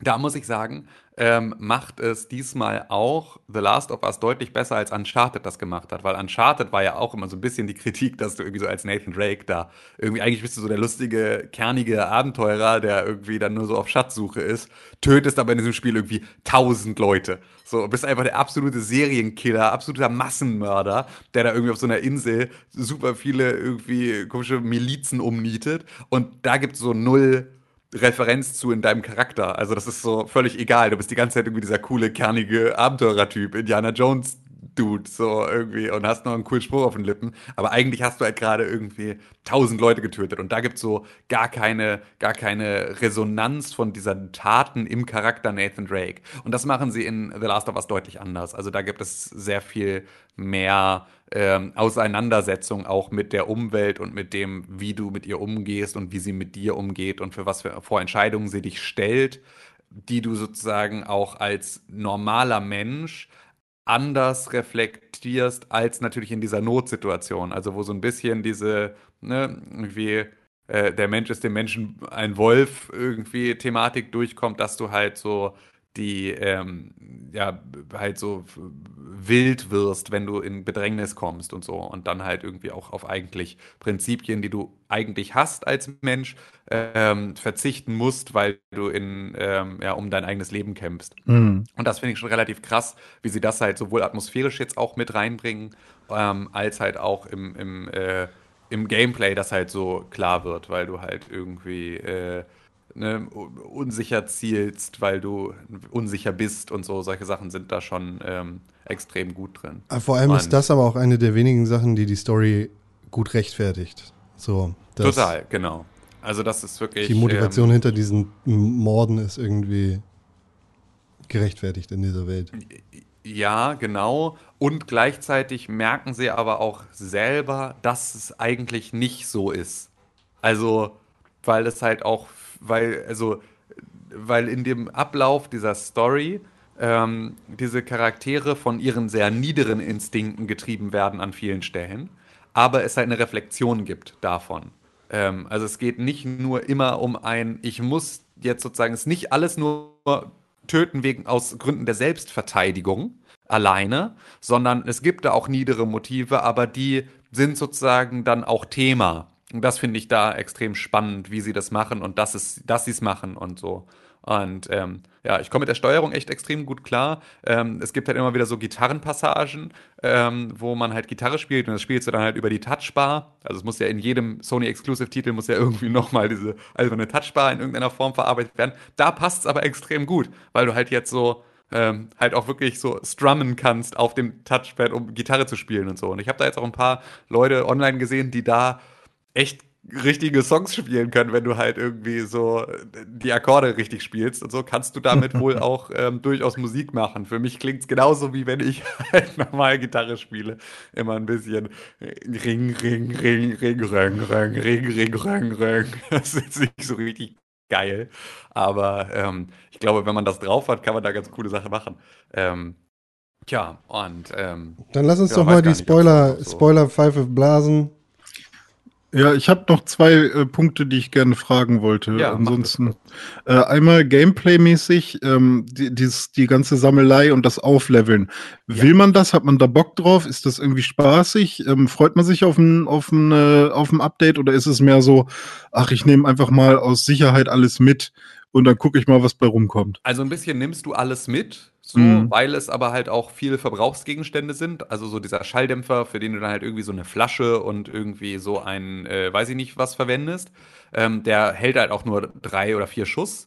da muss ich sagen, ähm, macht es diesmal auch The Last of Us deutlich besser, als Uncharted das gemacht hat. Weil Uncharted war ja auch immer so ein bisschen die Kritik, dass du irgendwie so als Nathan Drake da irgendwie, eigentlich bist du so der lustige, kernige Abenteurer, der irgendwie dann nur so auf Schatzsuche ist, tötest aber in diesem Spiel irgendwie tausend Leute. So, bist einfach der absolute Serienkiller, absoluter Massenmörder, der da irgendwie auf so einer Insel super viele irgendwie komische Milizen umnietet. Und da gibt es so null Referenz zu in deinem Charakter. Also das ist so völlig egal. Du bist die ganze Zeit irgendwie dieser coole, kernige Abenteurertyp, Indiana Jones Dude, so irgendwie, und hast noch einen coolen Spruch auf den Lippen. Aber eigentlich hast du halt gerade irgendwie tausend Leute getötet. Und da gibt es so gar keine, gar keine Resonanz von diesen Taten im Charakter Nathan Drake. Und das machen sie in The Last of Us deutlich anders. Also da gibt es sehr viel mehr ähm, Auseinandersetzung auch mit der Umwelt und mit dem, wie du mit ihr umgehst und wie sie mit dir umgeht und für was für Vorentscheidungen sie dich stellt, die du sozusagen auch als normaler Mensch anders reflektierst als natürlich in dieser Notsituation. Also wo so ein bisschen diese, ne, irgendwie äh, der Mensch ist dem Menschen ein Wolf irgendwie Thematik durchkommt, dass du halt so die ähm, ja halt so wild wirst, wenn du in Bedrängnis kommst und so und dann halt irgendwie auch auf eigentlich Prinzipien, die du eigentlich hast als Mensch, ähm, verzichten musst, weil du in ähm, ja um dein eigenes Leben kämpfst. Mhm. Und das finde ich schon relativ krass, wie sie das halt sowohl atmosphärisch jetzt auch mit reinbringen, ähm, als halt auch im im, äh, im Gameplay, das halt so klar wird, weil du halt irgendwie äh, ne, unsicher zielst, weil du unsicher bist und so. Solche Sachen sind da schon ähm, extrem gut drin. Ah, vor allem und ist das aber auch eine der wenigen Sachen, die die Story gut rechtfertigt. So, Total, genau. Also das ist wirklich. Die Motivation ähm, hinter diesen Morden ist irgendwie gerechtfertigt in dieser Welt. Ja, genau. Und gleichzeitig merken sie aber auch selber, dass es eigentlich nicht so ist. Also, weil es halt auch weil, also, weil in dem Ablauf dieser Story ähm, diese Charaktere von ihren sehr niederen Instinkten getrieben werden an vielen Stellen, aber es halt eine Reflexion gibt davon. Ähm, also es geht nicht nur immer um ein, ich muss jetzt sozusagen, es ist nicht alles nur töten wegen aus Gründen der Selbstverteidigung alleine, sondern es gibt da auch niedere Motive, aber die sind sozusagen dann auch Thema das finde ich da extrem spannend, wie sie das machen und dass, es, dass sie es machen und so. Und ähm, ja, ich komme mit der Steuerung echt extrem gut klar. Ähm, es gibt halt immer wieder so Gitarrenpassagen, ähm, wo man halt Gitarre spielt und das spielst du dann halt über die Touchbar. Also es muss ja in jedem Sony Exclusive Titel muss ja irgendwie nochmal diese alberne Touchbar in irgendeiner Form verarbeitet werden. Da passt es aber extrem gut, weil du halt jetzt so ähm, halt auch wirklich so strummen kannst auf dem Touchpad, um Gitarre zu spielen und so. Und ich habe da jetzt auch ein paar Leute online gesehen, die da echt richtige Songs spielen können, wenn du halt irgendwie so die Akkorde richtig spielst und so, kannst du damit wohl auch ähm, durchaus Musik machen. Für mich klingt es genauso, wie wenn ich halt normal Gitarre spiele. Immer ein bisschen Ring, Ring, Ring, Ring, Ring, Ring, Ring, Ring, Ring, Ring. Das ist nicht so richtig geil. Aber ähm, ich glaube, wenn man das drauf hat, kann man da ganz coole Sachen machen. Ähm, tja, und ähm, Dann lass uns ja, doch mal die Spoiler, so. Spoiler-Pfeife blasen. Ja, ich habe noch zwei äh, Punkte, die ich gerne fragen wollte. Ja, Ansonsten äh, einmal Gameplay-mäßig, ähm, die, die ganze Sammelei und das Aufleveln. Ja. Will man das? Hat man da Bock drauf? Ist das irgendwie spaßig? Ähm, freut man sich auf ein, auf, ein, äh, auf ein Update oder ist es mehr so, ach, ich nehme einfach mal aus Sicherheit alles mit und dann gucke ich mal, was bei rumkommt? Also ein bisschen nimmst du alles mit so, mhm. weil es aber halt auch viele Verbrauchsgegenstände sind. Also so dieser Schalldämpfer, für den du dann halt irgendwie so eine Flasche und irgendwie so ein, äh, weiß ich nicht, was verwendest. Ähm, der hält halt auch nur drei oder vier Schuss.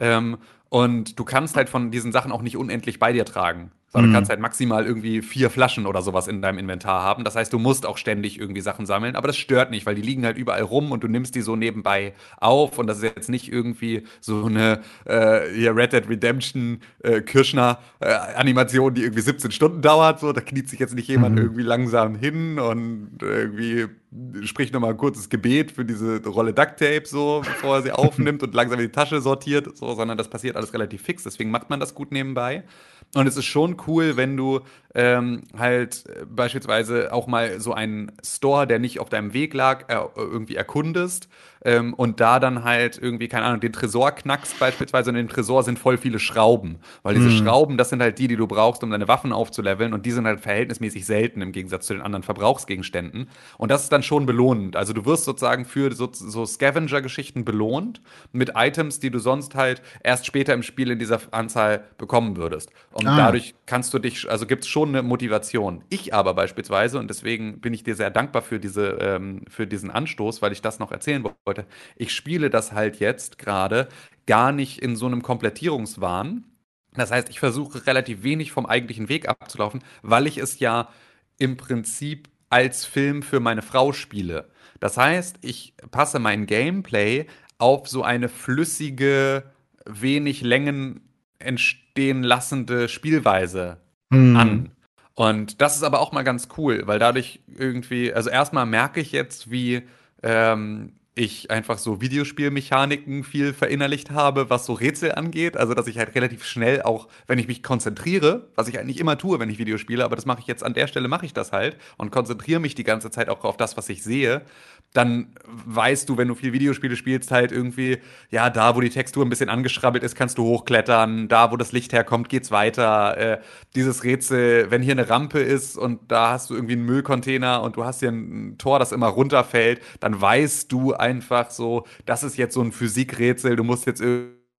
Ähm, und du kannst halt von diesen Sachen auch nicht unendlich bei dir tragen. So, Du Mhm. kannst halt maximal irgendwie vier Flaschen oder sowas in deinem Inventar haben. Das heißt, du musst auch ständig irgendwie Sachen sammeln, aber das stört nicht, weil die liegen halt überall rum und du nimmst die so nebenbei auf und das ist jetzt nicht irgendwie so eine äh, hier Red Dead Redemption äh, Kirschner äh, Animation, die irgendwie 17 Stunden dauert. So, da kniet sich jetzt nicht jemand Mhm. irgendwie langsam hin und irgendwie spricht nochmal ein kurzes Gebet für diese Rolle Duct Tape, so, bevor er sie aufnimmt und langsam in die Tasche sortiert, so, sondern das passiert alles relativ fix. Deswegen macht man das gut nebenbei. Und es ist schon cool, wenn du ähm, halt äh, beispielsweise auch mal so einen Store, der nicht auf deinem Weg lag, äh, irgendwie erkundest ähm, und da dann halt irgendwie, keine Ahnung, den Tresor knackst beispielsweise und in dem Tresor sind voll viele Schrauben. Weil diese Mhm. Schrauben, das sind halt die, die du brauchst, um deine Waffen aufzuleveln und die sind halt verhältnismäßig selten im Gegensatz zu den anderen Verbrauchsgegenständen. Und das ist dann schon belohnend. Also du wirst sozusagen für so, so Scavenger-Geschichten belohnt mit Items, die du sonst halt erst später im Spiel in dieser Anzahl bekommen würdest. Und Ah. dadurch kannst du dich, also gibt es schon eine Motivation. Ich aber beispielsweise, und deswegen bin ich dir sehr dankbar für, diese, ähm, für diesen Anstoß, weil ich das noch erzählen wollte, ich spiele das halt jetzt gerade gar nicht in so einem Komplettierungswahn. Das heißt, ich versuche relativ wenig vom eigentlichen Weg abzulaufen, weil ich es ja im Prinzip als Film für meine Frau spiele. Das heißt, ich passe mein Gameplay auf so eine flüssige, wenig Längen entstehen lassende Spielweise Mhm. an. Und das ist aber auch mal ganz cool, weil dadurch irgendwie, also erstmal merke ich jetzt, wie ähm, ich einfach so Videospielmechaniken viel verinnerlicht habe, was so Rätsel angeht. Also, dass ich halt relativ schnell auch, wenn ich mich konzentriere, was ich nicht immer tue, wenn ich Videospiele, aber das mache ich jetzt an der Stelle, mache ich das halt und konzentriere mich die ganze Zeit auch auf das, was ich sehe. Dann weißt du, wenn du viel Videospiele spielst, halt irgendwie, ja, da, wo die Textur ein bisschen angeschrabbelt ist, kannst du hochklettern. Da, wo das Licht herkommt, geht's weiter. Äh, dieses Rätsel, wenn hier eine Rampe ist und da hast du irgendwie einen Müllcontainer und du hast hier ein Tor, das immer runterfällt, dann weißt du einfach so, das ist jetzt so ein Physikrätsel. Du musst jetzt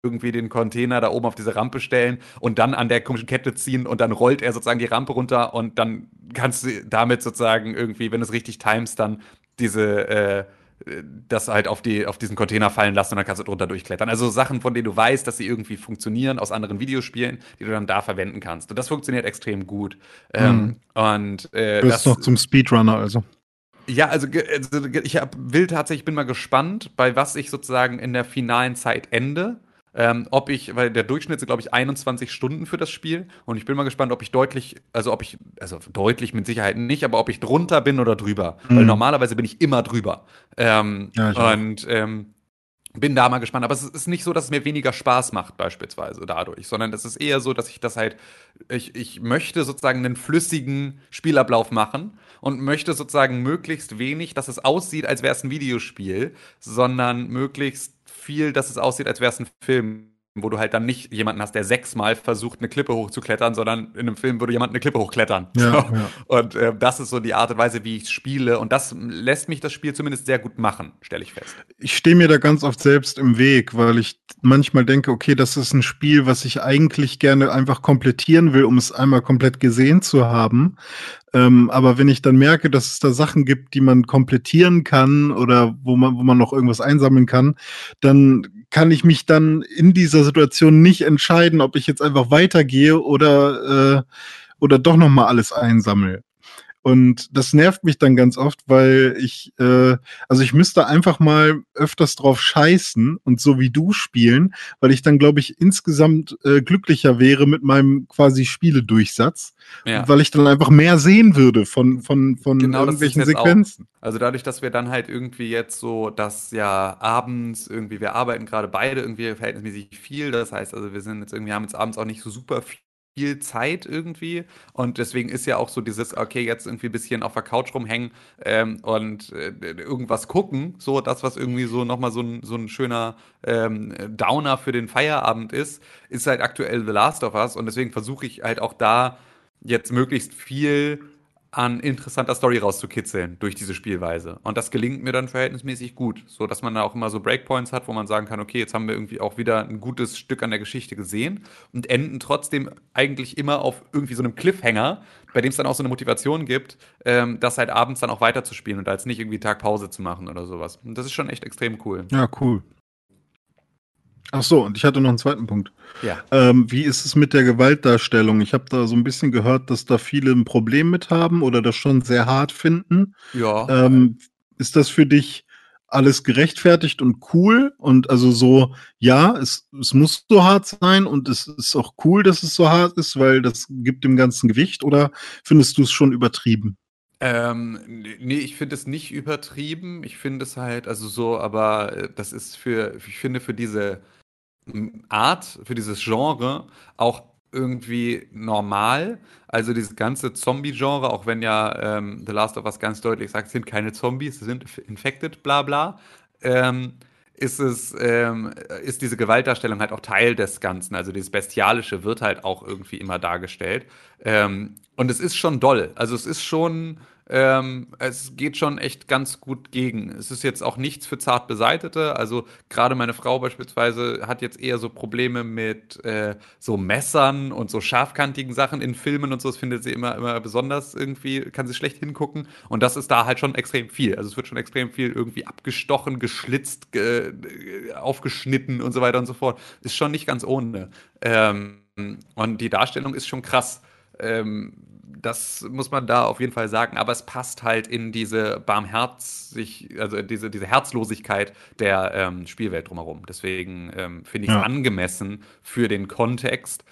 irgendwie den Container da oben auf diese Rampe stellen und dann an der komischen Kette ziehen und dann rollt er sozusagen die Rampe runter und dann kannst du damit sozusagen irgendwie, wenn du es richtig timest, dann diese äh, das halt auf, die, auf diesen Container fallen lassen und dann kannst du drunter durchklettern. Also Sachen, von denen du weißt, dass sie irgendwie funktionieren aus anderen Videospielen, die du dann da verwenden kannst. Und das funktioniert extrem gut. Ähm, und äh, Du das, bist noch zum Speedrunner, also. ja, also, also ich hab, will tatsächlich, bin mal gespannt, bei was ich sozusagen in der finalen Zeit ende. Ähm, ob ich, weil der Durchschnitt sind, glaube ich, 21 Stunden für das Spiel. Und ich bin mal gespannt, ob ich deutlich, also ob ich, also deutlich mit Sicherheit nicht, aber ob ich drunter bin oder drüber. Weil Mhm. normalerweise bin ich immer drüber. Ähm, Ja, und ähm, bin da mal gespannt. Aber es ist nicht so, dass es mir weniger Spaß macht, beispielsweise dadurch, sondern es ist eher so, dass ich das halt, ich, ich möchte sozusagen einen flüssigen Spielablauf machen und möchte sozusagen möglichst wenig, dass es aussieht, als wäre es ein Videospiel, sondern möglichst viel, dass es aussieht, als wäre es ein Film. Wo du halt dann nicht jemanden hast, der sechsmal versucht, eine Klippe hochzuklettern, sondern in einem Film würde jemand eine Klippe hochklettern. Ja, so. ja. Und äh, das ist so die Art und Weise, wie ich spiele. Und das lässt mich das Spiel zumindest sehr gut machen, stelle ich fest. Ich stehe mir da ganz oft selbst im Weg, weil ich manchmal denke, okay, das ist ein Spiel, was ich eigentlich gerne einfach komplettieren will, um es einmal komplett gesehen zu haben. Ähm, aber wenn ich dann merke, dass es da Sachen gibt, die man komplettieren kann oder wo man, wo man noch irgendwas einsammeln kann, dann kann ich mich dann in dieser Situation nicht entscheiden, ob ich jetzt einfach weitergehe oder, äh, oder doch noch mal alles einsammle. Und das nervt mich dann ganz oft, weil ich, äh, also ich müsste einfach mal öfters drauf scheißen und so wie du spielen, weil ich dann, glaube ich, insgesamt äh, glücklicher wäre mit meinem quasi Spieledurchsatz, Ja. weil ich dann einfach mehr sehen würde von, von, von Genau, irgendwelchen jetzt auch. Sequenzen. Also dadurch, dass wir dann halt irgendwie jetzt so, dass ja abends irgendwie, wir arbeiten gerade beide irgendwie verhältnismäßig viel. Das heißt, also wir sind jetzt irgendwie, haben jetzt abends auch nicht so super viel Zeit irgendwie. Und deswegen ist ja auch so dieses, okay, jetzt irgendwie ein bisschen auf der Couch rumhängen ähm, und äh, irgendwas gucken. So, das, was irgendwie so nochmal so ein, so ein schöner ähm, Downer für den Feierabend ist, ist halt aktuell The Last of Us. Und deswegen versuche ich halt auch da jetzt möglichst viel an interessanter Story rauszukitzeln durch diese Spielweise. Und das gelingt mir dann verhältnismäßig gut, so dass man da auch immer so Breakpoints hat, wo man sagen kann, okay, jetzt haben wir irgendwie auch wieder ein gutes Stück an der Geschichte gesehen und enden trotzdem eigentlich immer auf irgendwie so einem Cliffhanger, bei dem es dann auch so eine Motivation gibt, ähm, das halt abends dann auch weiterzuspielen und als nicht irgendwie Tag Pause zu machen oder sowas. Und das ist schon echt extrem cool. Ja, cool. Ach so, und ich hatte noch einen zweiten Punkt. Ja. Ähm, wie ist es mit der Gewaltdarstellung? Ich habe da so ein bisschen gehört, dass da viele ein Problem mit haben oder das schon sehr hart finden. Ja. Ähm, ist das für dich alles gerechtfertigt und cool? Und also so, ja, es, es muss so hart sein und es ist auch cool, dass es so hart ist, weil das gibt dem Ganzen Gewicht oder findest du es schon übertrieben? Ähm, nee, ich finde es nicht übertrieben. Ich finde es halt, also so, aber äh, das ist für, ich finde für diese Art, für dieses Genre auch irgendwie normal. Also dieses ganze Zombie-Genre, auch wenn ja ähm, The Last of Us ganz deutlich sagt, sind keine Zombies, es sind infected, bla bla. Ähm, ist es, ähm, ist diese Gewaltdarstellung halt auch Teil des Ganzen. Also dieses Bestialische wird halt auch irgendwie immer dargestellt. Ähm, und es ist schon doll. Also es ist schon, ähm, es geht schon echt ganz gut gegen. Es ist jetzt auch nichts für zart Beseitete. Also gerade meine Frau beispielsweise hat jetzt eher so Probleme mit äh, so Messern und so scharfkantigen Sachen in Filmen und so. Das findet sie immer, immer besonders irgendwie, kann sie schlecht hingucken. Und das ist da halt schon extrem viel. Also es wird schon extrem viel irgendwie abgestochen, geschlitzt, ge aufgeschnitten und so weiter und so fort. Ist schon nicht ganz ohne. Ähm, und die Darstellung ist schon krass. Ähm, das muss man da auf jeden Fall sagen, aber es passt halt in diese Barmherzig, also diese, diese Herzlosigkeit der ähm, Spielwelt drumherum. Deswegen ähm, finde ich es Ja. angemessen für den Kontext,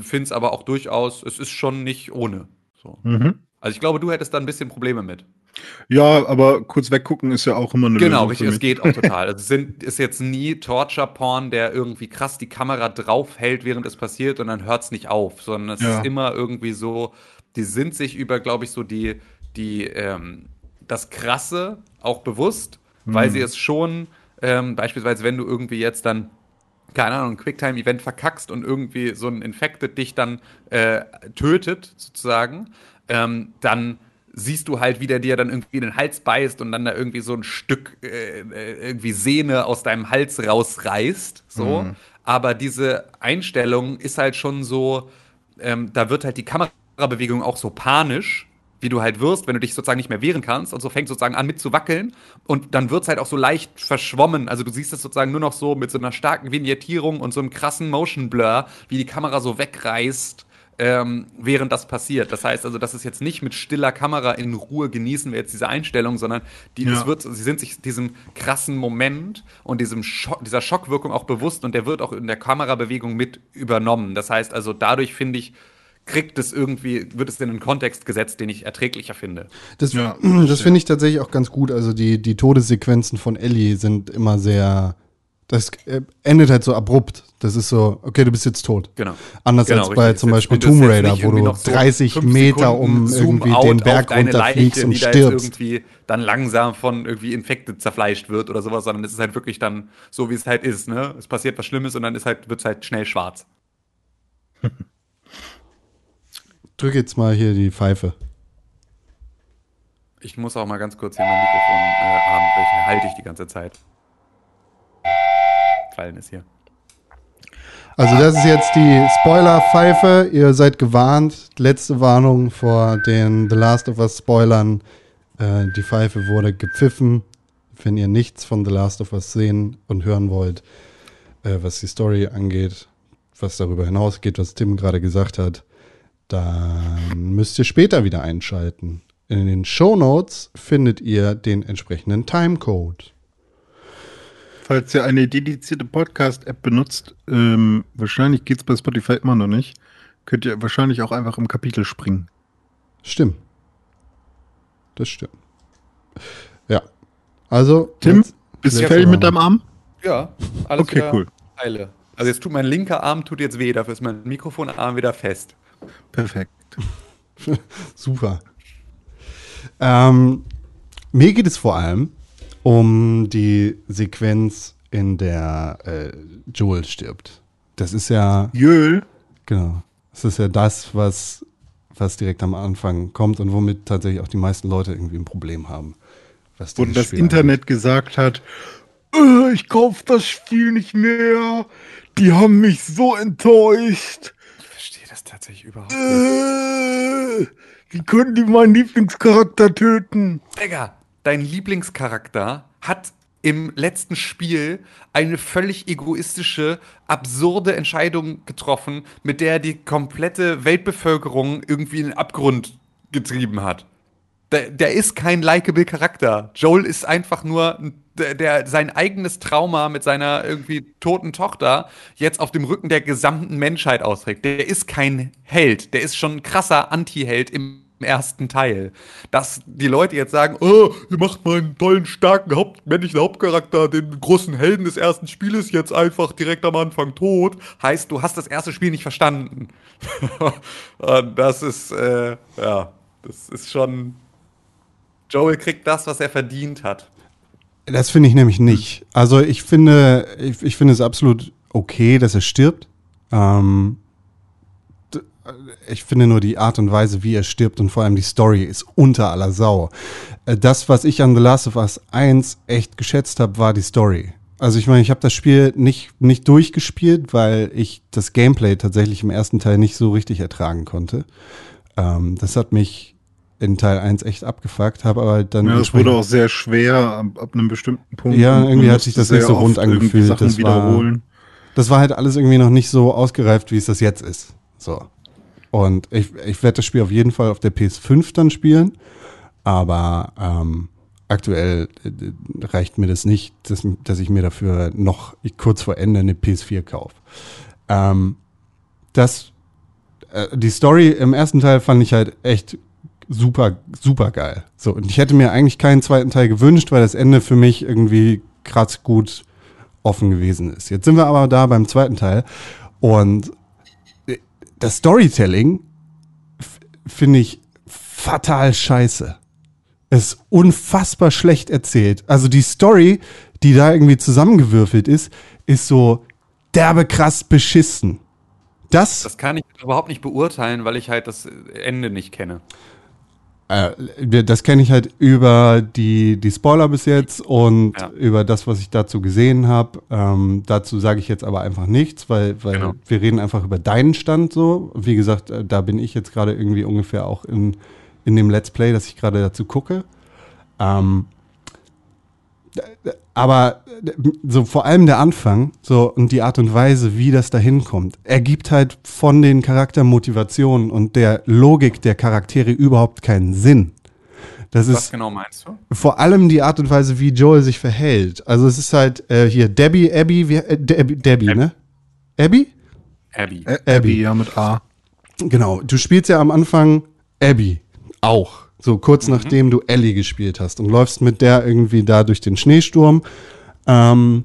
finde es aber auch durchaus, es ist schon nicht ohne. So. Mhm. Also ich glaube, du hättest da ein bisschen Probleme mit. Ja, aber kurz weggucken ist ja auch immer eine Genau, Lösung richtig, für es geht auch total. Also es sind, ist jetzt nie Torture-Porn, der irgendwie krass die Kamera draufhält, während es passiert und dann hört es nicht auf, sondern es Ja. ist immer irgendwie so, die sind sich über, glaube ich, so die, die, ähm, das Krasse auch bewusst, weil sie es schon, ähm, beispielsweise, wenn du irgendwie jetzt dann keine Ahnung, ein Quicktime-Event verkackst und irgendwie so ein Infected dich dann äh, tötet, sozusagen, ähm, dann siehst du halt, wie der dir dann irgendwie in den Hals beißt und dann da irgendwie so ein Stück äh, äh, irgendwie Sehne aus deinem Hals rausreißt. So. Aber diese Einstellung ist halt schon so, ähm, da wird halt die Kamerabewegung auch so panisch, wie du halt wirst, wenn du dich sozusagen nicht mehr wehren kannst und so fängt sozusagen an mit zu wackeln und dann wird's halt auch so leicht verschwommen. Also du siehst es sozusagen nur noch so mit so einer starken Vignettierung und so einem krassen Motion Blur, wie die Kamera so wegreißt, ähm, während das passiert. Das heißt also, das ist jetzt nicht mit stiller Kamera in Ruhe genießen wir jetzt diese Einstellung, sondern die, Ja. wird, sie sind sich diesem krassen Moment und diesem Schock, dieser Schockwirkung auch bewusst und der wird auch in der Kamerabewegung mit übernommen. Das heißt also, dadurch finde ich, kriegt es irgendwie, wird es in einen Kontext gesetzt, den ich erträglicher finde. Das, Ja, das finde ich tatsächlich auch ganz gut. Also die, die Todessequenzen von Ellie sind immer sehr. Das äh, endet halt so abrupt. Das ist so, okay, du bist jetzt tot. Genau. Anders Genau, als bei richtig. zum Beispiel Tomb Raider, wo du noch so 30 fünf Meter um irgendwie den Berg runterfliegst Leiche, und stirbst. irgendwie dann langsam von irgendwie Infekte zerfleischt wird oder sowas, sondern es ist halt wirklich dann so, wie es halt ist. Ne? Es passiert was Schlimmes und dann ist halt, wird es halt schnell schwarz. Drück jetzt mal hier die Pfeife. Ich muss auch mal ganz kurz hier mein Mikrofon äh, haben, welche halte ich die ganze Zeit. Fallen ist hier. Also das ist jetzt die Spoiler-Pfeife. Ihr seid gewarnt. Letzte Warnung vor den The Last of Us Spoilern. Äh, die Pfeife wurde gepfiffen. Wenn ihr nichts von The Last of Us sehen und hören wollt, äh, was die Story angeht, was darüber hinausgeht, was Tim gerade gesagt hat, dann müsst ihr später wieder einschalten. In den Show Notes findet ihr den entsprechenden Timecode. Falls ihr eine dedizierte Podcast-App benutzt, ähm, wahrscheinlich geht es bei Spotify immer noch nicht, könnt ihr wahrscheinlich auch einfach im Kapitel springen. Stimmt. Das stimmt. Ja. Also, Tim, bist du fertig mit deinem Arm? Ja, alles Okay, cool. Heile. Also jetzt tut mein linker Arm tut jetzt weh, dafür ist mein Mikrofonarm wieder fest. Perfekt. Super. Ähm, mir geht es vor allem um die Sequenz, in der äh, Joel stirbt. Das ist ja, Jöl, genau, das ist ja das, was, was direkt am Anfang kommt und womit tatsächlich auch die meisten Leute irgendwie ein Problem haben. Dieses das Spiel Internet gesagt hat, "Äh, ich kauf das Spiel nicht mehr. Die haben mich so enttäuscht. Tatsächlich überhaupt nicht. Äh, wie können die meinen Lieblingscharakter töten? Digga, dein Lieblingscharakter hat im letzten Spiel eine völlig egoistische, absurde Entscheidung getroffen, mit der er die komplette Weltbevölkerung irgendwie in den Abgrund getrieben hat. Der, der ist kein likable Charakter. Joel ist einfach nur der, der sein eigenes Trauma mit seiner irgendwie toten Tochter jetzt auf dem Rücken der gesamten Menschheit austrägt. Der ist kein Held, der ist schon ein krasser Anti-Held im ersten Teil. Dass die Leute jetzt sagen, oh, ihr macht meinen tollen, starken Haupt männlichen Hauptcharakter, den großen Helden des ersten Spieles, jetzt einfach direkt am Anfang tot, heißt, du hast das erste Spiel nicht verstanden. Und das ist, äh, ja, das ist schon. Joel kriegt das, was er verdient hat. Das finde ich nämlich nicht. Also ich finde, ich, ich finde es absolut okay, dass er stirbt. Ähm, ich finde nur die Art und Weise, wie er stirbt und vor allem die Story ist unter aller Sau. Äh, das, was ich an The Last of Us 1 echt geschätzt habe, war die Story. Also ich meine, ich habe das Spiel nicht, nicht durchgespielt, weil ich das Gameplay tatsächlich im ersten Teil nicht so richtig ertragen konnte. Ähm, das hat mich in Teil 1 echt abgefuckt, habe aber dann. Ja, es wurde auch sehr schwer ab, ab einem bestimmten Punkt. Ja, irgendwie hat sich das nicht so rund angefühlt. Sachen Das war, das war halt alles irgendwie noch nicht so ausgereift, wie es das jetzt ist. So. Und ich, ich werde das Spiel auf jeden Fall auf der PS5 dann spielen, aber ähm, aktuell äh, reicht mir das nicht, dass, dass ich mir dafür noch kurz vor Ende eine PS4 kaufe. Ähm, das, äh, die Story im ersten Teil fand ich halt echt super, super geil. So, und ich hätte mir eigentlich keinen zweiten Teil gewünscht, weil das Ende für mich irgendwie krass gut offen gewesen ist. Jetzt sind wir aber da beim zweiten Teil und äh, das Storytelling finde ich fatal scheiße. Es ist unfassbar schlecht erzählt. Also die Story, die da irgendwie zusammengewürfelt ist, ist so derbe krass beschissen. Das, Das kann ich überhaupt nicht beurteilen, weil ich halt das Ende nicht kenne. Äh, das kenne ich halt über die, die Spoiler bis jetzt und Ja. über das, was ich dazu gesehen habe. Ähm, dazu sage ich jetzt aber einfach nichts, weil, weil Genau. wir reden einfach über deinen Stand so. Wie gesagt, äh, da bin ich jetzt gerade irgendwie ungefähr auch in, in dem Let's Play, das ich gerade dazu gucke. Ähm, aber so vor allem der Anfang so und die Art und Weise, wie das dahin kommt, ergibt halt von den Charaktermotivationen und der Logik der Charaktere überhaupt keinen Sinn. Das Was ist genau meinst du? vor allem die Art und Weise, wie Joel sich verhält. Also es ist halt äh, hier Debbie, Abby, wie, äh, Debbie, Debbie ne? Abby? Abby. Abby, ja, mit A. Genau, du spielst ja am Anfang Abby auch. So kurz nachdem du Ellie gespielt hast und läufst mit der irgendwie da durch den Schneesturm. Ähm,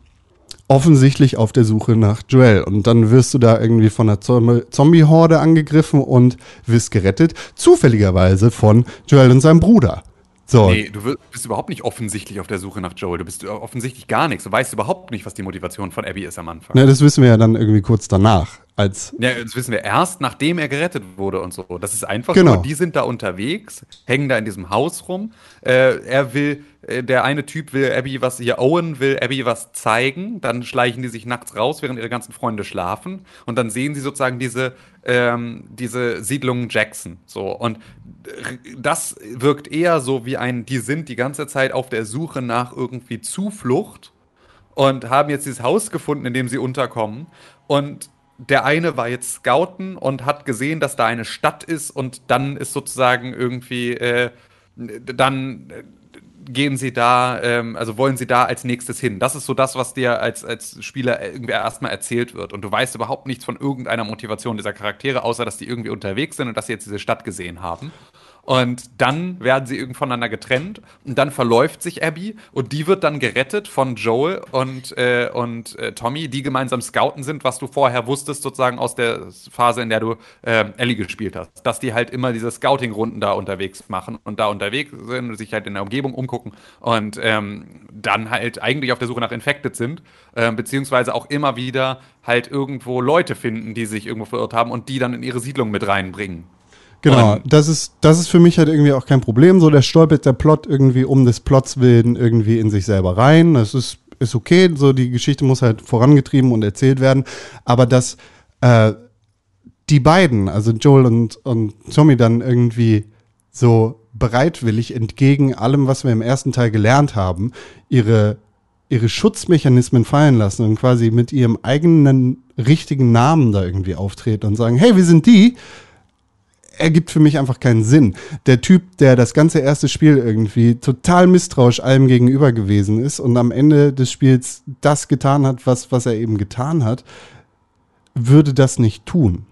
offensichtlich auf der Suche nach Joel. Und dann wirst du da irgendwie von einer Zombi- Zombie-Horde angegriffen und wirst gerettet. Zufälligerweise von Joel und seinem Bruder. So, Nee, du bist überhaupt nicht offensichtlich auf der Suche nach Joel. Du bist offensichtlich gar nichts. Du weißt überhaupt nicht, was die Motivation von Abby ist am Anfang. ne, das wissen wir ja dann irgendwie kurz danach. Als, Ja, das wissen wir erst, nachdem er gerettet wurde und so. Das ist einfach Genau. nur, die sind da unterwegs, hängen da in diesem Haus rum. Äh, er will, äh, der eine Typ will Abby was, hier Owen will Abby was zeigen, dann schleichen die sich nachts raus, während ihre ganzen Freunde schlafen. Und dann sehen sie sozusagen diese, ähm, diese Siedlung Jackson. So. Und das wirkt eher so wie ein, die sind die ganze Zeit auf der Suche nach irgendwie Zuflucht und haben jetzt dieses Haus gefunden, in dem sie unterkommen. Und der eine war jetzt Scouten und hat gesehen, dass da eine Stadt ist und dann ist sozusagen irgendwie, äh, dann äh, gehen sie da, ähm, also wollen sie da als nächstes hin. Das ist so das, was dir als, als Spieler irgendwie erstmal erzählt wird. Und du weißt überhaupt nichts von irgendeiner Motivation dieser Charaktere, außer dass die irgendwie unterwegs sind und dass sie jetzt diese Stadt gesehen haben. Und dann werden sie irgendwie voneinander getrennt und dann verläuft sich Abby und die wird dann gerettet von Joel und, äh, und äh, Tommy, die gemeinsam Scouten sind, was du vorher wusstest, sozusagen aus der Phase, in der du äh, Ellie gespielt hast. Dass die halt immer diese Scouting-Runden da unterwegs machen und da unterwegs sind und sich halt in der Umgebung umgucken und ähm, dann halt eigentlich auf der Suche nach Infected sind, äh, beziehungsweise auch immer wieder halt irgendwo Leute finden, die sich irgendwo verirrt haben und die dann in ihre Siedlung mit reinbringen. Genau, Und- das ist, das ist für mich halt irgendwie auch kein Problem. So, der stolpert der Plot irgendwie um des Plots willen irgendwie in sich selber rein. Das ist, ist okay. So, die Geschichte muss halt vorangetrieben und erzählt werden. Aber dass äh, die beiden, also Joel und, und Tommy, dann irgendwie so bereitwillig entgegen allem, was wir im ersten Teil gelernt haben, ihre ihre Schutzmechanismen fallen lassen und quasi mit ihrem eigenen richtigen Namen da irgendwie auftreten und sagen, hey, wir sind die, ergibt für mich einfach keinen Sinn. Der Typ, der das ganze erste Spiel irgendwie total misstrauisch allem gegenüber gewesen ist und am Ende des Spiels das getan hat, was, was er eben getan hat, würde das nicht tun.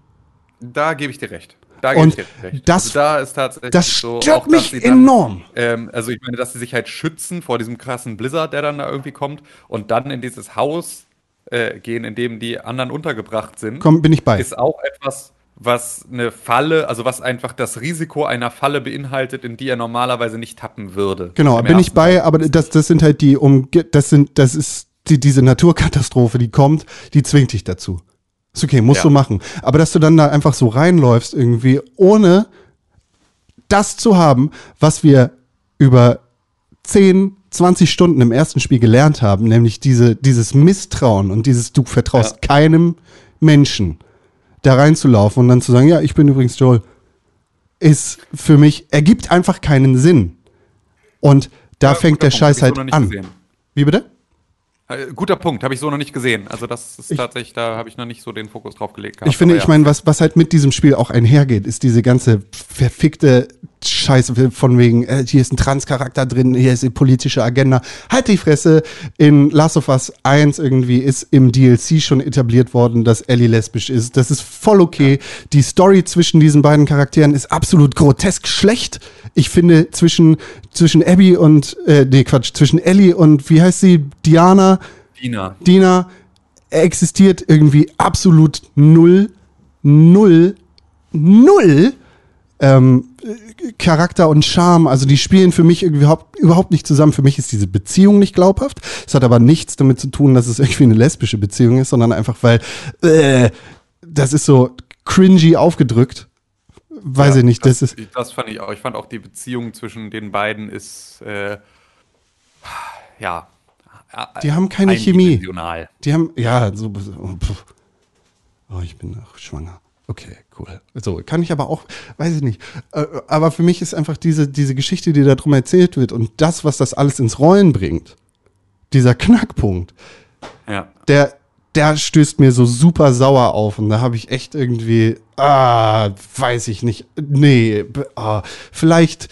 Da gebe ich dir recht. Da Und gebe ich dir recht. das- also da ist tatsächlich Das so, stört auch, dass mich dann, enorm. Ähm, also ich meine, dass sie sich halt schützen vor diesem krassen Blizzard, der dann da irgendwie kommt und dann in dieses Haus äh, gehen, in dem die anderen untergebracht sind, Komm, bin ich bei. ist auch etwas, was eine Falle, also was einfach das Risiko einer Falle beinhaltet, in die er normalerweise nicht tappen würde. Genau, bin ich bei, aber das, das sind halt die um, das sind, das ist die, diese Naturkatastrophe, die kommt, die zwingt dich dazu. Ist okay, musst Ja. du machen. Aber dass du dann da einfach so reinläufst irgendwie, ohne das zu haben, was wir über 10, 20 Stunden im ersten Spiel gelernt haben, nämlich diese, dieses Misstrauen und dieses, du vertraust keinem Menschen, da reinzulaufen und dann zu sagen, ja, ich bin übrigens Joel, ist für mich, ergibt einfach keinen Sinn. Und da Ja, fängt der Punkt, Scheiß so halt nicht an. gesehen. Wie bitte? Äh, Guter Punkt, habe ich so noch nicht gesehen. Also das ist Ich- tatsächlich, da habe ich noch nicht so den Fokus drauf gelegt. gehabt, Ich finde, aber ich ja. meine, was, was halt mit diesem Spiel auch einhergeht, ist diese ganze verfickte Scheiße von wegen, äh, hier ist ein Transcharakter drin, hier ist die politische Agenda. Halt die Fresse. In Last of Us 1 irgendwie ist im DLC schon etabliert worden, dass Ellie lesbisch ist. Das ist voll okay. Die Story zwischen diesen beiden Charakteren ist absolut grotesk schlecht. Ich finde, zwischen, zwischen Abby und, äh, nee, Quatsch, zwischen Ellie und, wie heißt sie, Diana, Dina. Dina existiert irgendwie absolut null, null, null ähm, äh, Charakter und Charme. Also die spielen für mich überhaupt, überhaupt nicht zusammen. Für mich ist diese Beziehung nicht glaubhaft. Es hat aber nichts damit zu tun, dass es irgendwie eine lesbische Beziehung ist, sondern einfach, weil äh, das ist so cringy aufgedrückt. Weiß Ja, ich nicht, das, ist. Das fand ich auch. Ich fand auch die Beziehung zwischen den beiden ist, äh, ja. äh, Die haben keine Chemie. Die haben, ja, so, oh, ich bin auch schwanger. Okay, cool. So, kann ich aber auch, weiß ich nicht. Äh, aber für mich ist einfach diese, diese Geschichte, die da drum erzählt wird und das, was das alles ins Rollen bringt, dieser Knackpunkt, Ja. der, der stößt mir so super sauer auf und da habe ich echt irgendwie, ah, weiß ich nicht, nee, ah, vielleicht,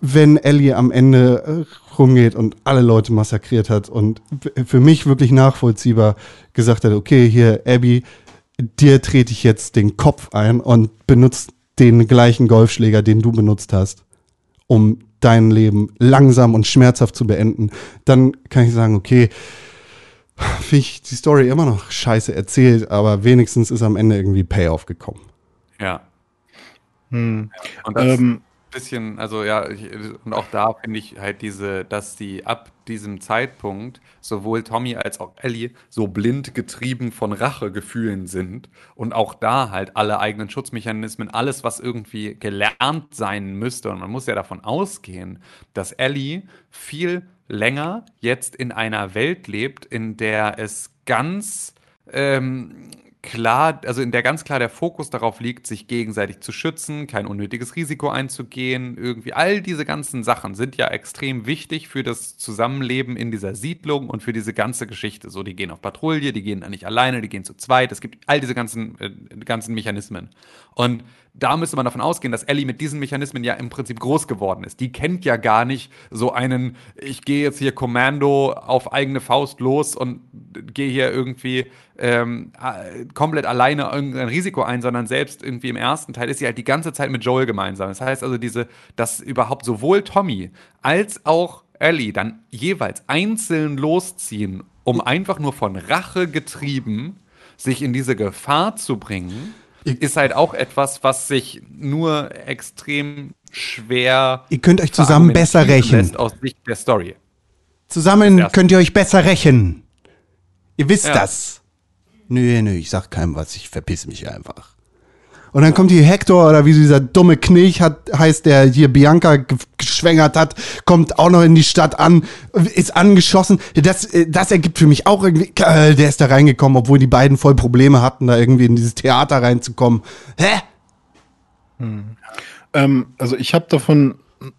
wenn Ellie am Ende äh, rumgeht und alle Leute massakriert hat und für mich wirklich nachvollziehbar gesagt hat, okay, hier, Abby, dir trete ich jetzt den Kopf ein und benutzt den gleichen Golfschläger, den du benutzt hast, um dein Leben langsam und schmerzhaft zu beenden, dann kann ich sagen, okay, finde ich die Story immer noch scheiße erzählt, aber wenigstens ist am Ende irgendwie Payoff gekommen. Ja. Hm. Und das Ähm, bisschen, also ja, ich, und auch da finde ich halt diese, dass die ab diesem Zeitpunkt sowohl Tommy als auch Ellie so blind getrieben von Rachegefühlen sind und auch da halt alle eigenen Schutzmechanismen, alles, was irgendwie gelernt sein müsste. Und man muss ja davon ausgehen, dass Ellie viel länger jetzt in einer Welt lebt, in der es ganz ähm, klar, also in der ganz klar der Fokus darauf liegt, sich gegenseitig zu schützen, kein unnötiges Risiko einzugehen, irgendwie all diese ganzen Sachen sind ja extrem wichtig für das Zusammenleben in dieser Siedlung und für diese ganze Geschichte. So, die gehen auf Patrouille, die gehen nicht alleine, die gehen zu zweit. Es gibt all diese ganzen, äh, ganzen Mechanismen. Und da müsste man davon ausgehen, dass Ellie mit diesen Mechanismen ja im Prinzip groß geworden ist. Die kennt ja gar nicht so einen, ich gehe jetzt hier Kommando auf eigene Faust los und gehe hier irgendwie ähm, äh, komplett alleine irgendein Risiko ein, sondern selbst irgendwie im ersten Teil ist sie halt die ganze Zeit mit Joel gemeinsam. Das heißt also, diese, dass überhaupt sowohl Tommy als auch Ellie dann jeweils einzeln losziehen, um einfach nur von Rache getrieben sich in diese Gefahr zu bringen, ist halt auch etwas, was sich nur extrem schwer Ihr könnt euch zusammen besser rächen. aus Sicht der Story. Zusammen könnt ihr euch besser rächen. Ihr wisst Ja. das. Nö, nö, ich sag keinem was, ich verpiss mich einfach. Und dann kommt hier Hector oder wie dieser dumme Knilch hat, heißt, der hier Bianca ge- geschwängert hat, kommt auch noch in die Stadt an, ist angeschossen. Das, das ergibt für mich auch irgendwie, äh, der ist da reingekommen, obwohl die beiden voll Probleme hatten, da irgendwie in dieses Theater reinzukommen. Hä? Ähm, also ich habe davon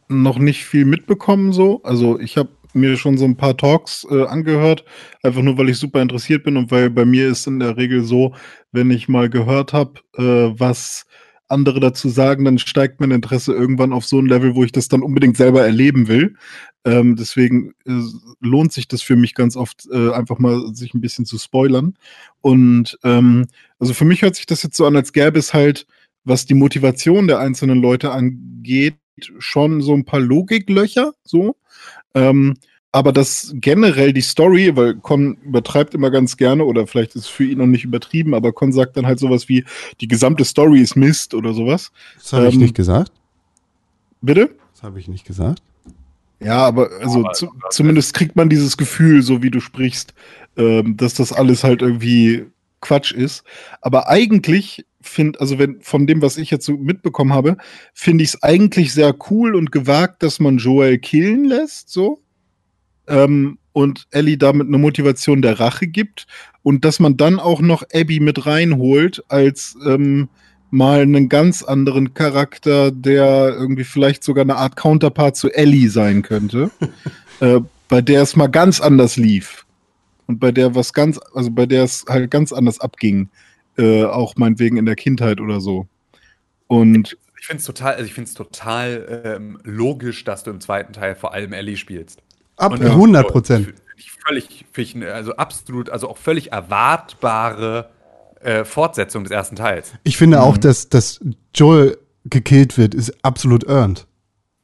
noch nicht viel mitbekommen so. Also ich habe mir schon so ein paar Talks äh, angehört, einfach nur, weil ich super interessiert bin und weil bei mir ist in der Regel so, wenn ich mal gehört habe, äh, was andere dazu sagen, dann steigt mein Interesse irgendwann auf so ein Level, wo ich das dann unbedingt selber erleben will. Ähm, deswegen äh, lohnt sich das für mich ganz oft, äh, einfach mal sich ein bisschen zu spoilern. Und ähm, also für mich hört sich das jetzt so an, als gäbe es halt, was die Motivation der einzelnen Leute angeht, schon so ein paar Logiklöcher, so. Ähm, aber das generell die Story, weil Con übertreibt immer ganz gerne, oder vielleicht ist es für ihn noch nicht übertrieben, aber Con sagt dann halt sowas wie, die gesamte Story ist Mist oder sowas. Das habe ich Ähm, nicht gesagt. Bitte? Das habe ich nicht gesagt. Ja, aber also Aber- zu, zumindest kriegt man dieses Gefühl, so wie du sprichst, ähm, dass das alles halt irgendwie Quatsch ist. Aber eigentlich finde, also wenn von dem, was ich jetzt so mitbekommen habe, finde ich es eigentlich sehr cool und gewagt, dass man Joel killen lässt, so. Ähm, und Ellie damit eine Motivation der Rache gibt und dass man dann auch noch Abby mit reinholt als ähm, mal einen ganz anderen Charakter, der irgendwie vielleicht sogar eine Art Counterpart zu Ellie sein könnte, äh, bei der es mal ganz anders lief und bei der was ganz, also bei der es halt ganz anders abging, äh, auch meinetwegen in der Kindheit oder so. Und Ich finde es total, also ich find's total ähm, logisch, dass du im zweiten Teil vor allem Ellie spielst. Ab Und, 100 Prozent. Völlig, eine- also absolut, also auch völlig erwartbare äh, Fortsetzung des ersten Teils. Ich finde auch, dass, dass Joel gekillt wird, ist absolut earned.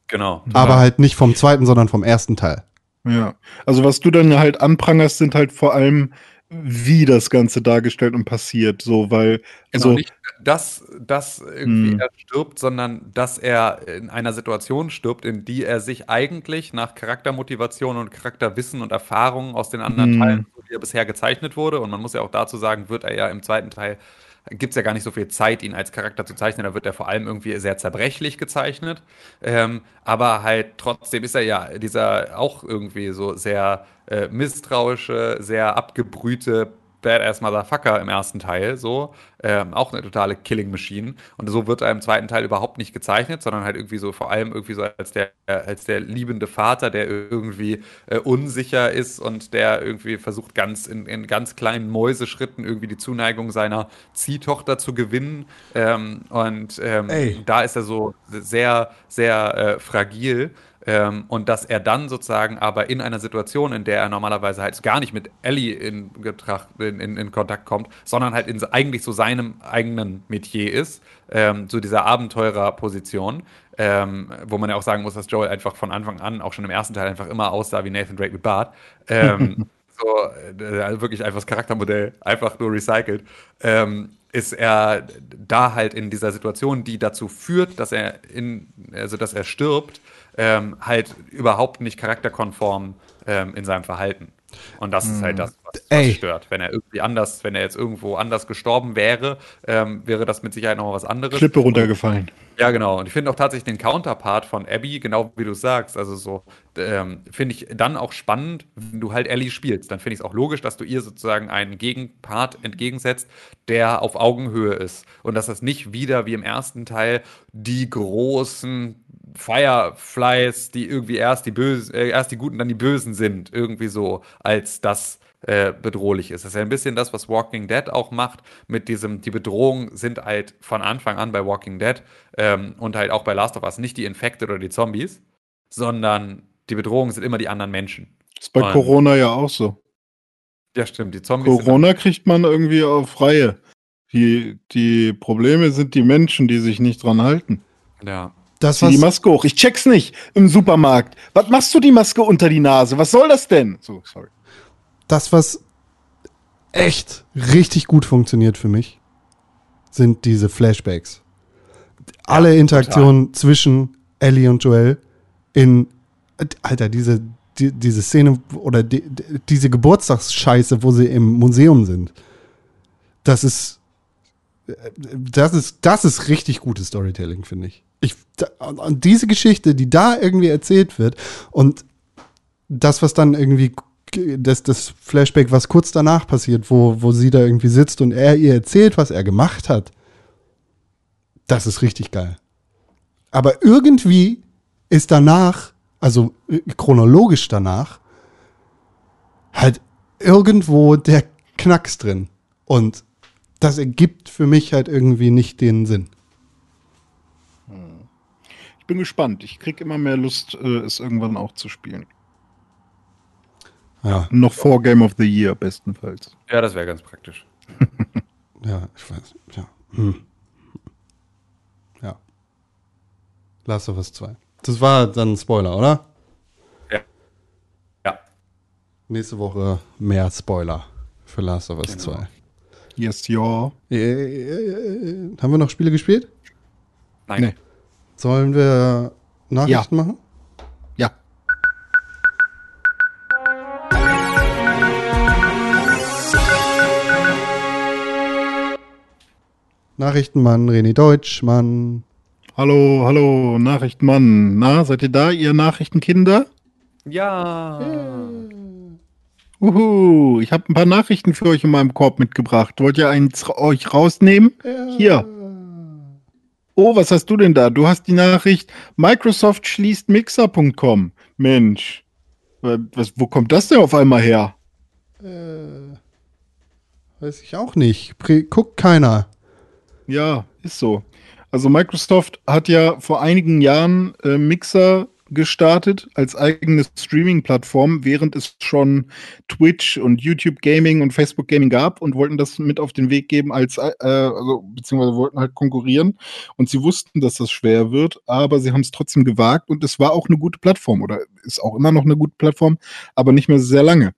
Genau. Aber halt nicht vom zweiten, sondern vom ersten Teil. Ja, also was du dann halt anprangerst, sind halt vor allem, wie das Ganze dargestellt und passiert, so, weil, Genau, also, nicht, dass, dass irgendwie Hm. er stirbt, sondern dass er in einer Situation stirbt, in die er sich eigentlich nach Charaktermotivation und Charakterwissen und Erfahrungen aus den anderen Hm. Teilen, so wie er bisher gezeichnet wurde, und man muss ja auch dazu sagen, wird er ja im zweiten Teil, gibt es ja gar nicht so viel Zeit, ihn als Charakter zu zeichnen, da wird er vor allem irgendwie sehr zerbrechlich gezeichnet, ähm, aber halt trotzdem ist er ja dieser auch irgendwie so sehr äh, misstrauische, sehr abgebrühte Badass Motherfucker im ersten Teil, so. Ähm, auch eine totale Killing Machine. Und so wird er im zweiten Teil überhaupt nicht gezeichnet, sondern halt irgendwie so, vor allem irgendwie so als der, als der liebende Vater, der irgendwie äh, unsicher ist und der irgendwie versucht, ganz in, in ganz kleinen Mäuseschritten irgendwie die Zuneigung seiner Ziehtochter zu gewinnen. Ähm, und ähm, da ist er so sehr, sehr äh, fragil. Ähm, und dass er dann sozusagen aber in einer Situation, in der er normalerweise halt gar nicht mit Ellie in, Getracht, in, in, in Kontakt kommt, sondern halt in so- eigentlich so seinem eigenen Metier ist, ähm, zu dieser Abenteurerposition, ähm, wo man ja auch sagen muss, dass Joel einfach von Anfang an, auch schon im ersten Teil, einfach immer aussah wie Nathan Drake mit Bart. Ähm, so, äh, also wirklich einfach das Charaktermodell, einfach nur recycelt, ähm, ist er da halt in dieser Situation, die dazu führt, dass er in, also dass er stirbt, ähm, halt überhaupt nicht charakterkonform ähm, in seinem Verhalten. Und das ist halt das, was, was stört. Wenn er irgendwie anders, wenn er jetzt irgendwo anders gestorben wäre, ähm, wäre das mit Sicherheit noch was anderes. Klippe runtergefallen. Ja, genau. Und ich finde auch tatsächlich den Counterpart von Abby, genau wie du sagst, also so, ähm, finde ich dann auch spannend, wenn du halt Ellie spielst. Dann finde ich es auch logisch, dass du ihr sozusagen einen Gegenpart entgegensetzt, der auf Augenhöhe ist. Und dass das nicht wieder wie im ersten Teil die großen Fireflies, die irgendwie erst die Bösen, äh, erst die Guten, dann die Bösen sind, irgendwie so, als das äh, bedrohlich ist. Das ist ja ein bisschen das, was Walking Dead auch macht, mit diesem, die Bedrohungen sind halt von Anfang an bei Walking Dead ähm, und halt auch bei Last of Us nicht die Infekte oder die Zombies, sondern die Bedrohungen sind immer die anderen Menschen. Ist bei Mann. Corona ja auch so. Ja, stimmt, die Zombies Corona kriegt man irgendwie auf Reihe. Die, die Probleme sind die Menschen, die sich nicht dran halten. Ja. Das, Zieh die Maske hoch. Ich check's nicht im Supermarkt. Was machst du die Maske unter die Nase? Was soll das denn? So, sorry. das, was echt richtig gut funktioniert für mich, sind diese Flashbacks. Alle Interaktionen zwischen Ellie und Joel in, Alter, diese, die, diese Szene oder die, die, diese Geburtstagsscheiße, wo sie im Museum sind. Das ist, das ist, das ist richtig gutes Storytelling, finde ich. Ich und diese Geschichte, die da irgendwie erzählt wird und das, was dann irgendwie, das, das Flashback, was kurz danach passiert, wo, wo sie da irgendwie sitzt und er ihr erzählt, was er gemacht hat, das ist richtig geil. Aber irgendwie ist danach, also chronologisch danach, halt irgendwo der Knacks drin. Und das ergibt für mich halt irgendwie nicht den Sinn. Ich bin gespannt. Ich krieg immer mehr Lust, äh, es irgendwann auch zu spielen. Ja, Noch vor Game of the Year bestenfalls. Ja, das wäre ganz praktisch. ja, ich weiß. Ja. Hm. Ja. Last of Us 2. Das war dann ein Spoiler, oder? Ja. Nächste Woche mehr Spoiler für Last of Us 2. Yes, ja. Äh, äh, äh, haben wir noch Spiele gespielt? Nein. Nee. Sollen wir Nachrichten machen? Ja. Nachrichtenmann, René Deutschmann. Hallo, hallo, Nachrichtenmann. Na, seid ihr da, ihr Nachrichtenkinder? Ja. Uhu, ich habe ein paar Nachrichten für euch in meinem Korb mitgebracht. Wollt ihr eins euch rausnehmen? Hier. Oh, was hast du denn da? Du hast die Nachricht, Microsoft schließt Mixer.com. Mensch, wa- was, wo kommt das denn auf einmal her? Äh, weiß ich auch nicht. Pre guckt keiner. Ja, ist so. Also Microsoft hat ja vor einigen Jahren äh, Mixer gestartet als eigene Streaming-Plattform, während es schon Twitch und YouTube Gaming und Facebook Gaming gab und wollten das mit auf den Weg geben als, äh, also beziehungsweise wollten halt konkurrieren und sie wussten, dass das schwer wird, aber sie haben es trotzdem gewagt und es war auch eine gute Plattform oder ist auch immer noch eine gute Plattform, aber nicht mehr sehr lange.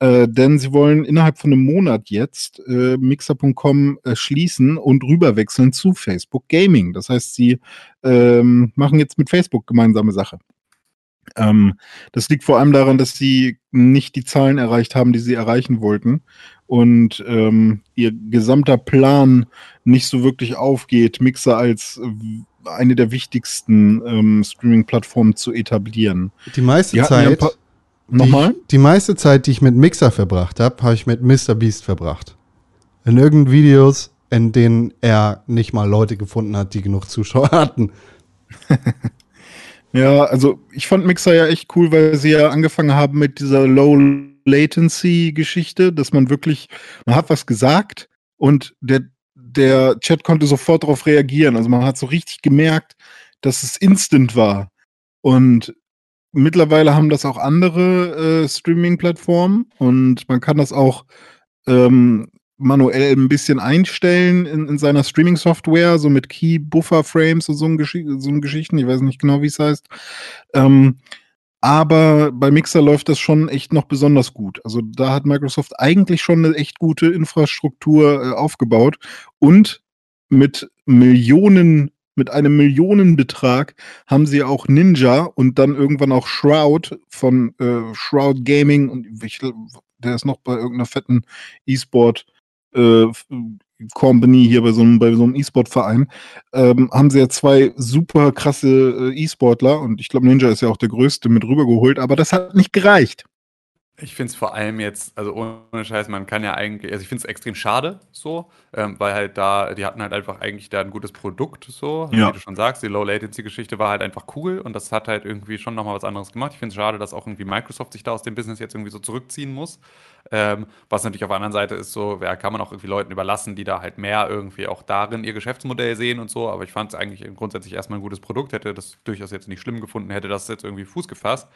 Äh, denn sie wollen innerhalb von einem Monat jetzt äh, Mixer.com äh, schließen und rüberwechseln zu Facebook Gaming. Das heißt, sie ähm, machen jetzt mit Facebook gemeinsame Sache. Ähm, das liegt vor allem daran, dass sie nicht die Zahlen erreicht haben, die sie erreichen wollten und ähm, ihr gesamter Plan nicht so wirklich aufgeht, Mixer als äh, eine der wichtigsten ähm, Streaming-Plattformen zu etablieren. Die meiste Die ja die Nochmal? Ich, die meiste Zeit, die ich mit Mixer verbracht habe, habe ich mit Mr. Beast verbracht. In irgendeinen Videos, in denen er nicht mal Leute gefunden hat, die genug Zuschauer hatten. Ja, also ich fand Mixer ja echt cool, weil sie ja angefangen haben mit dieser Low Latency Geschichte, dass man wirklich, man hat was gesagt und der, der Chat konnte sofort darauf reagieren. Also man hat so richtig gemerkt, dass es instant war. Und mittlerweile haben das auch andere äh, Streaming-Plattformen und man kann das auch ähm, manuell ein bisschen einstellen in, in seiner Streaming-Software, so mit Key-Buffer-Frames und so, ein Geschi so ein Geschichten. Ich weiß nicht genau, wie es heißt. Ähm, aber bei Mixer läuft das schon echt noch besonders gut. Also da hat Microsoft eigentlich schon eine echt gute Infrastruktur äh, aufgebaut und mit Millionen, mit einem Millionenbetrag haben sie auch Ninja und dann irgendwann auch Shroud von äh, Shroud Gaming und ich, der ist noch bei irgendeiner fetten E-Sport äh, Company hier bei so einem, bei so einem E-Sport-Verein, ähm, haben sie ja zwei super krasse äh, E-Sportler und ich glaube, Ninja ist ja auch der größte mit rübergeholt, aber das hat nicht gereicht. Ich finde es vor allem jetzt, also ohne Scheiß, man kann ja eigentlich, also ich finde es extrem schade so, ähm, weil halt da, die hatten halt einfach eigentlich da ein gutes Produkt so, Ja. wie du schon sagst, die Low-Latency-Geschichte war halt einfach cool und das hat halt irgendwie schon nochmal was anderes gemacht. Ich finde es schade, dass auch irgendwie Microsoft sich da aus dem Business jetzt irgendwie so zurückziehen muss. Ähm, was natürlich auf der anderen Seite ist so, ja, kann man auch irgendwie Leuten überlassen, die da halt mehr irgendwie auch darin ihr Geschäftsmodell sehen und so, aber ich fand es eigentlich grundsätzlich erstmal ein gutes Produkt, hätte das durchaus jetzt nicht schlimm gefunden, hätte das jetzt irgendwie Fuß gefasst.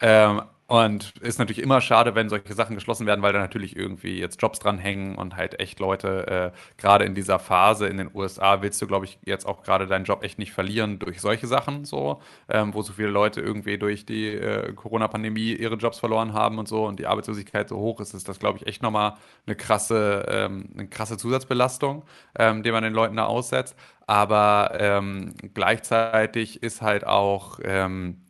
Ähm, und ist natürlich immer schade, wenn solche Sachen geschlossen werden, weil da natürlich irgendwie jetzt Jobs dranhängen und halt echt Leute, äh, gerade in dieser Phase in den USA, willst du, glaube ich, jetzt auch gerade deinen Job echt nicht verlieren durch solche Sachen so, ähm, wo so viele Leute irgendwie durch die äh, Corona-Pandemie ihre Jobs verloren haben und so und die Arbeitslosigkeit so hoch ist, ist das, glaube ich, echt nochmal eine krasse, ähm, eine krasse Zusatzbelastung, ähm, die man den Leuten da aussetzt. Aber ähm, gleichzeitig ist halt auch ähm,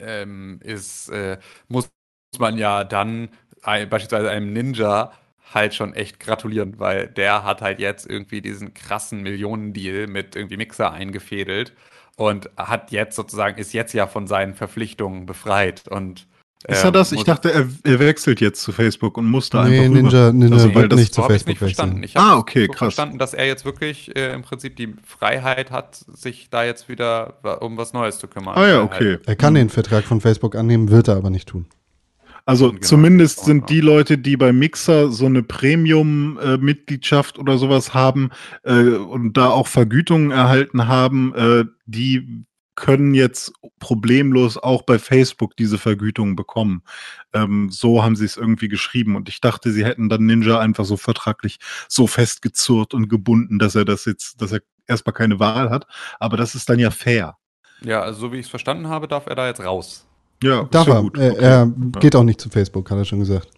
ähm, ist, äh, muss man ja dann ein, beispielsweise einem Ninja halt schon echt gratulieren, weil der hat halt jetzt irgendwie diesen krassen Millionendeal mit irgendwie Mixer eingefädelt und hat jetzt sozusagen, ist jetzt ja von seinen Verpflichtungen befreit und Ist ähm, er das? Ich muss- dachte, er, er wechselt jetzt zu Facebook und musste Nee, einfach rüber. Ninja, Ninja Also, weil wird das- nicht zu Facebook nicht verstanden. wechseln. Ich habe Ah, okay, so krass. verstanden, dass er jetzt wirklich äh, im Prinzip die Freiheit hat, sich da jetzt wieder um was Neues zu kümmern. Ah ja, okay. Er kann den Vertrag von Facebook annehmen, wird er aber nicht tun. Also Genau. zumindest sind die Leute, die bei Mixer so eine Premium-Mitgliedschaft oder sowas haben äh, und da auch Vergütungen erhalten haben, äh, die können jetzt problemlos auch bei Facebook diese Vergütungen bekommen. Ähm, so haben sie es irgendwie geschrieben. Und ich dachte, sie hätten dann Ninja einfach so vertraglich so festgezurrt und gebunden, dass er das jetzt, dass er erstmal keine Wahl hat. Aber das ist dann ja fair. Ja, also so wie ich es verstanden habe, darf er da jetzt raus. Ja, Darf er. gut. Er, Okay. er geht auch nicht zu Facebook, hat er schon gesagt.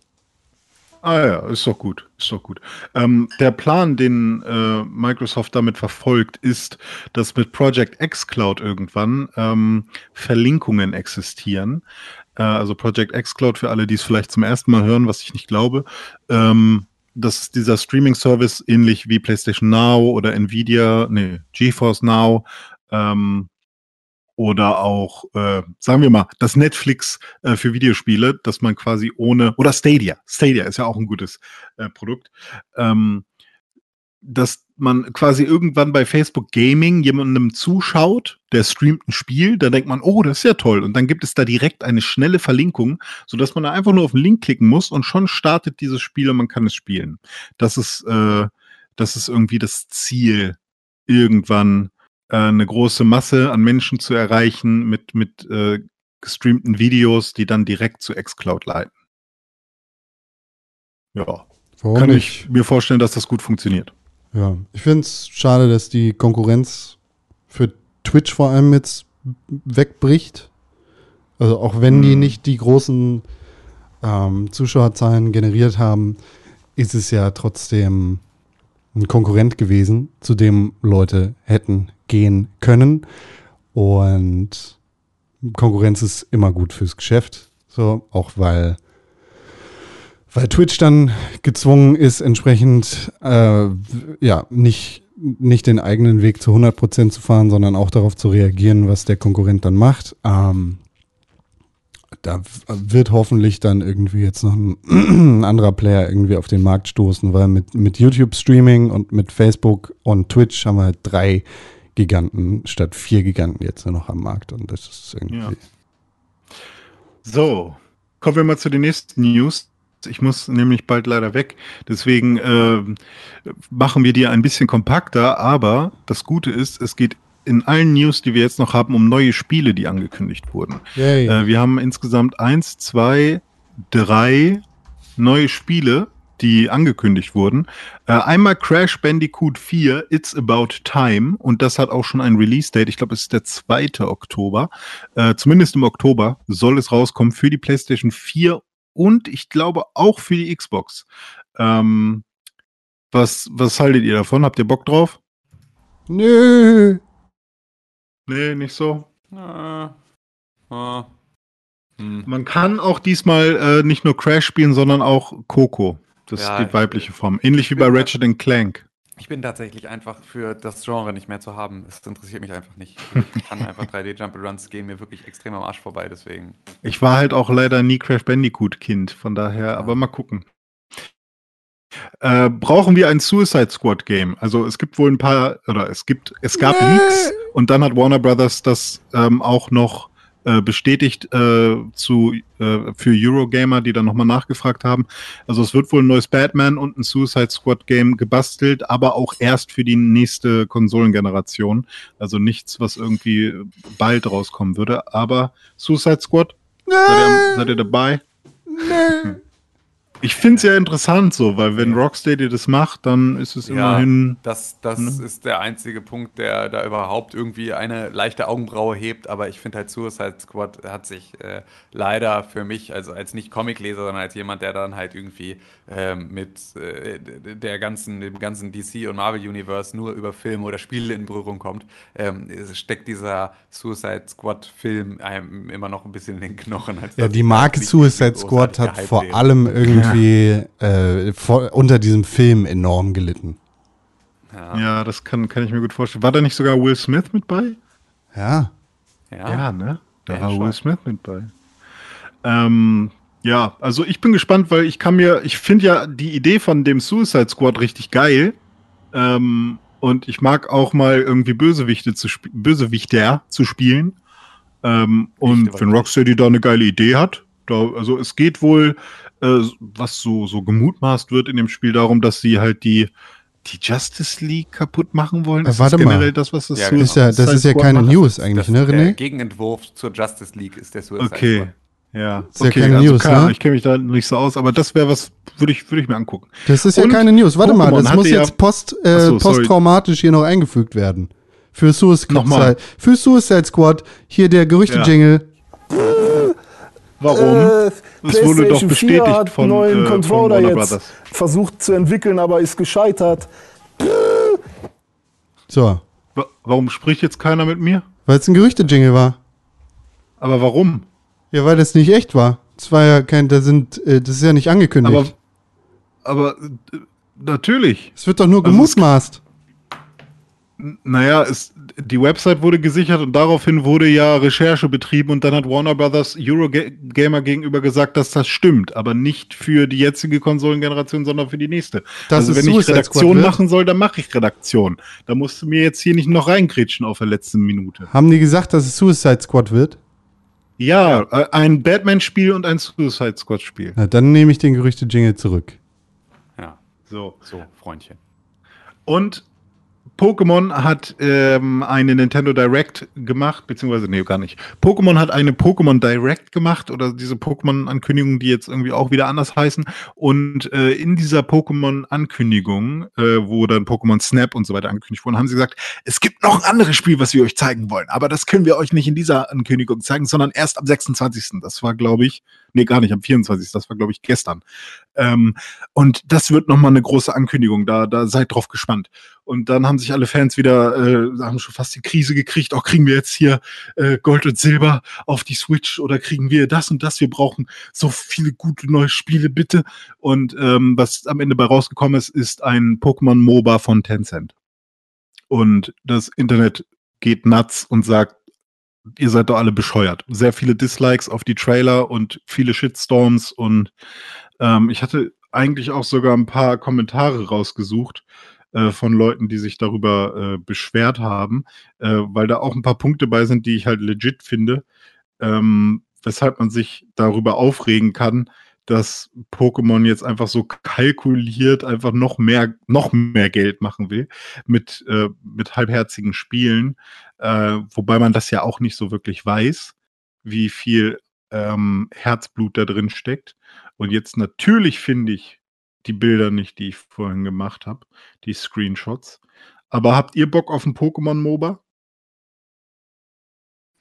Ah ja, ist doch gut, ist doch gut. Ähm, der Plan, den äh, Microsoft damit verfolgt, ist, dass mit Project xCloud irgendwann ähm, Verlinkungen existieren. Äh, also Project xCloud für alle, die es vielleicht zum ersten Mal hören, was ich nicht glaube. Ähm, das ist dieser Streaming-Service, ähnlich wie PlayStation Now oder Nvidia, nee, GeForce Now, ähm, oder auch, äh, sagen wir mal, das Netflix äh, für Videospiele, dass man quasi ohne, oder Stadia, Stadia ist ja auch ein gutes äh, Produkt, ähm, dass man quasi irgendwann bei Facebook Gaming jemandem zuschaut, der streamt ein Spiel, da denkt man, oh, das ist ja toll. Und dann gibt es da direkt eine schnelle Verlinkung, sodass man da einfach nur auf den Link klicken muss und schon startet dieses Spiel und man kann es spielen. Das ist, äh, das ist irgendwie das Ziel, irgendwann äh, eine große Masse an Menschen zu erreichen mit, mit äh, gestreamten Videos, die dann direkt zu xCloud leiten. Ja, Warum kann nicht? ich mir vorstellen, dass das gut funktioniert. Ja, ich finde es schade, dass die Konkurrenz für Twitch vor allem jetzt wegbricht. Also auch wenn die Hm. nicht die großen ähm, Zuschauerzahlen generiert haben, ist es ja trotzdem ein Konkurrent gewesen, zu dem Leute hätten gehen können. Und Konkurrenz ist immer gut fürs Geschäft. So, auch weil, weil Twitch dann gezwungen ist, entsprechend äh, ja, nicht, nicht den eigenen Weg zu 100% zu fahren, sondern auch darauf zu reagieren, was der Konkurrent dann macht. Ähm, da wird hoffentlich dann irgendwie jetzt noch ein, ein anderer Player irgendwie auf den Markt stoßen, weil mit, mit YouTube-Streaming und mit Facebook und Twitch haben wir halt drei Giganten statt vier Giganten jetzt nur noch am Markt und das ist irgendwie. Ja. So, kommen wir mal zu den nächsten News. Ich muss nämlich bald leider weg. Deswegen äh, machen wir die ein bisschen kompakter. Aber das Gute ist, es geht in allen News, die wir jetzt noch haben, um neue Spiele, die angekündigt wurden. Äh, wir haben insgesamt eins, zwei, drei neue Spiele, die angekündigt wurden. Äh, einmal Crash Bandicoot 4, It's About Time. Und das hat auch schon ein Release-Date. Ich glaube, es ist der 2. Oktober. Äh, zumindest im Oktober soll es rauskommen für die PlayStation 4 und ich glaube auch für die Xbox. Ähm, was, was haltet ihr davon? Habt ihr Bock drauf? Nö. Nee, nicht so. Äh, äh, hm. Man kann auch diesmal äh, nicht nur Crash spielen, sondern auch Coco. Das Ja, ist die weibliche Form. Ähnlich wie bei Ratchet Clank. Ich bin tatsächlich einfach für das Genre nicht mehr zu haben. Es interessiert mich einfach nicht. Ich kann einfach 3D-Jump-Runs gehen mir wirklich extrem am Arsch vorbei, deswegen. Ich war halt auch leider nie Crash Bandicoot Kind, von daher, aber mal gucken. Äh, brauchen wir ein Suicide Squad Game? Also es gibt wohl ein paar, oder es gibt, es gab Nee. Leaks und dann hat Warner Brothers das ähm, auch noch äh, bestätigt äh, zu, äh, für Eurogamer, die dann nochmal nachgefragt haben. Also es wird wohl ein neues Batman und ein Suicide Squad Game gebastelt, aber auch erst für die nächste Konsolengeneration. Also nichts, was irgendwie bald rauskommen würde. Aber Suicide Squad, seid ihr, seid ihr dabei? Ich finde es ja interessant so, weil wenn Rocksteady das macht, dann ist es Ja. immerhin. Das, das Ne? ist der einzige Punkt, der da überhaupt irgendwie eine leichte Augenbraue hebt. Aber ich finde halt Suicide Squad hat sich äh, leider für mich, also als nicht Comicleser, sondern als jemand, der dann halt irgendwie ähm, mit äh, der ganzen, dem ganzen DC und Marvel Universe nur über Filme oder Spiele in Berührung kommt, ähm, steckt dieser Suicide Squad Film einem immer noch ein bisschen in den Knochen. als Ja, die Marke Suicide Squad hat vor allem irgendwie äh, vor, unter diesem Film enorm gelitten. Ja, Ja, das kann, kann ich mir gut vorstellen. War da nicht sogar Will Smith mit bei? Ja. ja. ne? Da Ja, war schon. Will Smith mit bei. Ähm, ja, also ich bin gespannt, weil ich kann mir, ich finde ja die Idee von dem Suicide Squad richtig geil. Ähm, und ich mag auch mal irgendwie Bösewichte zu sp Bösewichter zu spielen. Ähm, und wenn. Rocksteady da eine geile Idee hat, Da, also es geht wohl, äh, was so, so gemutmaßt wird in dem Spiel, darum, dass sie halt die, die Justice League kaputt machen wollen. Äh, Ist warte das generell mal. das, was das Ja, Suicide Ist ja, das ist ja Squad keine macht? News eigentlich, ne, Der René? Gegenentwurf zur Justice League ist der Suicide Okay. Squad. Ja, Ist ja okay, keine also News, Ahnung, ne? Ich kenne mich da nicht so aus, aber das wäre was, würde ich, würde ich mir angucken. Das ist ja Und keine News. Warte mal, Pokémon das muss hatte ja- jetzt post, äh, so, sorry. posttraumatisch hier noch eingefügt werden. Für Suicide, Nochmal. für Suicide Squad, hier der Gerüchte-Jingle. Warum? Äh, Es wurde doch PlayStation 4 bestätigt hat von, einen neuen äh, von Controller Warner jetzt Brothers. versucht zu entwickeln, aber ist gescheitert. So, Wa- Warum spricht jetzt keiner mit mir? weil es ein Gerüchte-Jingle war. Aber warum? Ja, weil das nicht echt war. Das war ja kein, da sind, äh, das ist ja nicht angekündigt. Aber, aber äh, natürlich. es wird doch nur Also es- gemutmaßt. Naja, es, die Website wurde gesichert und daraufhin wurde ja Recherche betrieben und dann hat Warner Brothers Eurogamer gegenüber gesagt, dass das stimmt, aber nicht für die jetzige Konsolengeneration, sondern für die nächste. Dass also wenn ich Redaktion Squad wird? machen soll, dann mache ich Redaktion. Da musst du mir jetzt hier nicht noch reinkritschen auf der letzten Minute. Haben die gesagt, dass es Suicide Squad wird? Ja, äh, ein Batman-Spiel und ein Suicide Squad-Spiel. Dann nehme ich den Gerüchte-Jingle zurück. Ja, So. so, Freundchen. Und Pokémon hat ähm, eine Nintendo Direct gemacht, beziehungsweise, nee, gar nicht. Pokémon hat eine Pokémon Direct gemacht oder diese Pokémon-Ankündigungen, die jetzt irgendwie auch wieder anders heißen. Und äh, in dieser Pokémon-Ankündigung, äh, wo dann Pokémon Snap und so weiter angekündigt wurden, haben sie gesagt, es gibt noch ein anderes Spiel, was wir euch zeigen wollen. Aber das können wir euch nicht in dieser Ankündigung zeigen, sondern erst am 26. Das war, glaube ich, nee, gar nicht, am 24. Das war, glaube ich, gestern. Ähm, und das wird nochmal eine große Ankündigung. Da, da seid drauf gespannt. Und dann haben sich alle Fans wieder, äh, haben schon fast die Krise gekriegt. Auch kriegen wir jetzt hier äh, Gold und Silber auf die Switch oder kriegen wir das und das? Wir brauchen so viele gute neue Spiele, bitte. Und ähm, was am Ende bei rausgekommen ist, ist ein Pokémon MOBA von Tencent. Und das Internet geht nuts und sagt, ihr seid doch alle bescheuert. Sehr viele Dislikes auf die Trailer und viele Shitstorms und ähm, ich hatte eigentlich auch sogar ein paar Kommentare rausgesucht äh, von Leuten, die sich darüber äh, beschwert haben, äh, weil da auch ein paar Punkte bei sind, die ich halt legit finde, ähm, weshalb man sich darüber aufregen kann, dass Pokémon jetzt einfach so kalkuliert einfach noch mehr, noch mehr Geld machen will mit, äh, mit halbherzigen Spielen, äh, wobei man das ja auch nicht so wirklich weiß, wie viel ähm, Herzblut da drin steckt. Und jetzt natürlich finde ich die Bilder nicht, die ich vorhin gemacht habe, die Screenshots. Aber habt ihr Bock auf ein Pokémon-MOBA? Hm,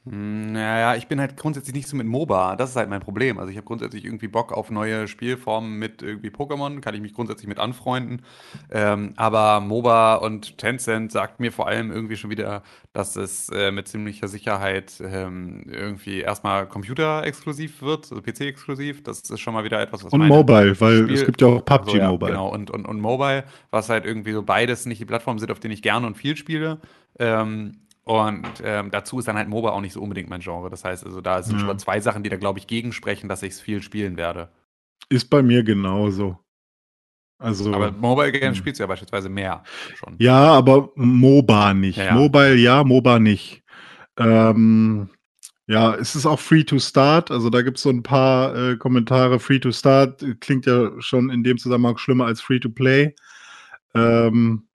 Naja, ich bin halt grundsätzlich nicht so mit MOBA. Das ist halt mein Problem. Also ich habe grundsätzlich irgendwie Bock auf neue Spielformen mit irgendwie Pokémon. Kann ich mich grundsätzlich mit anfreunden. Ähm, aber MOBA und Tencent sagt mir vor allem irgendwie schon wieder, dass es äh, mit ziemlicher Sicherheit ähm, irgendwie erstmal Computer-exklusiv wird, also PC-exklusiv. Das ist schon mal wieder etwas, was Und Mobile, weil Spiel- es gibt ja auch PUBG so, ja, Mobile. Genau, und, und, und Mobile, was halt irgendwie so beides nicht die Plattformen sind, auf denen ich gerne und viel spiele. Ähm, und ähm, dazu ist dann halt MOBA auch nicht so unbedingt mein Genre. Das heißt, also da sind Ja. schon mal zwei Sachen, die da, glaube ich, gegensprechen, dass ich es viel spielen werde. Ist bei mir genauso. Also, Aber Mobile Games Hm. spielst du ja beispielsweise mehr schon. ja, aber MOBA nicht. Ja, ja. Mobile ja, MOBA nicht. Ähm, ja, es ist auch Free to Start. Also da gibt es so ein paar äh, Kommentare. Free to Start klingt ja schon in dem Zusammenhang schlimmer als Free to Play. Ähm,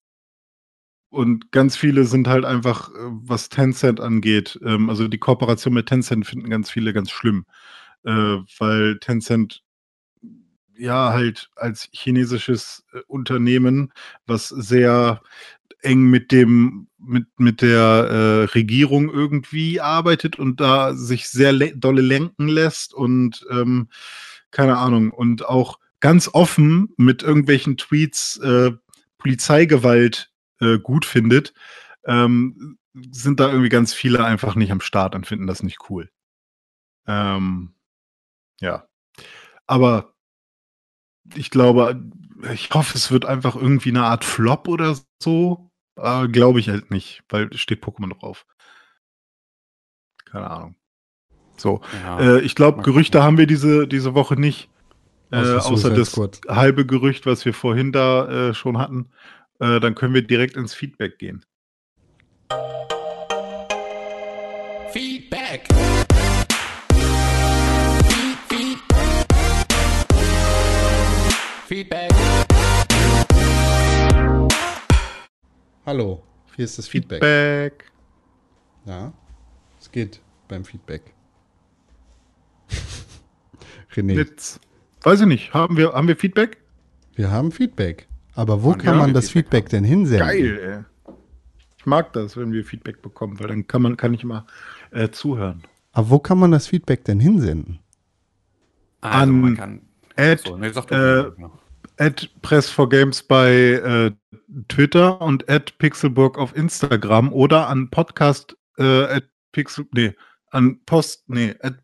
und ganz viele sind halt einfach, äh, was Tencent angeht, ähm, also die Kooperation mit Tencent finden ganz viele ganz schlimm, äh, weil Tencent ja halt als chinesisches äh, Unternehmen, was sehr eng mit dem mit mit der äh, Regierung irgendwie arbeitet und da sich sehr le dolle lenken lässt und ähm, keine Ahnung. Und auch ganz offen mit irgendwelchen Tweets äh, Polizeigewalt äh, gut findet, ähm, sind da irgendwie ganz viele einfach nicht am Start und finden das nicht cool. Ähm, ja. Aber ich glaube, ich hoffe, es wird einfach irgendwie eine Art Flop oder so. Äh, glaube ich halt nicht, weil es steht Pokémon drauf. Keine Ahnung. So. Ja. Äh, ich glaube, Gerüchte haben wir diese, diese Woche nicht. Äh, Außer das halbe Gerücht, was wir vorhin da äh, schon hatten. Äh, dann können wir direkt ins Feedback gehen. Feedback. Feedback. Hallo, hier ist das Feedback. Feedback. Ja, es geht beim Feedback. René. Blitz. Weiß ich nicht, haben wir, haben wir Feedback? Wir haben Feedback. Aber wo kann ja, man das Feedback denn hinsenden? Geil, ey. Ich mag das, wenn wir Feedback bekommen, weil dann kann man, kann ich mal äh, zuhören. Aber wo kann man das Feedback denn hinsenden? Also, An man kann. At, So, nee, äh, at Press4Games bei äh, Twitter und at Pixelburg auf Instagram oder an Podcast äh, at Pixel, nee, an Post, nee, at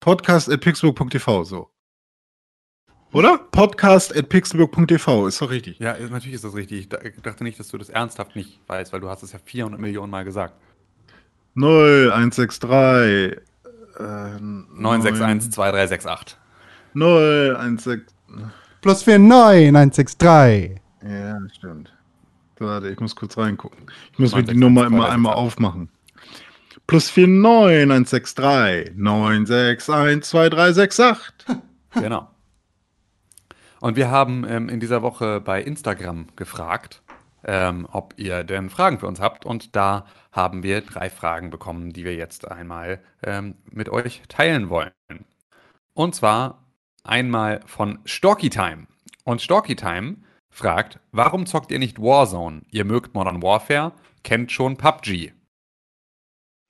Podcast at pixelburg.tv, so. Oder? Podcast at pixelburg.tv, ist doch richtig. Ja, natürlich ist das richtig. Ich da- ich dachte nicht, dass du das ernsthaft nicht weißt, weil du hast es ja 400 Millionen Mal gesagt. 0, 163, äh, 961 2368. 0, 16, Plus 49, 163. ja, stimmt. Warte, ich muss kurz reingucken. Ich muss mir die 961, Nummer immer 2368. einmal aufmachen. Plus 49, 163, 961, 2368. Genau. Und wir haben ähm, in dieser Woche bei Instagram gefragt, ähm, ob ihr denn Fragen für uns habt. Und da haben wir drei Fragen bekommen, die wir jetzt einmal ähm, mit euch teilen wollen. Und zwar einmal von Storky Time. Und Storky Time fragt, warum zockt ihr nicht Warzone? Ihr mögt Modern Warfare, kennt schon PUBG.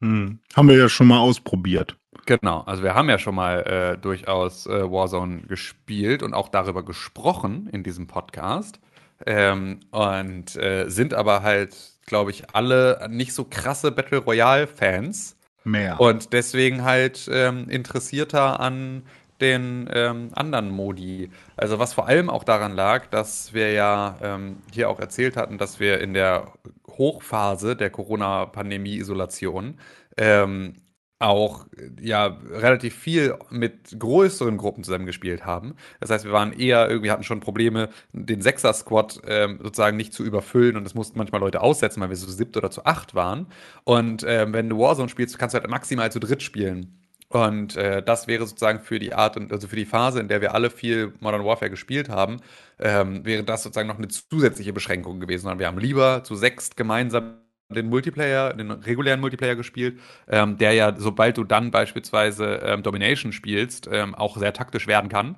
Hm. Haben wir ja schon mal ausprobiert. Genau, also wir haben ja schon mal äh, durchaus äh, Warzone gespielt und auch darüber gesprochen in diesem Podcast. Ähm, und äh, sind aber halt, glaube ich, alle nicht so krasse Battle Royale-Fans Mehr. und deswegen halt ähm, interessierter an den ähm, anderen Modi. Also was vor allem auch daran lag, dass wir ja ähm, hier auch erzählt hatten, dass wir in der Hochphase der Corona-Pandemie-Isolation ähm, auch ja relativ viel mit größeren Gruppen zusammengespielt haben. Das heißt, wir waren eher irgendwie hatten schon Probleme, den Sechser-Squad ähm, sozusagen nicht zu überfüllen und es mussten manchmal Leute aussetzen, weil wir so siebt oder zu acht waren. Und ähm, wenn du Warzone spielst, kannst du halt maximal zu dritt spielen. Und äh, das wäre sozusagen für die Art und also für die Phase, in der wir alle viel Modern Warfare gespielt haben, ähm, wäre das sozusagen noch eine zusätzliche Beschränkung gewesen. Sondern wir haben lieber zu sechst gemeinsam den Multiplayer, den regulären Multiplayer gespielt, ähm, der ja, sobald du dann beispielsweise ähm, Domination spielst, ähm, auch sehr taktisch werden kann.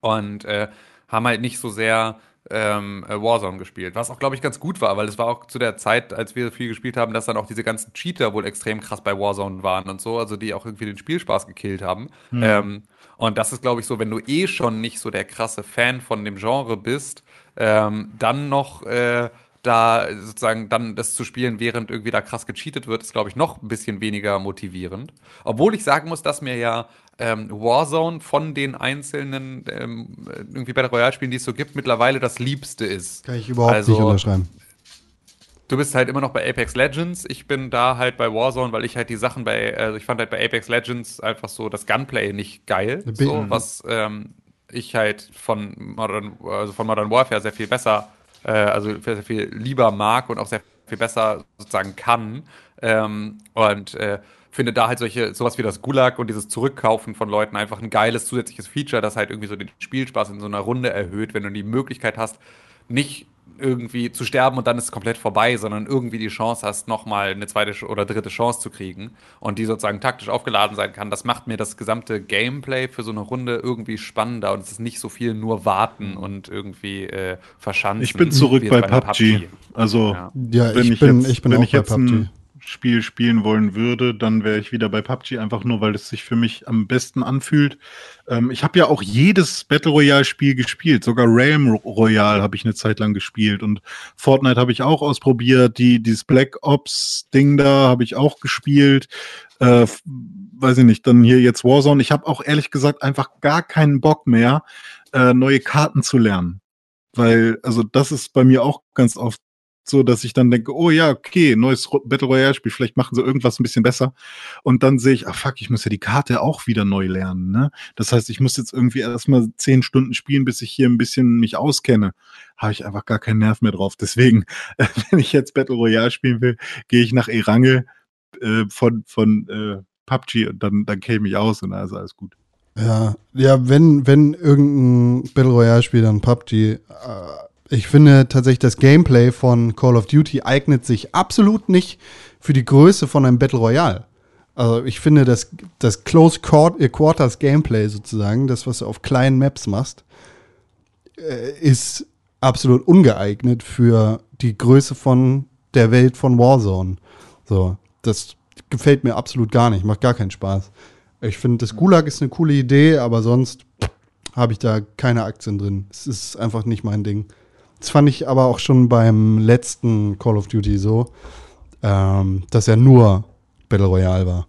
Und äh, haben halt nicht so sehr ähm, äh, Warzone gespielt. Was auch, glaube ich, ganz gut war, weil es war auch zu der Zeit, als wir viel gespielt haben, dass dann auch diese ganzen Cheater wohl extrem krass bei Warzone waren und so, also die auch irgendwie den Spielspaß gekillt haben. Ähm, und das ist, glaube ich, so, wenn du eh schon nicht so der krasse Fan von dem Genre bist, ähm, dann noch äh, da sozusagen dann das zu spielen, während irgendwie da krass gecheatet wird, ist, glaube ich, noch ein bisschen weniger motivierend. Obwohl ich sagen muss, dass mir ja ähm, Warzone von den einzelnen ähm, irgendwie Battle Royale-Spielen, die es so gibt, mittlerweile das Liebste ist. Kann ich überhaupt Also, nicht unterschreiben. Du bist halt immer noch bei Apex Legends. Ich bin da halt bei Warzone, weil ich halt die Sachen bei, also ich fand halt bei Apex Legends einfach so das Gunplay nicht geil. So, was ähm, ich halt von Modern, also von Modern Warfare sehr viel besser, äh, also sehr, viel lieber mag und auch sehr viel besser sozusagen kann. Ähm, und äh, finde da halt solche, sowas wie das Gulag und dieses Zurückkaufen von Leuten einfach ein geiles zusätzliches Feature, das halt irgendwie so den Spielspaß in so einer Runde erhöht, wenn du die Möglichkeit hast, nicht irgendwie zu sterben und dann ist es komplett vorbei, sondern irgendwie die Chance hast, nochmal eine zweite oder dritte Chance zu kriegen und die sozusagen taktisch aufgeladen sein kann. Das macht mir das gesamte Gameplay für so eine Runde irgendwie spannender und es ist nicht so viel nur warten und irgendwie äh, verschanzen. Ich bin zurück bei einer PUBG. Also, Ja. Ja, wenn ich, ich, bin, jetzt, ich bin wenn auch ich bei jetzt PUBG. ein Spiel spielen wollen würde, dann wäre ich wieder bei PUBG, einfach nur, weil es sich für mich am besten anfühlt. Ähm, ich habe ja auch jedes Battle Royale Spiel gespielt, sogar Realm Royale habe ich eine Zeit lang gespielt und Fortnite habe ich auch ausprobiert, die dieses Black Ops Ding da habe ich auch gespielt. Äh, weiß ich nicht, dann hier jetzt Warzone. Ich habe auch ehrlich gesagt einfach gar keinen Bock mehr, äh, neue Karten zu lernen. Weil, also das ist bei mir auch ganz oft so, dass ich dann denke, oh ja, okay, neues Battle Royale Spiel, vielleicht machen sie irgendwas ein bisschen besser. Und dann sehe ich, ah fuck, ich muss ja die Karte auch wieder neu lernen. Ne? Das heißt, ich muss jetzt irgendwie erstmal zehn Stunden spielen, bis ich hier ein bisschen mich auskenne. Habe ich einfach gar keinen Nerv mehr drauf. Deswegen, äh, wenn ich jetzt Battle Royale spielen will, gehe ich nach Erangel äh, von, von äh, PUBG und dann, dann käme ich aus und dann ist alles gut. Ja, ja, wenn, wenn irgendein Battle Royale Spiel dann PUBG, äh, Ich finde tatsächlich, das Gameplay von Call of Duty eignet sich absolut nicht für die Größe von einem Battle Royale. Also ich finde, das, das Close äh, Quarters Gameplay sozusagen, das, was du auf kleinen Maps machst, äh, ist absolut ungeeignet für die Größe von der Welt von Warzone. So, das gefällt mir absolut gar nicht, macht gar keinen Spaß. Ich finde, das Gulag ist eine coole Idee, aber sonst habe ich da keine Aktien drin. Es ist einfach nicht mein Ding. Das fand ich aber auch schon beim letzten Call of Duty so, ähm, dass er nur Battle Royale war.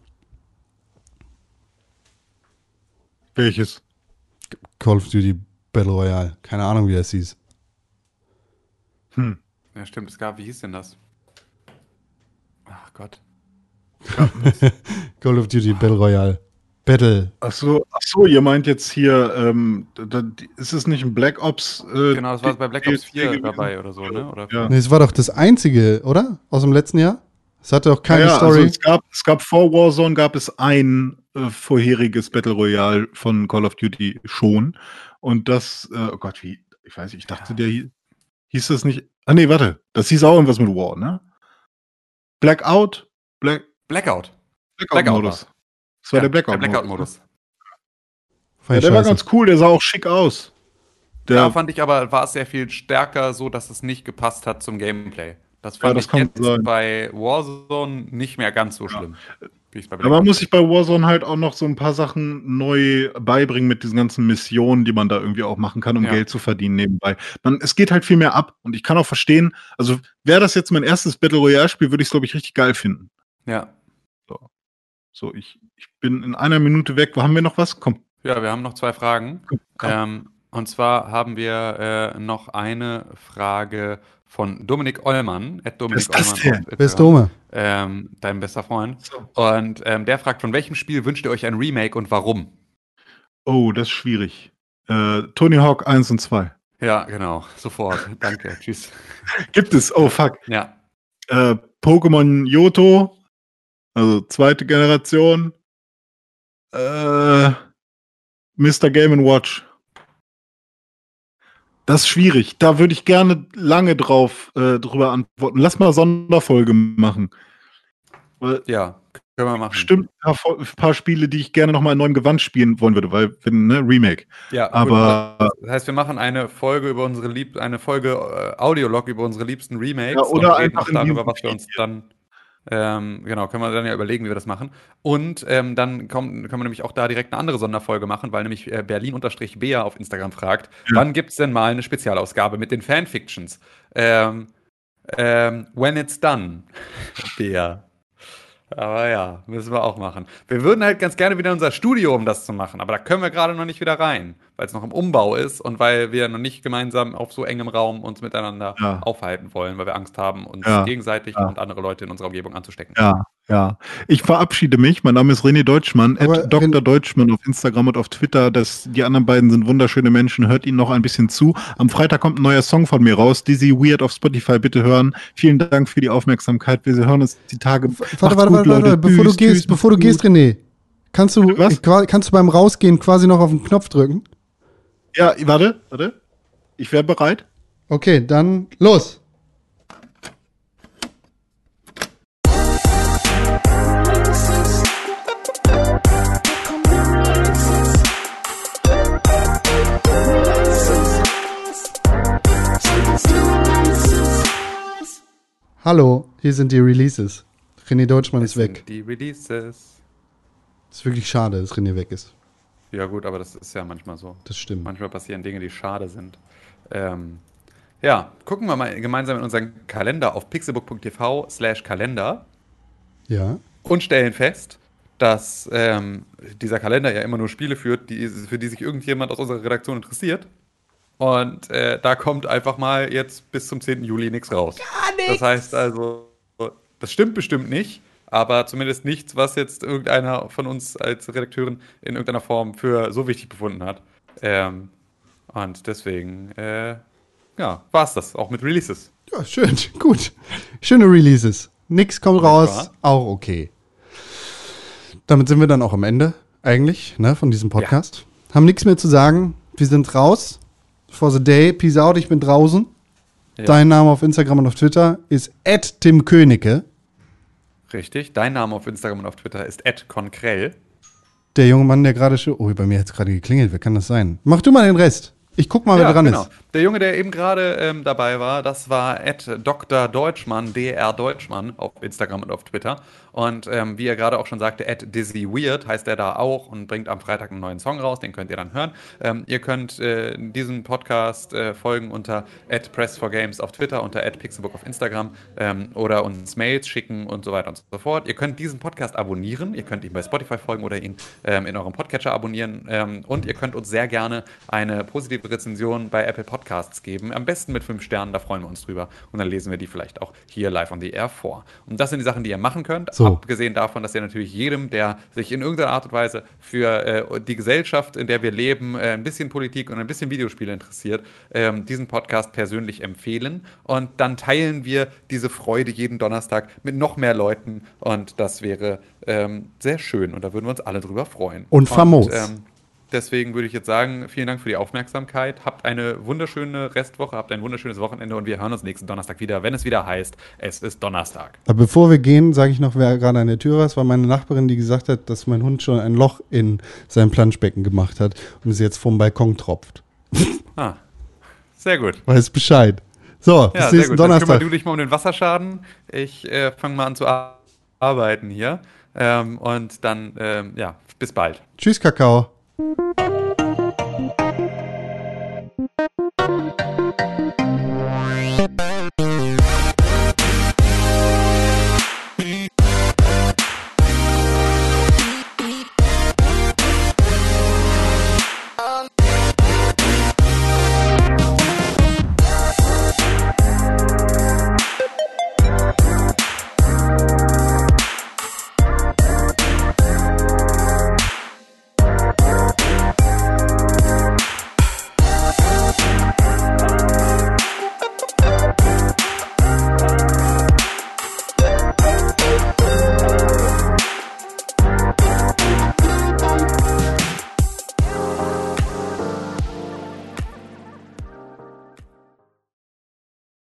Welches? Call of Duty Battle Royale. Keine Ahnung, wie das hieß. Hm. Ja, stimmt. Es gab, wie hieß denn das? Ach Gott. Call of Duty Battle Royale. Battle. Ach so, ach so, ihr meint jetzt hier, ähm, da, ist es nicht ein Black Ops? Äh, Genau, das war bei Black Ops DLC 4 gewesen? dabei oder so, ne? Oder Ja. Nee, es war doch das einzige, oder? Aus dem letzten Jahr? Es hatte auch keine ja, ja, Story. Also es, gab, es gab vor Warzone gab es ein äh, vorheriges Battle Royale von Call of Duty schon. Und das, äh, oh Gott, wie, ich weiß nicht, ich dachte, der hieß, hieß das nicht. Ah nee, warte, das hieß auch irgendwas mit War, ne? Blackout? Black, Blackout. Blackout-Modus. Das war Ja, der Blackout-Modus. Der Blackout-Modus. Fand ja, der war ganz cool, der sah auch schick aus. Der, Da fand ich aber, war es sehr viel stärker so, dass es nicht gepasst hat zum Gameplay. Das fand das ich kann jetzt sein. bei Warzone nicht mehr ganz so schlimm. Aber man muss sich bei Warzone halt auch noch so ein paar Sachen neu beibringen mit diesen ganzen Missionen, die man da irgendwie auch machen kann, um Ja. Geld zu verdienen nebenbei. Man, es geht halt viel mehr ab und ich kann auch verstehen, also wäre das jetzt mein erstes Battle Royale-Spiel, würde ich es, glaube ich, richtig geil finden. Ja. So, ich, ich bin in einer Minute weg. Wo haben wir noch was? Komm. Ja, wir haben noch zwei Fragen. komm, komm. Ähm, und zwar haben wir äh, noch eine Frage von Dominik Ollmann. At Dominik Wer ist das Ollmann Wer ist. Dome? Ähm, dein bester Freund. So. Und ähm, der fragt, von welchem Spiel wünscht ihr euch ein Remake und warum? Oh, das ist schwierig. Äh, Tony Hawk 1 und 2. Ja, genau. Sofort. Danke. Tschüss. Gibt es? Oh, fuck. Ja. Äh, Pokémon Yoto, also zweite Generation. Äh, Mr. Game Watch. Das ist schwierig. Da würde ich gerne lange drauf äh, drüber antworten. Lass mal Sonderfolge machen. Weil Ja, können wir machen. bestimmt ein paar, Fol- ein paar Spiele, die ich gerne nochmal in neuem Gewand spielen wollen würde, weil, wenn, ne, Remake. Ja, gut, Aber Das heißt, wir machen eine Folge über unsere lieb eine Folge äh, Audiolog über unsere liebsten Remakes Ja, oder und reden einfach auch in darüber, was wir uns dann ähm, genau, können wir dann ja überlegen, wie wir das machen. Und ähm, dann kommt, können wir nämlich auch da direkt eine andere Sonderfolge machen, weil nämlich äh, Berlin-Bea auf Instagram fragt, wann gibt es denn mal eine Spezialausgabe mit den Fanfictions? Ähm, ähm, when it's done, Bea. Aber ja, müssen wir auch machen. Wir würden halt ganz gerne wieder in unser Studio, um das zu machen, aber da können wir gerade noch nicht wieder rein, weil es noch im Umbau ist und weil wir noch nicht gemeinsam auf so engem Raum uns miteinander Ja. aufhalten wollen, weil wir Angst haben, uns Ja. gegenseitig Ja. und andere Leute in unserer Umgebung anzustecken. Ja, ja. Ich verabschiede mich. Mein Name ist René Deutschmann, at Dr. Deutschmann auf Instagram und auf Twitter. Das, die anderen beiden sind wunderschöne Menschen. Hört ihnen noch ein bisschen zu. Am Freitag kommt ein neuer Song von mir raus. Dizzy Weird auf Spotify. Bitte hören. Vielen Dank für die Aufmerksamkeit. Wir hören uns die Tage. Warte, Macht's warte, gut, warte, warte, Leute. bevor du Tschüss, gehst, tschüss, bevor du gehst, gut. René, kannst du, Was? kannst du beim Rausgehen quasi noch auf den Knopf drücken? Ja, warte, warte. Ich wäre bereit. Okay, dann los. Hallo, hier sind die Releases. René Deutschmann ist Das weg. sind Die Releases. Ist wirklich schade, dass René weg ist. Ja, gut, aber das ist ja manchmal so. Das stimmt. Manchmal passieren Dinge, die schade sind. Ähm, ja, gucken wir mal gemeinsam in unseren Kalender auf pixelbook.tv slash Kalender Ja. und stellen fest, dass ähm, dieser Kalender ja immer nur Spiele führt, die, für die sich irgendjemand aus unserer Redaktion interessiert. Und äh, da kommt einfach mal jetzt bis zum 10. Juli nichts raus. Gar nichts. Das heißt also, das stimmt bestimmt nicht, aber zumindest nichts, was jetzt irgendeiner von uns als Redakteurin in irgendeiner Form für so wichtig befunden hat. Ähm, und deswegen, äh, ja, war es das, auch mit Releases. Ja, schön, gut. Schöne Releases. Nix kommt raus, auch okay. Damit sind wir dann auch am Ende, eigentlich, ne, von diesem Podcast. Haben nichts mehr zu sagen. Wir sind raus. For the day, peace out, ich bin draußen. Ja. Dein Name auf Instagram und auf Twitter ist Tim Königke. Richtig. Dein Name auf Instagram und auf Twitter ist @konkrell. Der junge Mann, der gerade schon. Oh, bei mir hat es gerade geklingelt. Wer kann das sein? Mach du mal den Rest. Ich guck mal, wer dran ist. Der Junge, der eben gerade ähm, dabei war, das war Dr. Deutschmann, DR Deutschmann auf Instagram und auf Twitter. Und ähm, wie er gerade auch schon sagte, Dizzy Weird heißt er da auch und bringt am Freitag einen neuen Song raus, den könnt ihr dann hören. Ähm, ihr könnt äh, diesem Podcast äh, folgen unter Press4Games auf Twitter, unter Pixelbook auf Instagram ähm, oder uns Mails schicken und so weiter und so fort. Ihr könnt diesen Podcast abonnieren, ihr könnt ihm bei Spotify folgen oder ihn ähm, in eurem Podcatcher abonnieren ähm, und ihr könnt uns sehr gerne eine positive Rezension bei Apple Podcasts geben. Am besten mit fünf Sternen, da freuen wir uns drüber und dann lesen wir die vielleicht auch hier live on the air vor. Und das sind die Sachen, die ihr machen könnt. So. Abgesehen davon, dass ihr natürlich jedem, der sich in irgendeiner Art und Weise für äh, die Gesellschaft, in der wir leben, äh, ein bisschen Politik und ein bisschen Videospiele interessiert, ähm, diesen Podcast persönlich empfehlen. Und dann teilen wir diese Freude jeden Donnerstag mit noch mehr Leuten. Und das wäre ähm, sehr schön. Und da würden wir uns alle drüber freuen. Und famos. ähm, Deswegen würde ich jetzt sagen, vielen Dank für die Aufmerksamkeit. Habt eine wunderschöne Restwoche, habt ein wunderschönes Wochenende und wir hören uns nächsten Donnerstag wieder, wenn es wieder heißt, es ist Donnerstag. Aber bevor wir gehen, sage ich noch, wer gerade an der Tür war. Es war meine Nachbarin, die gesagt hat, dass mein Hund schon ein Loch in sein Planschbecken gemacht hat und es jetzt vom Balkon tropft. Ah, sehr gut. Weiß Bescheid. So, Ja, bis sehr nächsten gut. Dann Donnerstag. kümmer du dich mal um den Wasserschaden. Ich äh, fange mal an zu ar arbeiten hier. Ähm, und dann, ähm, ja, bis bald. Tschüss, Kakao. Thank you.